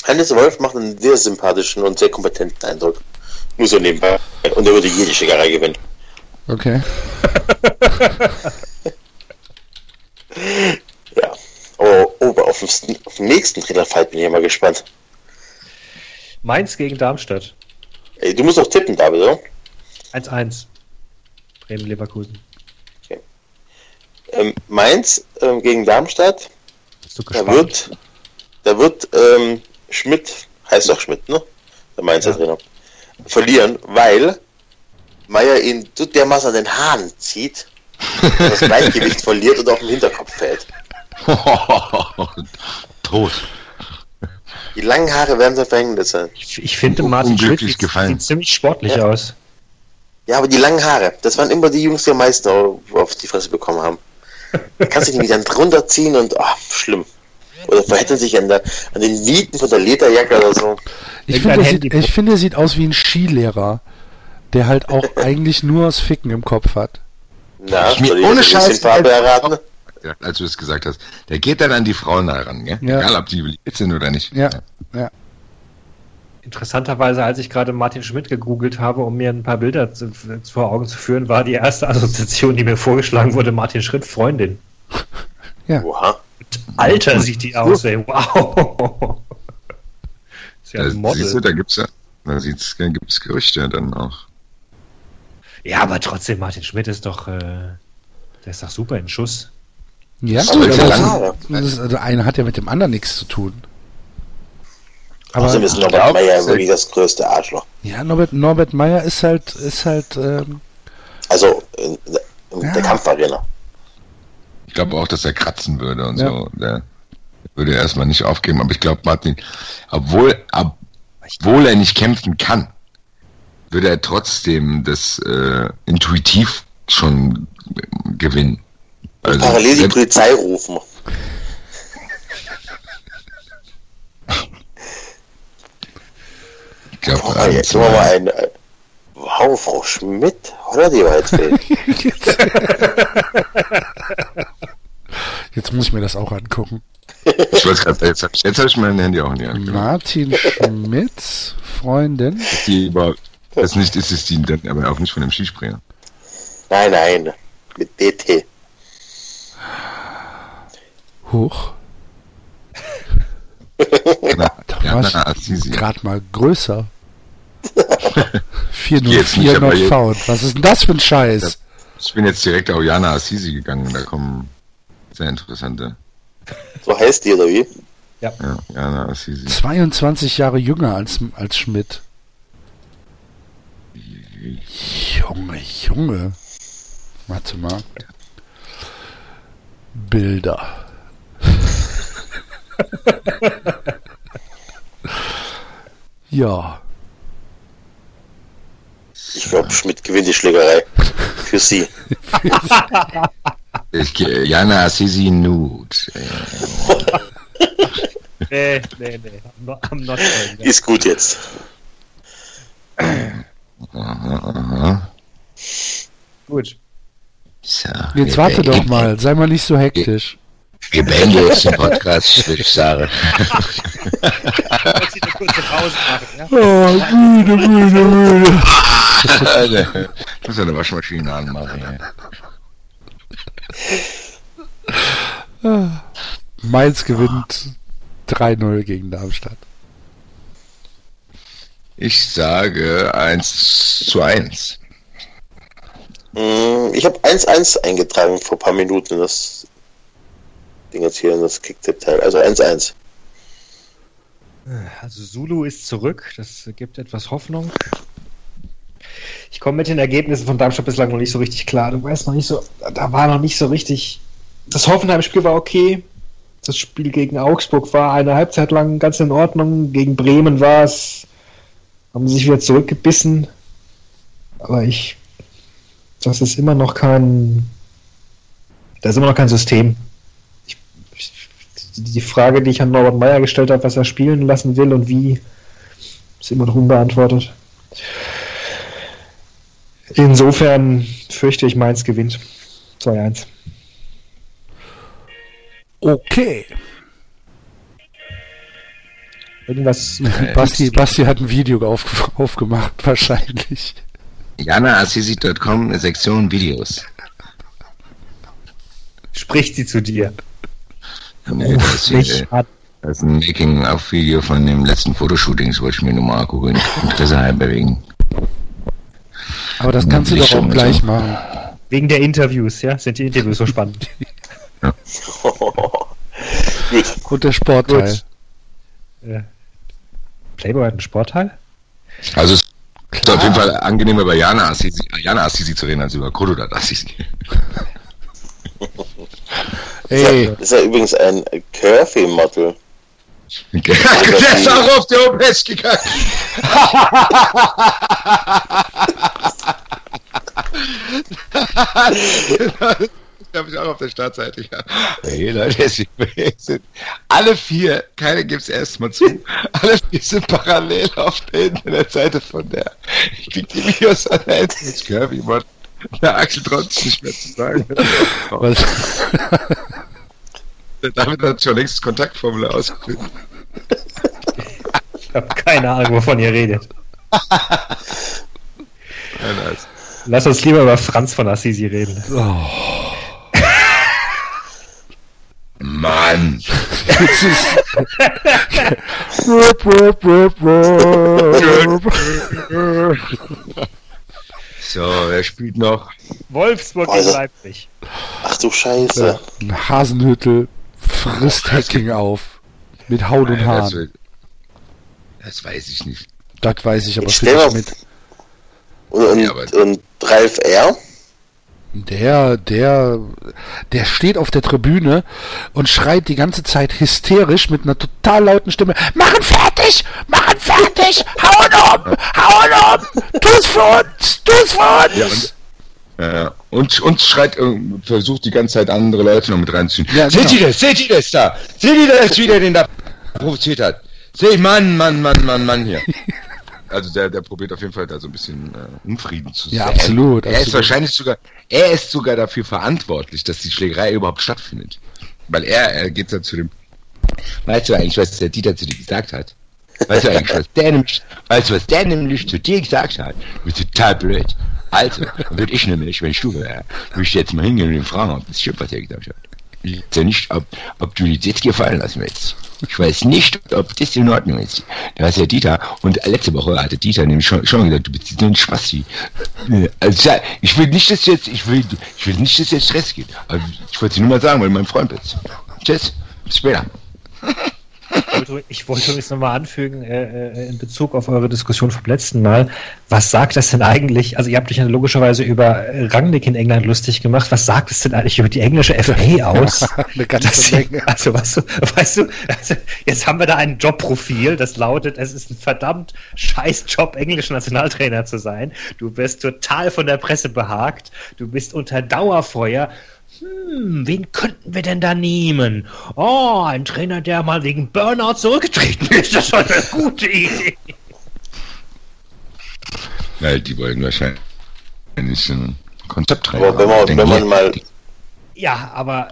Hannes Wolf macht einen sehr sympathischen und sehr kompetenten Eindruck. Nur so nebenbei. Und er würde jede Schickerei gewinnen. okay. Ja. Aber oh, auf, den, auf den nächsten Trainerfight bin ich ja mal gespannt. Mainz gegen Darmstadt. Ey, du musst auch tippen, David, oder? 1-1. Bremen-Leverkusen. Ähm, Mainz ähm, gegen Darmstadt. Bist du Da gespannt? wird, da wird ähm, Schmidt, heißt doch Schmidt, ne? Der Mainzer Ja. Trainer. Verlieren, weil Meier ihn so dermaßen an den Haaren zieht, dass das Gleichgewicht verliert und auf den Hinterkopf fällt. Tot. Die langen Haare werden sein Verhängnis sein. Ich, ich finde, Martin Schmidt sieht, gefallen. sieht ziemlich sportlich Ja. aus. Ja, aber die langen Haare, das waren immer die Jungs, die am meisten au- auf die Fresse bekommen haben. Da kannst du die dann drunter ziehen und, ah, schlimm. Oder verhätten sich an, der, an den Nieten von der Lederjacke oder so. Ich finde, er sieht, ich finde, er sieht aus wie ein Skilehrer, der halt auch eigentlich nur das Ficken im Kopf hat. Na, Ich mir ohne Scheiß- Farbe erraten? Ja, als du es gesagt hast. Der geht dann an die Frauen heran, gell? Ja. Egal, ob die beliebt sind oder nicht. Ja, ja. Interessanterweise, als ich gerade Martin Schmidt gegoogelt habe, um mir ein paar Bilder zu, vor Augen zu führen, war die erste Assoziation, die mir vorgeschlagen wurde, Martin Schmidt Freundin. Oha. Alter, sieht die aus, ey. Wow. Ist ja Da, ein Model. siehst du, da gibt's ja, da sieht's, da gibt's Gerüchte dann auch. Ja, aber trotzdem, Martin Schmidt ist doch, äh, der ist doch super in Schuss. Ja, Aber das, ist, Haare. das also eine hat ja mit dem anderen nichts zu tun. Aber Außerdem ist Norbert Meyer wirklich das größte Arschloch. ja, Norbert, Norbert Meyer ist halt, ist halt, ähm, Also, in, in Ja. der Kampfarena. Ich glaube auch, dass er kratzen würde und Ja. so. Der würde erstmal nicht aufgeben. Aber ich glaube, Martin, obwohl, ob, obwohl er nicht kämpfen kann, würde er trotzdem das äh, intuitiv schon gewinnen. Also, Parallel die Polizei rufen. ich glaub, Boah, ähm, jetzt mal ein. äh, Wow, Frau Schmidt, oder die Waldfee? jetzt muss ich mir das auch angucken. ich weiß gerade, jetzt habe ich, jetzt hab ich mein Handy auch in die Hand. Martin Schmidt, Freundin. Die über, das nicht ist es die, aber auch nicht von dem Skispringer. nein, nein, mit DT. Hoch. Ja, Da ja, war na, ich Assisi. gerade mal größer. Jetzt nicht, 404 aber not jetzt- found. Was ist denn das für ein Scheiß? Ich bin jetzt direkt auf Jana Assisi gegangen, da kommen sehr interessante. So heißt die, oder wie? Ja, Jana Assisi. 22 Jahre jünger als, als Schmidt. Junge, Junge. Warte mal. Bilder. ja. Ich glaube, Schmidt gewinnt die Schlägerei. Für sie. Ich, Jana Assisi Nude. Nee, nee, nee. I'm not, I'm not. Ist gut jetzt. Aha, aha. Gut. So, Jetzt warte doch mal. Sei mal nicht so hektisch. Wir beenden jetzt den Podcast, würde ich sagen. Wollte ich eine kurze Pause machen, ja? Oh, müde, müde, müde. Ich muss eine Waschmaschine anmachen. Ja. Mainz gewinnt 3-0 gegen Darmstadt. Ich sage 1 zu 1. Mm, Ich habe 1-1 eingetragen vor ein paar Minuten in das Ding jetzt hier in das Kicktipp-Teil. Also 1-1. Also Zulu ist zurück, das gibt etwas Hoffnung. Ich komme mit den Ergebnissen von Darmstadt bislang noch nicht so richtig klar. Du weißt noch nicht so, da war noch nicht so richtig. Das Hoffenheim-Spiel war okay. Das Spiel gegen Augsburg war eine Halbzeit lang ganz in Ordnung. Gegen Bremen war es, haben sie sich wieder zurückgebissen. Aber ich, das ist immer noch kein, das ist immer noch kein System. Die Frage, die ich an Norbert Meyer gestellt habe, was er spielen lassen will und wie, ist immer noch unbeantwortet. Insofern fürchte ich, Mainz gewinnt. 2-1. Okay. Irgendwas. Basti, Basti hat ein Video auf, aufgemacht, wahrscheinlich. JanaAssisi.com, Sektion Videos. Spricht sie zu dir. Nee, das, äh, das ist ein Making-of-Video von dem letzten Fotoshooting, das wollte ich mir nur mal angucken. Interesse halber wegen. Aber das kannst du doch auch gleich so. machen. wegen der Interviews, ja? Sind die Interviews so spannend? Gut. Und der Sportteil. Gut. Playboy hat einen Sportteil? Also es ist auf jeden Fall angenehmer über Jana Assisi, Jana Assisi zu reden als über Kododat Assisi. Ey, Das ist ja übrigens ein Curvy-Model. Der ist auch auf der Homepage gegangen. Das habe ich auch auf der Startseite, ja. Hey Leute, es sind alle vier, keine gibt's erstmal zu, alle vier sind parallel auf der Internetseite von der. Ich krieg die Videos an der Ins Kirby, Mann. Der Axel traut sich nicht mehr zu sagen. was, Der David hat schon längst das Kontaktformular ausgefüllt. Ich habe keine Ahnung, wovon ihr redet. Ja, nice. Lass uns lieber über Franz von Assisi reden. Mann. das ist. So, wer spielt noch? Wolfsburg gegen Also- Leipzig. Ach du Scheiße. Ein Hasenhüttel frisst Hacking auf. Mit Haut und Nein, das, Haaren. wird- das weiß ich nicht. Das weiß ich aber Ich mal- mit. Und, und, Ja, aber- und Ralf R. Der, der, der steht auf der Tribüne und schreit die ganze Zeit hysterisch mit einer total lauten Stimme. Machen fertig! Machen fertig! Hauen um! Hauen um! Tu's für uns! Tu's für Ja, uns! und, äh, und, und schreit, äh, versucht die ganze Zeit andere Leute noch mit reinzuziehen. Ja, Seht genau. ihr das? Seht ihr das da? Seht ihr das wieder, den da provoziert hat? Seht, Mann, Mann, Mann, Mann, Mann hier. Also der, der probiert auf jeden Fall da so ein bisschen äh, Unfrieden zu Ja, säen. absolut, Er ist absolut. wahrscheinlich sogar, er ist sogar dafür verantwortlich, dass die Schlägerei überhaupt stattfindet. Weil er, er geht dann zu dem, weißt du eigentlich, was der Dieter zu dir gesagt hat? Weißt du eigentlich, was der nämlich, weißt du, was der nämlich zu dir gesagt hat? Du bist total blöd. Also, würde ich nämlich, wenn ich du wäre, würde ich jetzt mal hingehen und ihn fragen, ob das stimmt, was er gesagt hat. Weiß ja nicht, ob, ob du das gefallen lassen willst. Ich weiß nicht, ob das in Ordnung ist. Da ist ja Dieter, und letzte Woche hatte Dieter nämlich schon, schon gesagt, du bist ein Spasti. Also, ich will nicht, dass jetzt, ich will, ich will nicht, dass jetzt Stress geht. Aber ich wollte dir nur mal sagen, weil du mein Freund bist. Tschüss, bis später. Ich wollte übrigens nochmal anfügen, äh, äh, in Bezug auf eure Diskussion vom letzten Mal, was sagt das denn eigentlich, also ihr habt euch ja logischerweise über Rangnick in England lustig gemacht, was sagt es denn eigentlich über die englische FA aus? Eine ganze Menge. Also, weißt du, weißt du also jetzt haben wir da ein Jobprofil, das lautet, es ist ein verdammt scheiß Job, englisch Nationaltrainer zu sein. Du wirst total von der Presse behagt, du bist unter Dauerfeuer. Hm, wen könnten wir denn da nehmen? Oh, ein Trainer, der mal wegen Burnout zurückgetreten ist. Das ist schon eine gute Idee. Ja, die wollen wahrscheinlich ein Konzepttrainer. Aber wenn man, wenn man mal, Ja, aber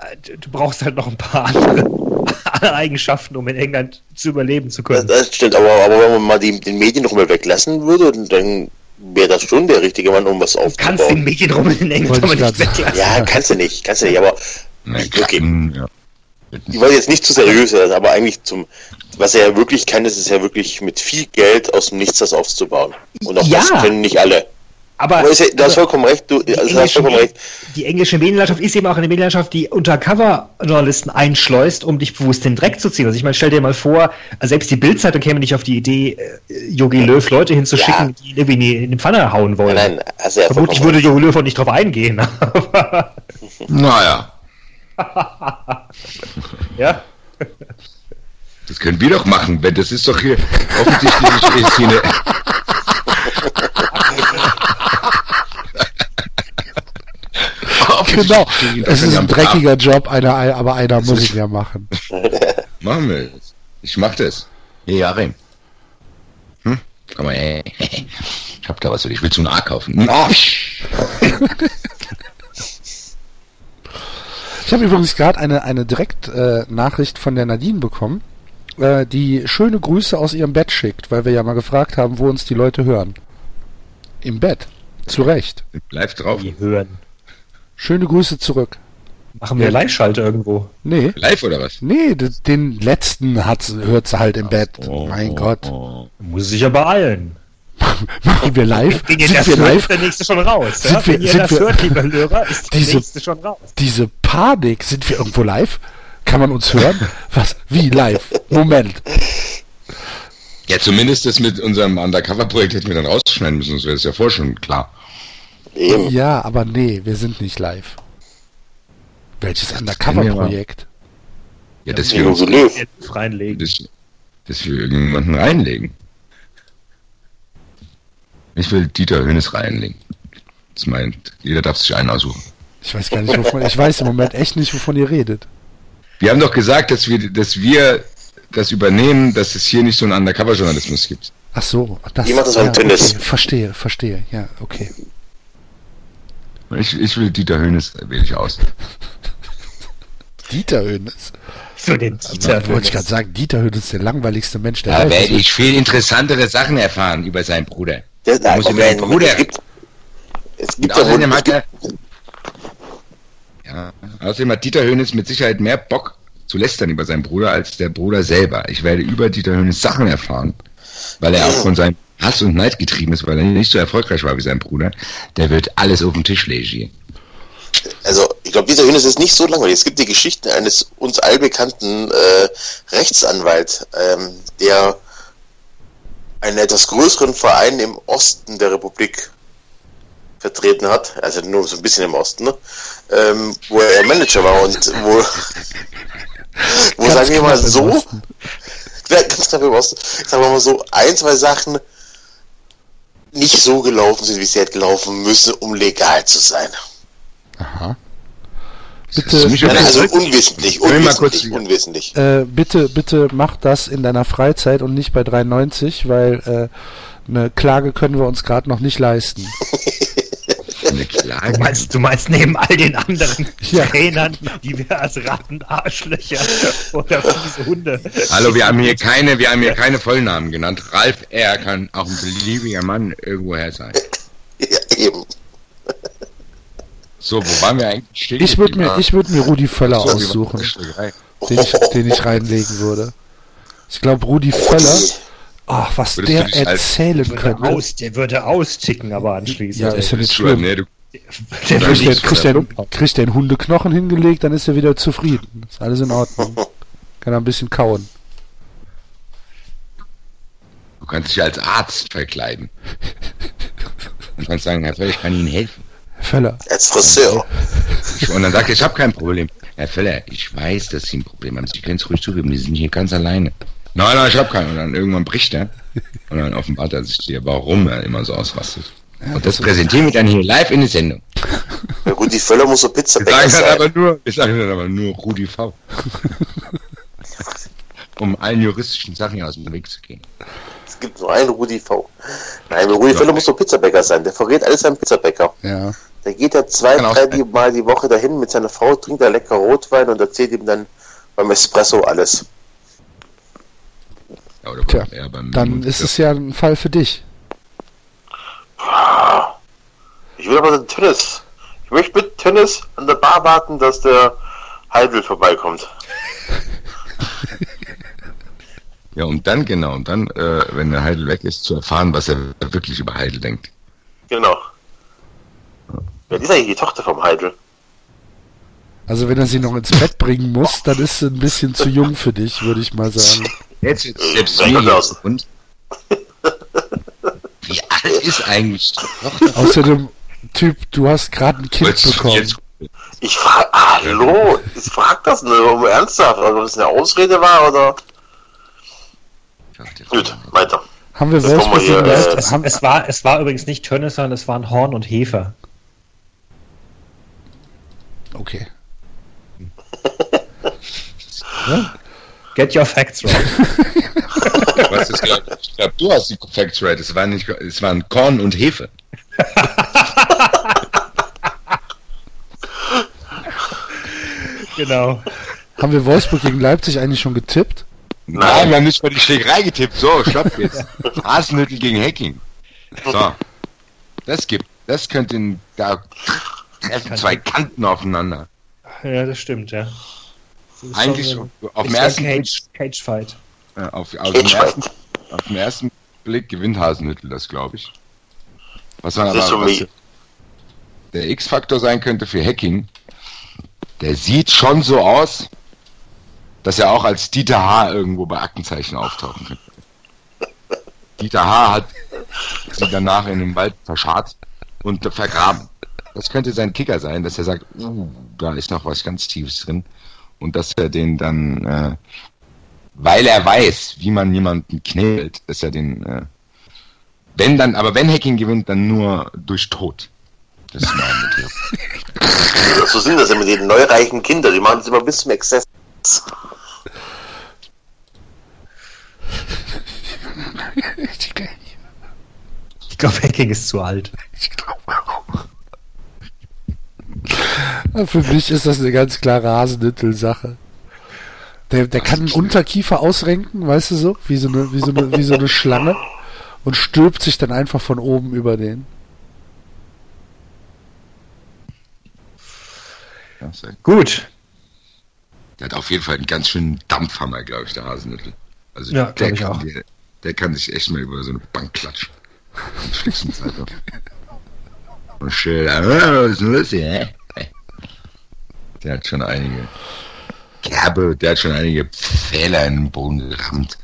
äh, du- brauchst halt noch ein paar andere, Eigenschaften, um in England zu überleben zu das, können. das stimmt, aber, aber wenn man mal die, den Medien noch mal weglassen würde, dann wäre das schon der richtige Mann, um was Du kannst den aufzubauen. Medienrummel in England aber ich nicht weglassen. Ja, kannst du nicht, kannst du nicht, aber okay. kann, ja. ich wollte jetzt nicht zu seriös sein, aber eigentlich zum, was er ja wirklich kann, ist es ja wirklich mit viel Geld aus dem Nichts das aufzubauen. Und auch Ja. das können nicht alle. Aber, Aber ist ja, du hast aber vollkommen recht, du, die, also, englische, vollkommen recht. die englische Medienlandschaft ist eben auch eine Medienlandschaft, die Undercover-Journalisten einschleust, um dich bewusst den Dreck zu ziehen. Also ich meine, stell dir mal vor, selbst die Bildzeitung käme nicht auf die Idee, äh, Jogi Löw Leute hinzuschicken, Ja. die irgendwie in die, die Pfanne hauen wollen. Nein, nein, ja Vermutlich würde Jogi Löw auch nicht drauf eingehen. Naja, ja. das können wir doch machen, wenn das ist doch hier offensichtlich ist hier Genau. Es ist ja ein dreckiger Job, einer, aber einer muss ich ja machen. Machen wir das. Ich mach das. Hey, Joachim. Hm? Komm mal, ey. Ich hab da was für dich. Willst du einen A kaufen? Ein Arsch! Ich habe übrigens gerade eine, eine Direktnachricht äh, Nachricht von der Nadine bekommen, äh, die schöne Grüße aus ihrem Bett schickt, weil wir ja mal gefragt haben, wo uns die Leute hören. Im Bett. Zu Recht. Live drauf. Die hören. Schöne Grüße zurück. Machen wir Live-Schalte irgendwo. Nee, Live oder was? nee, den letzten hört sie halt im Bett. Oh, mein oh, Gott. oh. Muss sich ja beeilen. Machen wir live? Wenn ihr Sind das wir hört, live? ist der nächste schon raus. Sind ja? wir- Wenn ihr sind das wir- hört, lieber Hörer, ist der Diese- nächste schon raus. Diese Panik, sind wir irgendwo live? Kann man uns hören? Was? Wie live? Moment. Ja, zumindest das mit unserem Undercover-Projekt hätten wir dann rausschneiden müssen, sonst wäre das ja vorher schon klar. Eben. Ja, aber nee, wir sind nicht live. Welches Undercover-Projekt? Ja, dass wir. Jetzt reinlegen. dass, dass wir irgendjemanden reinlegen. Ich will Dieter Hönes reinlegen. Das meint, jeder darf sich einen aussuchen. Ich weiß gar nicht, wovon, ich weiß im Moment echt nicht, wovon ihr redet. Wir haben doch gesagt, dass wir, dass wir das übernehmen, dass es hier nicht so einen Undercover-Journalismus gibt. Ach so, das. Das beim ja, Tennis? Okay, verstehe, verstehe. Ja, okay. Ich, ich will Dieter Hönes, äh, wähle ich aus. Dieter Hönes. Für den Dieter. Wollte ich gerade sagen, Dieter Hönes ist der langweiligste Mensch der Da Welt. werde ich viel interessantere Sachen erfahren über seinen Bruder. Der, Da muss ich mit dem Bruder. es gibt, es gibt außerdem es hat gibt, er. Ja, außerdem hat Dieter Hönes mit Sicherheit mehr Bock zu lästern über seinen Bruder als der Bruder selber. Ich werde über Dieter Hönes Sachen erfahren, weil er auch von seinem Hass und Neid getrieben ist, weil er nicht so erfolgreich war wie sein Bruder. Der wird alles auf den Tisch legen. also ich glaube, dieser Hönes ist nicht so langweilig. Es gibt die Geschichte eines uns allbekannten äh, Rechtsanwalt, ähm, der einen etwas größeren Verein im Osten der Republik vertreten hat, also nur so ein bisschen im Osten, ne? ähm, wo er Manager war und wo, wo sagen wir mal so, ganz knapp im Osten, sagen wir mal so, ein, zwei Sachen nicht so gelaufen sind, wie sie hätte gelaufen müssen, um legal zu sein. Aha. Bitte, Nein, also unwissentlich, unwissentlich, unwissentlich. äh, bitte, bitte mach das in deiner Freizeit und nicht bei 93, weil äh, eine Klage können wir uns gerade noch nicht leisten. eine Klage. Du meinst, du meinst neben all den anderen Ja. Trainern, die wir als Ratten, Arschlöcher oder fiese Hunde. Hallo, wir haben hier keine, wir haben hier keine Vollnamen genannt. Ralf R. kann auch ein beliebiger Mann irgendwoher sein. Ja, eben. So, wo waren wir eigentlich stehen? Ich würde mir, ich würde mir Rudi Völler So, aussuchen, den ich, den ich reinlegen würde. Ich glaube, Rudi Völler, ach, was Würdest der erzählen könnte. aus, der würde austicken, aber anschließend. Ja, ist ja nicht schlimm. nee, du, der Kriegt der, kriegt, der, kriegt der einen Hundeknochen hingelegt, dann ist er wieder zufrieden. Ist alles in Ordnung. Kann er ein bisschen kauen. du kannst dich als Arzt verkleiden. Und kannst sagen, Herr Völler, ich kann Ihnen helfen. Herr Völler, Als Friseur. Und dann sagt er, ich habe kein Problem. Herr Völler, ich weiß, dass Sie ein Problem haben. Sie können es ruhig zugeben, Sie sind hier ganz alleine. Nein, nein, ich habe keinen. Und dann irgendwann bricht er. Und dann offenbart er sich dir, warum er immer so ausrastet. Und das präsentieren wir dann hier live in der Sendung. Ja gut, die Völler muss so sagen dann sein. aber nur, wir sagen dann aber nur Rudi V. um allen juristischen Sachen aus dem Weg zu gehen. Es gibt nur einen Rudi V. Nein, der Rudi Völler muss so Pizzabäcker sein. Der verrät alles am Pizzabäcker. ja. Da geht er zwei, drei sein. die, Mal die Woche dahin mit seiner Frau, trinkt er lecker Rotwein und erzählt ihm dann beim Espresso alles. Ja, oder Tja, eher beim Dann ist es ja ein Fall für dich. Ich will aber den Tennis. Ich möchte mit Tennis an der Bar warten, dass der Heidel vorbeikommt. Ja, und dann genau, und dann, äh, wenn der Heidel weg ist, zu erfahren, was er wirklich über Heidel denkt. Genau. Ja, die ist eigentlich die Tochter vom Heidel. Also wenn er sie noch ins Bett bringen muss, dann ist sie ein bisschen zu jung für dich, würde ich mal sagen. Jetzt, jetzt Äh, selbst jetzt. Und wie alt ist eigentlich die? Außerdem, Typ, du hast gerade ein Kind Jetzt- bekommen. jetzt- Ich frage, hallo, ich frag das nur, um ernsthaft, also ob es eine Ausrede war oder. Gut, weiter. Haben wir Das kommen wir hier, äh? Es, haben, es, war, es war übrigens nicht Tönnes, sondern es waren Horn und Hefer. okay. Get your facts right. Was ist glaub, ich glaube, du hast die Facts right. Es waren nicht, es waren Korn und Hefe. genau. Haben wir Wolfsburg gegen Leipzig eigentlich schon getippt? Nein, wir haben nicht mal die Schlägerei getippt. So, stopp jetzt. Hasenhüttel gegen Hacking. So. Das gibt, das könnte in, da treffen zwei Kanten aufeinander. Ja, das stimmt, ja. Eigentlich so- auf dem ersten Cage, Cage Fight. äh, auf, auf, dem ersten, auf dem ersten Blick gewinnt Hasenhüttel das, glaube ich. Was Das ist aber was der X-Faktor sein könnte für Hacking, der sieht schon so aus, dass er auch als Dieter H. irgendwo bei Aktenzeichen auftauchen könnte. Dieter H. hat sie danach in den Wald verscharrt und vergraben. Das könnte sein Kicker sein, dass er sagt, uh, da ist noch was ganz Tiefes drin. Und dass er den dann, äh, weil er weiß, wie man jemanden knebelt, dass er den, äh, wenn dann, aber wenn Hacking gewinnt, dann nur durch Tod. Das ist meine Theorie. So sind das ja mit den neureichen Kindern, die machen das immer bis zum Exzess. Ich glaube, Hacking ist zu alt. Für mich ist das eine ganz klare Hasenhüttel-Sache. Der, der kann einen Unterkiefer ausrenken, weißt du so, wie so eine, wie so eine, wie so eine Schlange und stülpt sich dann einfach von oben über den. Ja, Gut. Der hat auf jeden Fall einen ganz schönen Dampfhammer, glaube ich, der Hasenmittel. Also Ja, der, kann, auch. Der, der kann sich echt mal über so eine Bank klatschen. Schlimmsten Zeit noch. Und schön, ah, was ist denn los hier? hä? Der hat schon einige Kerbe, der hat schon einige Pfähler in den Boden gerammt.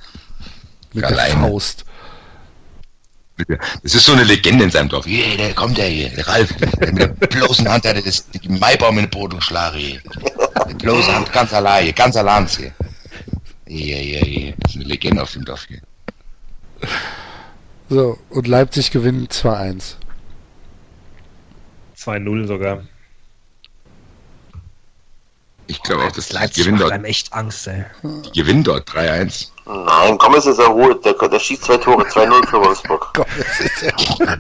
Mit Alleine. der Faust. Das ist so eine Legende in seinem Dorf. Hier, der kommt der hier, der Ralf. Der mit der bloßen Hand hat er das, den Maibaum in den Boden geschlagen. Hier. Mit der bloßen Hand, ganz allein, hier, ganz allein hier. Hier, hier, hier. Das ist eine Legende auf dem Dorf hier. So, und Leipzig gewinnt 2-1. 2-0 sogar. Ich glaube auch, dass Leipzig gewinnen macht dort, einem echt Angst, ey. die gewinnen dort 3-1. Nein, komm, es ist er ruhig. Der, der schießt zwei Tore, 2-0 für Wolfsburg. Gott, das ist ja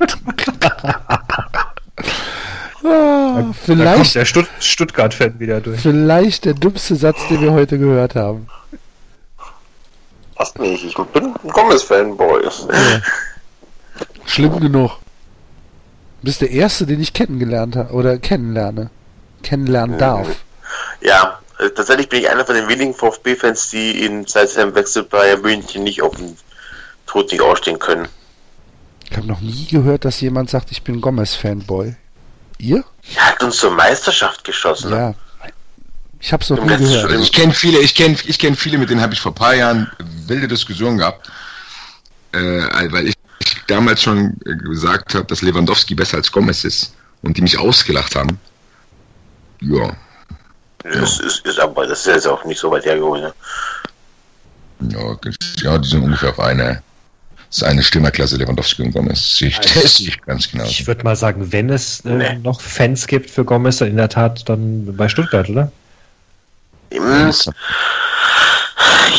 ah, Da kommt vielleicht, der Stutt Stuttgart-Fan wieder durch. vielleicht der dümmste Satz, den wir heute gehört haben. Passt nicht, ich bin ein Gomez-Fanboy. Schlimm genug. Du bist der Erste, den ich kennengelernt habe oder kennenlerne. Kennenlernen darf. Ja, äh, tatsächlich bin ich einer von den wenigen VfB-Fans, die ihn seit seinem Wechsel bei München nicht auf den Tod nicht ausstehen können. Ich habe noch nie gehört, dass jemand sagt, ich bin Gomez-Fanboy. Ihr? Er hat uns zur Meisterschaft geschossen. ne? Ja. Ich habe es noch Im nie gehört. Ich kenne viele, ich kenne ich kenn viele, mit denen habe ich vor ein paar Jahren wilde Diskussionen gehabt, äh, weil ich damals schon gesagt habe, dass Lewandowski besser als Gomez ist und die mich ausgelacht haben. Ja, Das ist, ist aber, das ist jetzt auch nicht so weit hergeholt. Ne? ja, ja, die sind ungefähr auf einer, das ist eine Stimmerklasse Lewandowski und Gomez. Sehe ich, das sehe ich ganz genau. Ich würde mal sagen, wenn es äh, Nee. noch Fans gibt für Gomez, dann in der Tat dann bei Stuttgart, oder? Hm,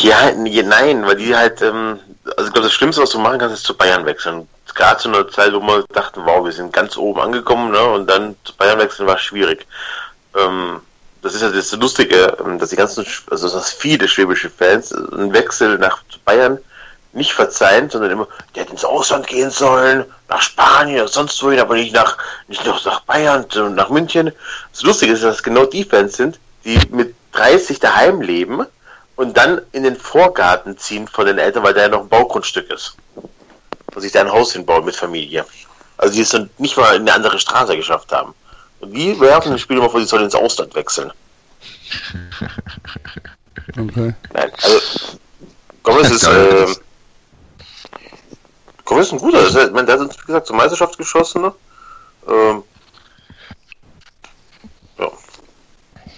Ja, nein, weil die halt, ähm, also ich glaube, das Schlimmste, was du machen kannst, ist zu Bayern wechseln. Gerade zu einer Zeit, wo man dachte, wow, wir sind ganz oben angekommen, ne? Und dann zu Bayern wechseln war schwierig. Ähm, das ist ja das Lustige, ähm, dass die ganzen, also dass viele schwäbische Fans einen Wechsel nach Bayern nicht verzeihen, sondern immer, der hätte ins Ausland gehen sollen, nach Spanien sonst wohin, aber nicht nach, nicht noch nach Bayern, nach München. Das Lustige ist, dass genau die Fans sind, die mit 30 daheim leben und dann in den Vorgarten ziehen von den Eltern, weil da ja noch ein Baugrundstück ist. Und sich da ein Haus hinbauen mit Familie. Also die es dann nicht mal in eine andere Straße geschafft haben. Die werfen den Spieler mal vor, die sollen ins Ausland wechseln. Okay. Nein, also Gomez ist, äh, Gomez ist ein guter. Ich meine, der hat uns, wie gesagt, zur Meisterschaft geschossen. Ne? Ähm, ja.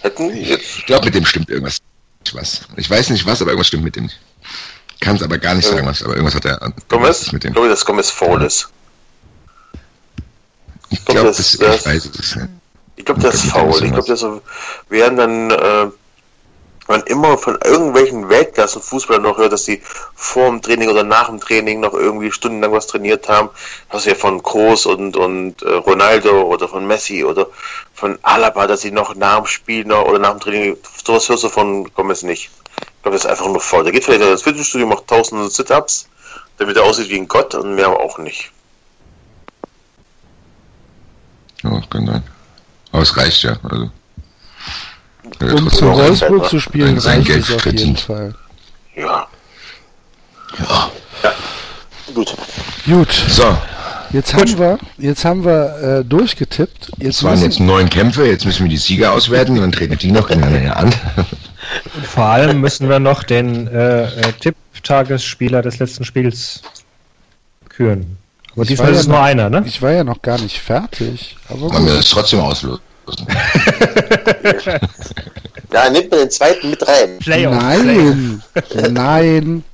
Hätten jetzt Ich glaube, mit dem stimmt irgendwas. Was. Ich weiß nicht was, aber irgendwas stimmt mit dem. Kann es aber gar nicht Ja. sagen, was, aber irgendwas hat er Gomez, ich mit dem. glaube, dass Gomez faul ist. Ich glaub, glaube, das- das, das- ich weiß es nicht. Ich glaube, der ist faul. Ich glaube, so werden dann, äh, man immer von irgendwelchen Weltklassen-Fußballern noch hört, dass sie vor dem Training oder nach dem Training noch irgendwie stundenlang was trainiert haben. Das ist ja von Kroos und, und äh, Ronaldo oder von Messi oder von Alaba, dass sie noch nach dem Spiel noch, oder nach dem Training, sowas hörst du von Gomez nicht. Ich glaube, das ist einfach nur faul. Der geht vielleicht ins Fitnessstudio, macht tausende Sit-Ups, damit er aussieht wie ein Gott und mehr aber auch nicht. Ja, kann sein. Aber es reicht ja. Also. Ja, Um auch Wolfsburg zu spielen, sein reicht Geld es auf jeden verdient. Fall. Ja. Ja. Gut. Gut, So, jetzt haben wir, jetzt haben wir äh, durchgetippt. Jetzt es waren jetzt neun Kämpfe, jetzt müssen wir die Sieger auswerten und dann treten die noch gegeneinander an. Und vor allem müssen wir noch den äh, äh, Tipp-Tagesspieler des letzten Spiels küren. Aber Ich diesmal war ist ja es nur noch- einer, ne? ich war ja noch gar nicht fertig. Aber Wollen wir gut. das trotzdem auslosen? Ja, nimmt man den zweiten mit rein. Playoff. Nein, nein.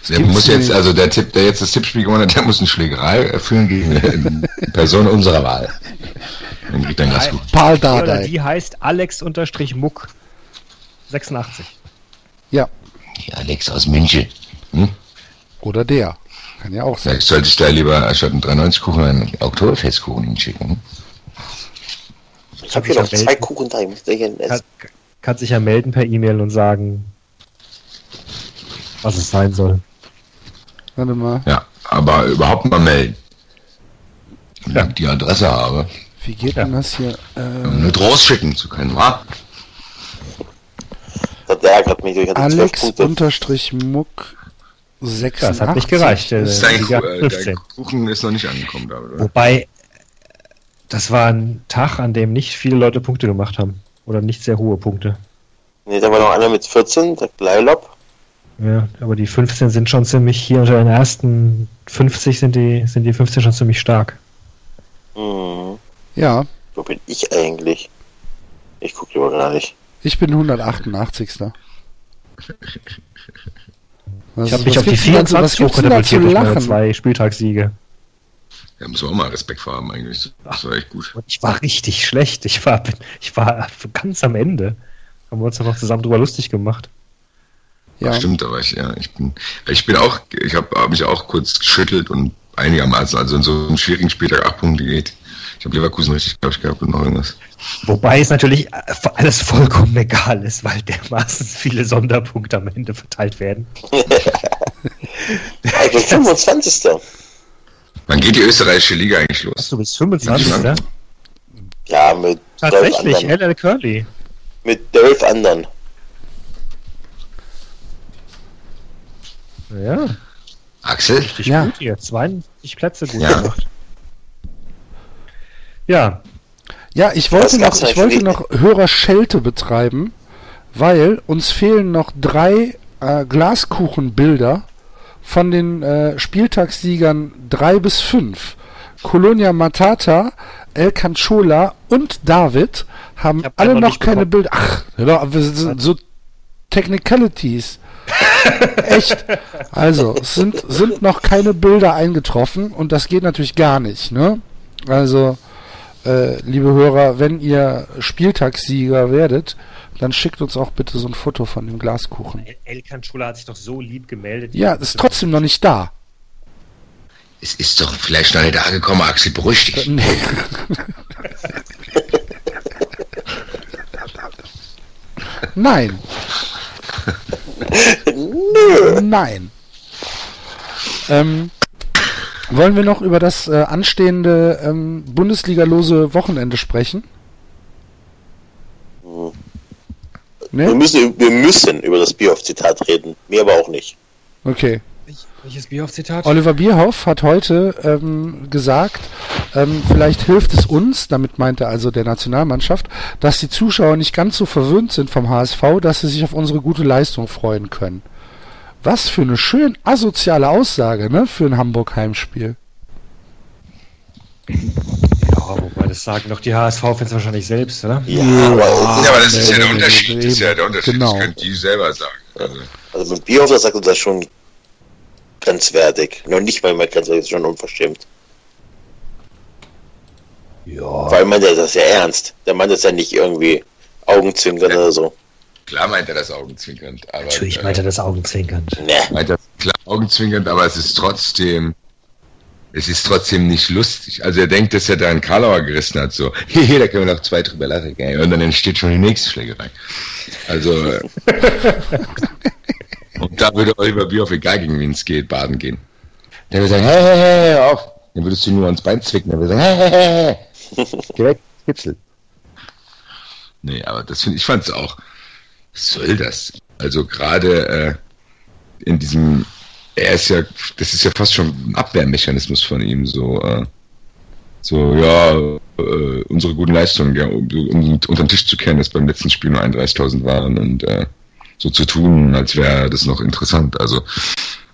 Das Der gibt's muss jetzt, nicht. also der Tipp, der jetzt das Tippspiel gewonnen hat, der muss eine Schlägerei führen gegen eine Person unserer Wahl. Dann kriegt er ein Glas Nein. gut. Paul Dardai. die heißt Alex-Muck 86. Ja, Die Alex aus München. oder der. Kann ja auch sein. Vielleicht sollte ich da lieber statt einen 93-Kuchen einen Oktoberfestkuchen hinschicken. Ich habe hier noch zwei Kuchen da. Kann, kann sich ja melden per E-Mail und sagen, was es sein soll. Warte mal, Ja, aber überhaupt mal melden. Wenn ich die Adresse habe. wie geht denn das hier? Äh, Nicht rausschicken zu können, wa? Das ärgert mich. Ich hatte Alex unterstrich Muck 86. Das hat nicht gereicht. Der, äh, 15. dein Kuchen ist noch nicht angekommen, da, oder? Wobei, das war ein Tag, an dem nicht viele Leute Punkte gemacht haben. Oder nicht sehr hohe Punkte. Nee, da war noch einer mit 14, der Leilop. Ja, aber die 15 sind schon ziemlich, hier unter den ersten 50 sind die, sind die 15 schon ziemlich stark. Hm. Ja, Wo bin ich eigentlich? Ich gucke lieber gar nicht. ich bin 188. Was, Ich habe mich auf die gibt's denn da zu- was 24 gibt's denn da zu hochkatapultiert durch meine zwei Spieltagssiege. Da muss man auch mal Respekt vor haben, eigentlich. Das war echt gut. Und ich war richtig schlecht. Ich war, ich war ganz am Ende. Haben wir uns ja noch zusammen drüber lustig gemacht. Ja, Stimmt, aber ich, ja, ich bin, ich bin auch, ich habe hab mich auch kurz geschüttelt und einigermaßen, also in so einem schwierigen Spieltag acht Punkte geht. Ich habe Leverkusen richtig, glaube ich, gehabt und noch irgendwas. Wobei es natürlich äh, alles vollkommen egal ist, weil dermaßen viele Sonderpunkte am Ende verteilt werden. Ich bin 25. Wann geht die österreichische Liga eigentlich los? Du bist 25, ne? Ja, mit Tatsächlich. LL Curly. Mit zwölf anderen. Ja, Axel? richtig Ja. gut hier. 52 Plätze gut Ja. gemacht. Ja, Ja, ich wollte noch, ich eigentlich wollte noch Hörerschelte betreiben, weil uns fehlen noch drei äh, Glaskuchenbilder von den äh, Spieltagssiegern 3 bis 5. Colonia Matata, El Canchola und David haben hab alle noch noch keine bekommen. Bilder. Ach, wir sind so Technicalities. Echt. Also, es sind, sind noch keine Bilder eingetroffen und das geht natürlich gar nicht, ne? Also, äh, liebe Hörer, wenn ihr Spieltagssieger werdet, dann schickt uns auch bitte so ein Foto von dem Glaskuchen. El- El Canchola hat sich doch so lieb gemeldet. Ja, ist trotzdem noch nicht da. Es ist doch vielleicht noch nicht angekommen, Axel, beruhig dich. Nee. Nein. Nein. Ähm, wollen wir noch über das äh, anstehende ähm, Bundesliga-lose Wochenende sprechen? Wir Ne? müssen, wir müssen über das Bierhoff-Zitat reden. Mir aber auch nicht. Okay. Welches Bierhoff-Zitat? Oliver Bierhoff hat heute ähm, gesagt, ähm, vielleicht hilft es uns, damit meint er also der Nationalmannschaft, dass die Zuschauer nicht ganz so verwöhnt sind vom HSV, dass sie sich auf unsere gute Leistung freuen können. Was für eine schön asoziale Aussage, ne, für ein Hamburg-Heimspiel. Ja, wobei das sagen doch die HSV-Fans wahrscheinlich selbst, oder? Ja, aber Ja, aber das ist ja der Unterschied. Das ist ja der Unterschied. genau. Das können die selber sagen. Also, also mit Bierhoff, da sagt er das schon grenzwertig. Noch nicht mal grenzwertig, das ist schon unverschämt. Ja. Meint er das ja ernst. Der meint das ja nicht irgendwie Augenzwinkern oder so. Klar meint er das augenzwinkernd. Aber, Natürlich äh, meint er das augenzwinkernd. Ne. meint er klar augenzwinkernd, aber es ist trotzdem, es ist trotzdem nicht lustig. Also er denkt, dass er da einen Karlauer gerissen hat, so, hehe, da können wir noch zwei drüber lachen, gell? und dann entsteht schon die nächste Schlägerei. Also, und da würde Oliver Bierhoff, egal gegen wen es geht, baden gehen. Der würde sagen, hey, hey, hey, hör auf. Dann würdest du nur ans Bein zwicken, dann würde er sagen, hey, hey, hey, geh weg, Kitzel. Nee, aber das finde ich fand's auch. Was soll das? Also gerade äh, in diesem, er ist ja, das ist ja fast schon ein Abwehrmechanismus von ihm, so, äh, so, ja, äh, unsere guten Leistungen, ja, um, um unter den Tisch zu kehren, dass beim letzten Spiel nur 31.000 waren und äh, so zu tun, als wäre das noch interessant. Also,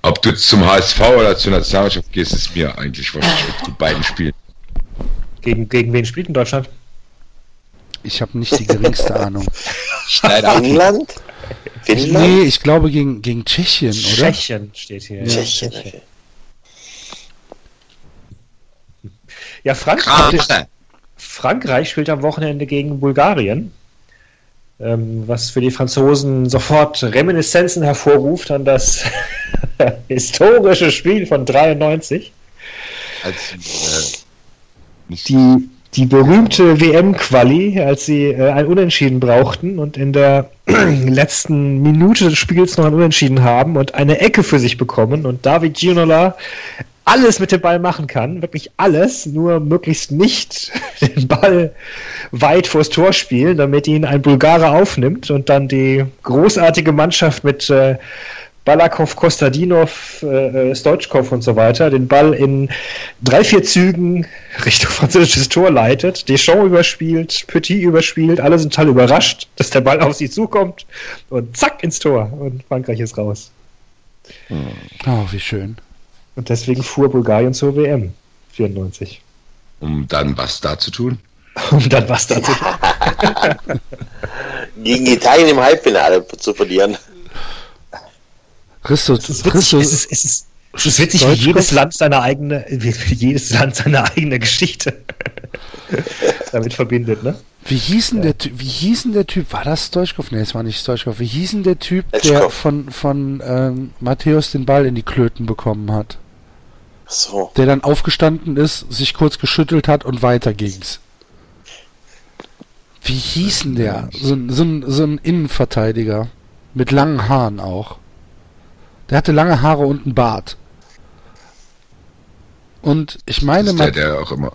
ob du zum HSV oder zur Nationalmannschaft gehst, ist mir eigentlich wahrscheinlich zu beiden Spielen. Gegen, gegen wen spielt in Deutschland? Ich habe nicht die geringste Ahnung. Ab. Finnland? Nee, ich glaube gegen, gegen Tschechien, oder? Tschechien steht hier. Tschechien. okay. Ja, Frankreich. Frankreich spielt am Wochenende gegen Bulgarien. Ähm, was für die Franzosen sofort Reminiszenzen hervorruft an das historische Spiel von 93. Als, äh, nicht Die, die berühmte WM-Quali, als sie äh, ein Unentschieden brauchten und in der letzten Minute des Spiels noch ein Unentschieden haben und eine Ecke für sich bekommen und David Ginola alles mit dem Ball machen kann, wirklich alles, nur möglichst nicht den Ball weit vors Tor spielen, damit ihn ein Bulgarer aufnimmt und dann die großartige Mannschaft mit äh, Balakov, Kostadinov, äh, Stoichkov und so weiter den Ball in drei, vier Zügen Richtung französisches Tor leitet, Deschamps überspielt, Petit überspielt, alle sind total überrascht, dass der Ball auf sie zukommt und zack ins Tor und Frankreich ist raus. Oh, wie schön. Und deswegen fuhr Bulgarien zur WM 94. um dann was da zu tun. Um dann was dazu. Gegen Italien im Halbfinale zu verlieren. Christus, Es ist witzig, Christus, es ist, es ist, es ist witzig wie jedes Land seine eigene, wie jedes Land seine eigene Geschichte damit verbindet, ne? Wie hieß denn der Typ, wie hieß denn der Typ, war das Stoichkov? Nee, es war nicht Stoichkov. Wie hieß denn der Typ, der Stoichkov. von, von ähm, Matthäus den Ball in die Klöten bekommen hat? So. Der dann aufgestanden ist, sich kurz geschüttelt hat und weiter ging's. Wie hieß denn der? So, so, ein, so ein Innenverteidiger. Mit langen Haaren auch. Der hatte lange Haare und einen Bart. Und ich Das meine, ist der, der auch immer.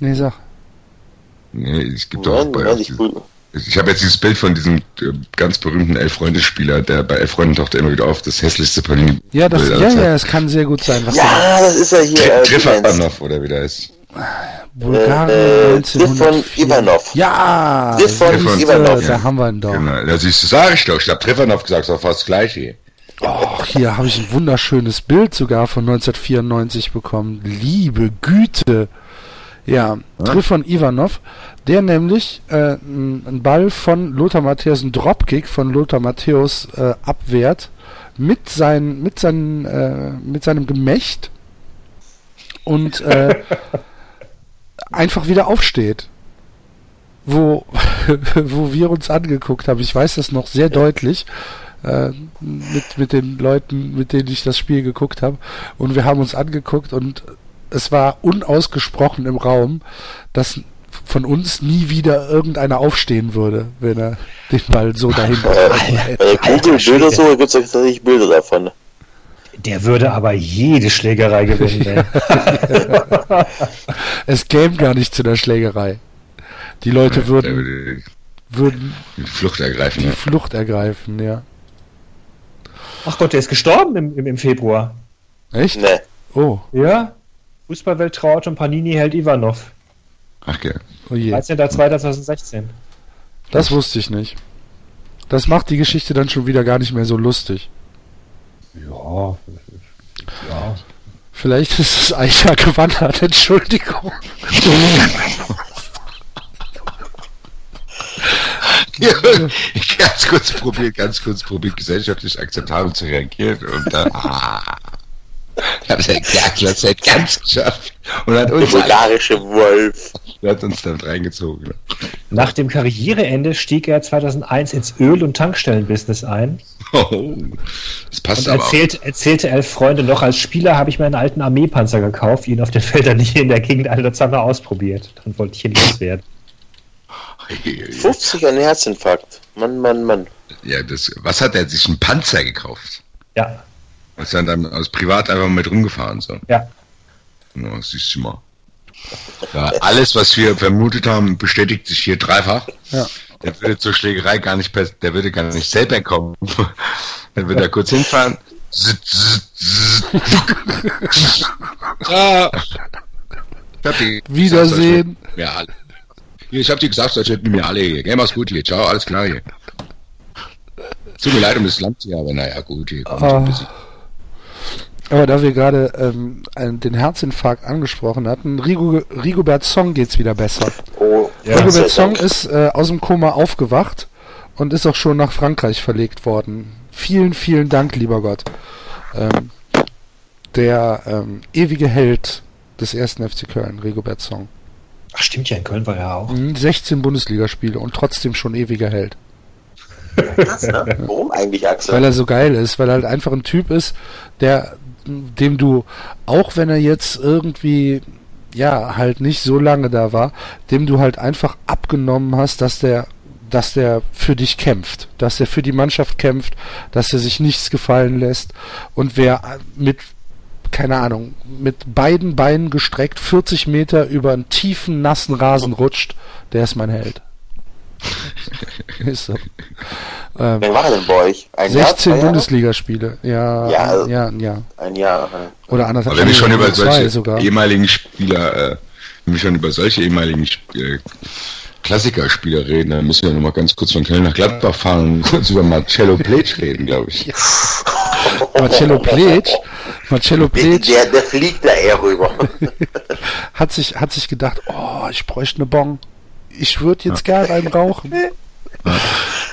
nee, sag. Nee, es gibt doch Nein, bei. nein, ich, Ich habe jetzt dieses Bild von diesem äh, ganz berühmten Elf-Freunde-Spieler, der bei Elf-Freunden taucht er immer wieder auf, das hässlichste Panini. Ja, das, Bild ja, ja, es kann sehr gut sein, was ja, das ist ja hier. Äh, Dingens. Trifanov, oder wie der ist. Bulgarien Äh, äh, 1904. Triff von Ivanov. Ja, siehste, Ivanov. da haben wir ihn doch. Genau, da siehst du, sag ich doch. Ich hab Trifanov gesagt, ist doch fast das gleiche. Och, hier habe ich ein wunderschönes Bild sogar von 1994 bekommen. Liebe Güte. Ja, Trifon Ivanov, der nämlich äh, einen Ball von Lothar Matthäus, einen Dropkick von Lothar Matthäus äh, abwehrt mit, sein, mit, seinen, äh, mit seinem Gemächt und äh, einfach wieder aufsteht. Wo, wo wir uns angeguckt haben, ich weiß das noch sehr deutlich, äh, mit, mit den Leuten, mit denen ich das Spiel geguckt habe. Und wir haben uns angeguckt und es war unausgesprochen im Raum, dass von uns nie wieder irgendeiner aufstehen würde, wenn er den Ball so dahin Äh, bei der Google Bilder so gibt es tatsächlich Bilder davon. Der würde aber jede Schlägerei gewinnen. Es käme gar nicht zu der Schlägerei. Die Leute würden, würde würden die Flucht ergreifen. die Ja. Flucht ergreifen, ja. Ach Gott, der ist gestorben im, im, im Februar. Echt? Ne. Oh, Ja? Fußballwelt trauert und Panini hält Ivanov. Ach, okay. oh je. 13.02.2016. Das wusste ich nicht. Das macht die Geschichte dann schon wieder gar nicht mehr so lustig. Ja. Ja. Vielleicht ist es ein Jahr gewandert, Entschuldigung. ganz kurz probiert, ganz kurz probiert, gesellschaftlich akzeptabel zu reagieren und dann. Ah, ich hab's ja gesagt, das hat ganz geschafft und hat Der uns, bulgarische Wolf. hat uns damit reingezogen. Nach dem Karriereende stieg er 2001 ins Öl- und Tankstellenbusiness ein Oh, das passt und aber auch. erzählt, erzählte elf Freunde noch, als Spieler habe ich mir einen alten Armeepanzer gekauft, ihn auf den Feldern hier in der Gegend Alderzange ausprobiert. Dann wollte ich ihn loswerden. 50 an Herzinfarkt. Mann, Mann, Mann. Ja, das, was hat er sich einen Panzer gekauft? Ja, Ist er dann aus privat einfach mit rumgefahren, so. ja. Ja, siehst du mal. Ja, alles, was wir vermutet haben, bestätigt sich hier dreifach. Ja. Der würde zur Schlägerei gar nicht, der würde gar nicht selber kommen. Dann würde er kurz hinfahren. Ah. Wiedersehen. Ja, alle. Ich hab dir gesagt, das hätten mir alle hier. Geh mach's gut hier. Ciao, alles klar hier. Tut mir leid um das Land hier, aber naja, gut, hier kommt so ein Ah. bisschen. Aber da wir gerade ähm, einen- den Herzinfarkt angesprochen hatten, Rigo, Rigobert Song geht's wieder besser. Oh, Ja, Rigobert Song ist äh, aus dem Koma aufgewacht und ist auch schon nach Frankreich verlegt worden. Vielen, vielen Dank, lieber Gott. Ähm, der ähm, ewige Held des ersten FC Köln, Rigobert Song. Ach, stimmt ja, in Köln war er auch. Mhm, 16 Bundesligaspiele und trotzdem schon ewiger Held. Krass, ne? Warum eigentlich, Axel? Weil er so geil ist, weil er halt einfach ein Typ ist, der, dem du, auch wenn er jetzt irgendwie, ja, halt nicht so lange da war, dem du halt einfach abgenommen hast, dass der, dass der für dich kämpft, dass er für die Mannschaft kämpft, dass er sich nichts gefallen lässt und wer mit, keine Ahnung, mit beiden Beinen gestreckt 40 Meter über einen tiefen, nassen Rasen rutscht, der ist mein Held. ist so. Ähm, Wer war er denn bei euch? Ein Jahr, 16 zwei Jahre? Bundesligaspiele. Ja, Ja, also- ja, ja. Ein Jahr. äh. Oder anderthalb. Aber wenn wir schon über zwei solche sogar. ehemaligen Spieler, äh, wenn wir schon über solche ehemaligen äh, Klassikerspieler reden, dann müssen wir noch mal ganz kurz von Köln nach Gladbach fahren und kurz über Marcello Plech reden, glaube ich. Marcello Plech, Marcello Der, Plech der, der fliegt da eher rüber. hat sich, hat sich gedacht, oh, ich bräuchte eine Bon. Ich würde jetzt gerne einen rauchen.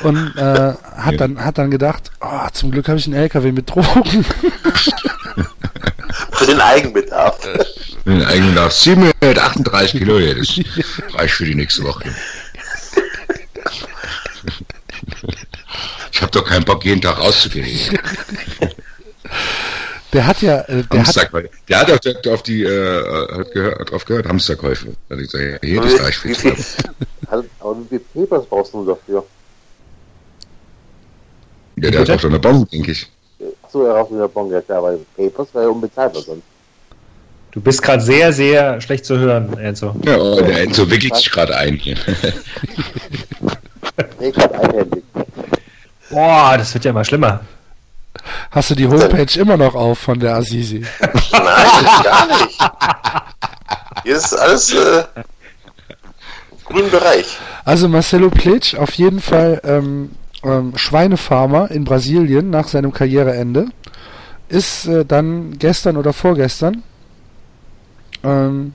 Und äh, hat Ja. dann hat dann gedacht, oh, zum Glück habe ich einen LKW mit Drogen. Für den Eigenbedarf. Den eigenen Darf 738 Kilo, ja, das reicht für die nächste Woche. Ich habe doch keinen Bock, jeden Tag rauszugehen. Der hat ja, äh, der hat, Hamsterkäufe. Der hat auch der- auf die, äh, hat gehört, hat drauf gehört, Hamsterkäufe. Hat ich gesagt, ja, hier, Wie die viel, aber wie viel Papers brauchst du dafür? Ja, der hat auch schon eine Bombe, denke ich. Achso, er raucht in der Bon, ja klar, weil Papers wäre ja unbezahlbar sonst. Du bist gerade sehr, sehr schlecht zu hören, Enzo. Ja, oh, der Enzo wickelt sich gerade ein hier. Nee, gerade einhändig. Boah, das wird ja immer schlimmer. Hast du die Homepage immer noch auf von der Assisi? Nein, gar nicht. Hier ist alles äh, grünen Bereich. Also Marcelo Plitsch, auf jeden Fall ähm, ähm, Schweinefarmer in Brasilien nach seinem Karriereende, ist äh, dann gestern oder vorgestern, ähm,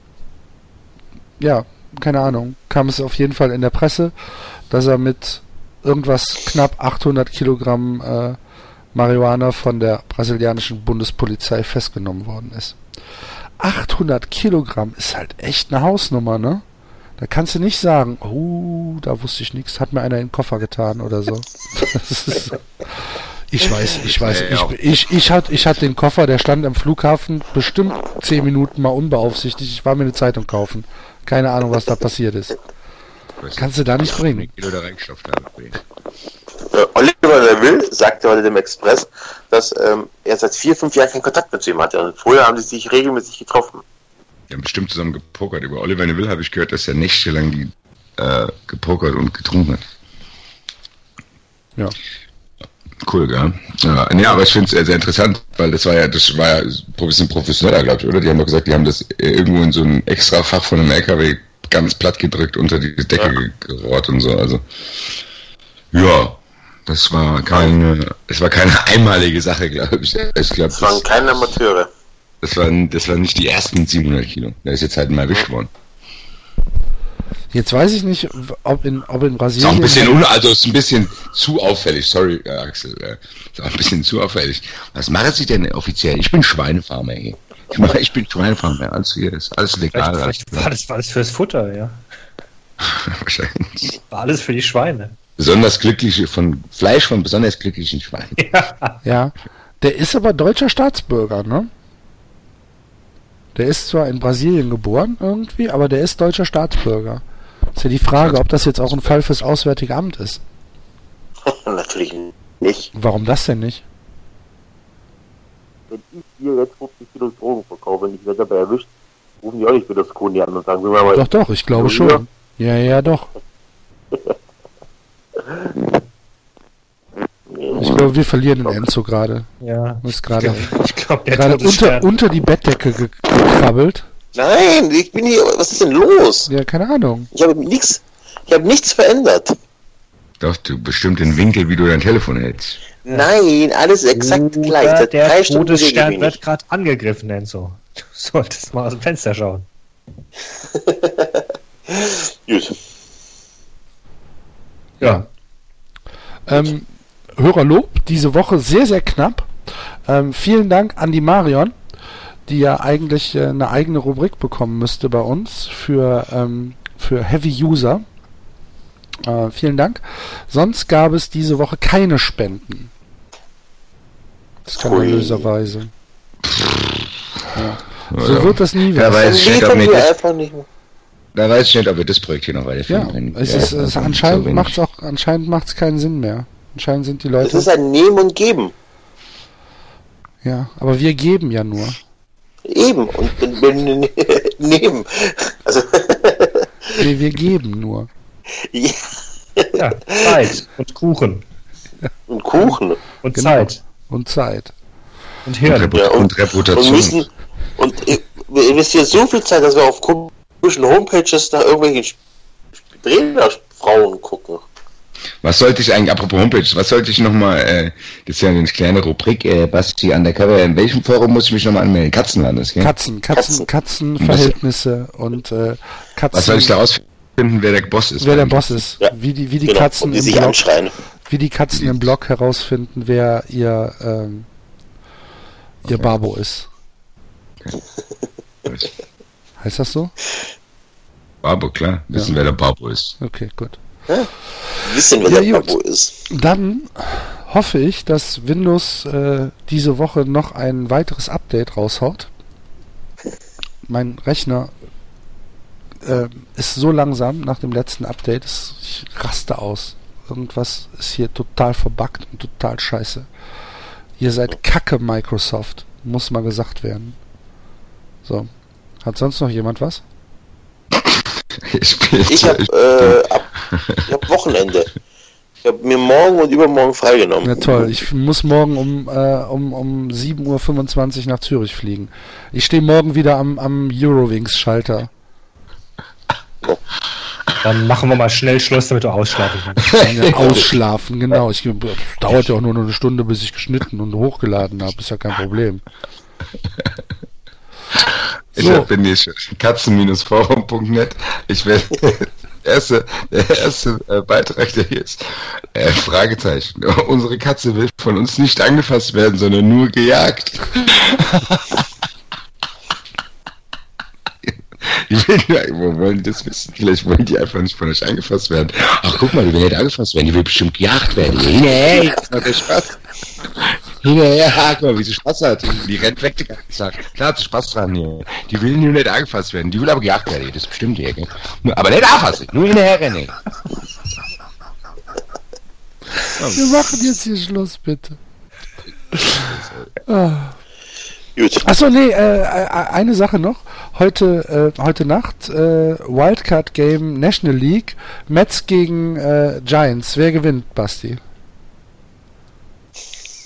ja, keine Ahnung, kam es auf jeden Fall in der Presse, dass er mit irgendwas knapp 800 Kilogramm äh, Marihuana von der brasilianischen Bundespolizei festgenommen worden ist. 800 Kilogramm ist halt echt eine Hausnummer, ne? Da kannst du nicht sagen, oh, da wusste ich nichts, hat mir einer in den Koffer getan oder so. Ist, ich weiß, ich weiß, ich, ich, ich hatte ich hatte den Koffer, der stand am Flughafen bestimmt 10 Minuten mal unbeaufsichtigt. Ich war mir eine Zeitung kaufen. Keine Ahnung, was da passiert ist. Kannst du da nicht bringen. Äh, Oliver Neville sagte heute dem Express, dass ähm, er seit vier, fünf Jahren keinen Kontakt mit ihm hatte. Und vorher haben sie sich regelmäßig getroffen. Die haben bestimmt zusammen gepokert. Über Oliver Neville habe ich gehört, dass er nächtelang die, äh, gepokert und getrunken hat. Ja. Cool, gell? Ja, nee, aber ich finde es sehr, sehr interessant, weil das war ja, das war ja ein bisschen professioneller, glaube ich, oder? Die haben doch gesagt, die haben das irgendwo in so ein extra Fach von einem LKW ganz platt gedrückt, unter die Decke Ja. gerollt und so, also. Ja, das war keine, es war keine einmalige Sache, glaube ich. Ich glaube, Es waren das, keine Amateure. das, waren, das waren nicht die ersten 700 Kilo. Der ist jetzt halt mal erwischt worden. Jetzt weiß ich nicht, ob in, ob in Ist auch Brasilien. ein bisschen, un also ist ein bisschen zu auffällig, sorry, Axel. Ist auch ein bisschen zu auffällig. Was machen Sie denn offiziell? Ich bin Schweinefarmer, ey. Ich, mach, ich bin Schweinefarmer, alles hier ist alles legal. Vielleicht, vielleicht war, das, war das fürs Futter, ja. wahrscheinlich. War alles für die Schweine. Besonders glückliche, von Fleisch von besonders glücklichen Schweinen. Ja, der ist aber deutscher Staatsbürger, ne? Der ist zwar in Brasilien geboren irgendwie, aber der ist deutscher Staatsbürger. Ist ja die Frage, ob das jetzt auch ein Fall fürs Auswärtige Amt ist. Natürlich nicht. Warum das denn nicht? Wenn ich hier jetzt 50 Kilo Drogen verkaufe und ich werde dabei erwischt, rufen die auch nicht Berlusconi an und sagen, wir mal, Doch, doch, ich glaube Ja. schon. Ja, ja, doch. Ich glaube, wir verlieren den Enzo gerade. Ja. Ist gerade Ich glaube, der gerade unter, unter die Bettdecke ge gekrabbelt. Nein, ich bin hier, was ist denn los? Ja, keine Ahnung. Ich habe nichts, ich habe nichts verändert. Doch, du bestimmt den Winkel, wie du dein Telefon hältst. Nein, alles exakt Oder gleich. Seit der Todesstern wird gerade angegriffen, Enzo. Du solltest mal aus dem Fenster schauen. Gut. Ja. Ähm, Hörerlob, diese Woche sehr, sehr knapp. Ähm, vielen Dank an die Marion, die ja eigentlich äh, eine eigene Rubrik bekommen müsste bei uns für, ähm, für Heavy User. Äh, vielen Dank. Sonst gab es diese Woche keine Spenden. Skandalöserweise. Ja. So Ja. wird das nie Ja, werden. Dann Weiß ich nicht, ob wir das- einfach nicht mehr. Da weiß ich nicht, ob wir das Projekt hier noch Ja, weiterführen können. es Ja, ist, es also anscheinend so wenig. macht's auch anscheinend macht's keinen Sinn mehr. Anscheinend sind die Es Leute ist ein Nehmen und Geben. ja, aber wir geben ja nur. Eben. Und wenn wir nehmen. Also, Wir, wir geben nur. ja. ja, Zeit und Kuchen und Kuchen. und Genau. Zeit Und Zeit. und Und, Hirn. Reput Ja, und, und- Reputation. Und müssen, und wir investieren so viel Zeit, dass wir auf komischen Homepages nach irgendwelchen Trainerfrauen gucken. Was sollte ich eigentlich, apropos Homepage, was sollte ich nochmal, äh, das ist ja eine kleine Rubrik, äh, Basti Undercover, in welchem Forum muss ich mich nochmal anmelden? Katzenlandes, gell? Katzen, Katzen, Katzen. Katzenverhältnisse und äh, Katzen. was soll ich da rausfinden, wer der Boss ist? wer der Boss ist. Ja, Wie die, wie die Genau, Katzen und die im sich Block, anschreien. Wie die Katzen im Block herausfinden, wer ihr ähm, ihr Babo ist. Heißt das so? Babo, klar. Wissen, wer der Babo ist. Okay, gut. Wissen, wer Ja, der gut. Babo ist. Dann hoffe ich, dass Windows äh, diese Woche noch ein weiteres Update raushaut. Mein Rechner äh, ist so langsam nach dem letzten Update, dass ich raste aus. Irgendwas ist hier total verbuggt und total scheiße. Ihr seid Kacke, Microsoft. Muss mal gesagt werden. So. Hat sonst noch jemand was? Ich, Ich habe äh, ab- ich hab Wochenende. Ich habe mir morgen und übermorgen freigenommen. Ja toll, ich muss morgen um, äh, um, um 7.25 Uhr nach Zürich fliegen. Ich stehe morgen wieder am, am Eurowings-Schalter. Dann machen wir mal schnell Schluss, damit du ausschlafen kannst. Ja, ausschlafen, genau. Ich, es dauert ja auch nur noch eine Stunde, bis ich geschnitten und hochgeladen habe. Ist ja kein Problem. Ich So. bin hier katzen-forum.net. Ich werde der erste, der erste äh, Beitrag, der hier ist. Äh, Fragezeichen. Unsere Katze will von uns nicht angefasst werden, sondern nur gejagt. Die will nur, wo wollen die das wissen? Vielleicht wollen die einfach nicht von euch angefasst werden. Ach, guck mal, die will nicht angefasst werden, die will bestimmt gejagt werden. Hinterher, jetzt macht der Spaß. Hinterher, guck mal, wie sie Spaß hat. Die rennt weg den ganzen Tag. Klar hat sie Spaß dran hier. Die will nur nicht angefasst werden, die will aber gejagt werden, das ist bestimmt hier, gell? Aber nicht anfassen, nur hinterher rennen. Wir machen jetzt hier Schluss, bitte. Ah. Gut. Achso, nee, äh, äh, eine Sache noch. Heute, äh, heute Nacht äh, Wildcard Game National League. Mets gegen äh, Giants. Wer gewinnt, Basti?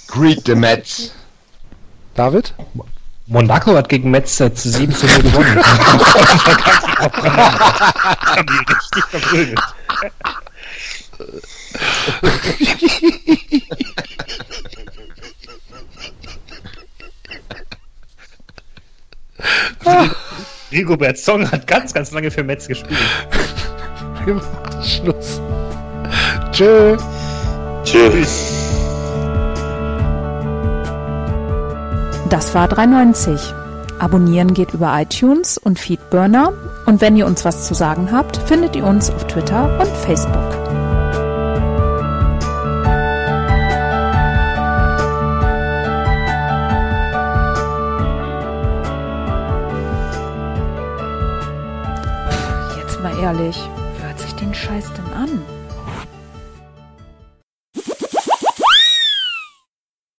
Greet the Mets. David? Monaco hat gegen Metz äh, zu 7 zu 0 gewonnen. haben die richtig verprügelt. Rigobert Song hat ganz, ganz lange für Metz gespielt. Wir machen Schluss. Tschö. Tschüss. Das war 390. Abonnieren geht über iTunes und Feedburner. Und wenn ihr uns was zu sagen habt, findet ihr uns auf Twitter und Facebook. Ehrlich, wer sich den Scheiß denn?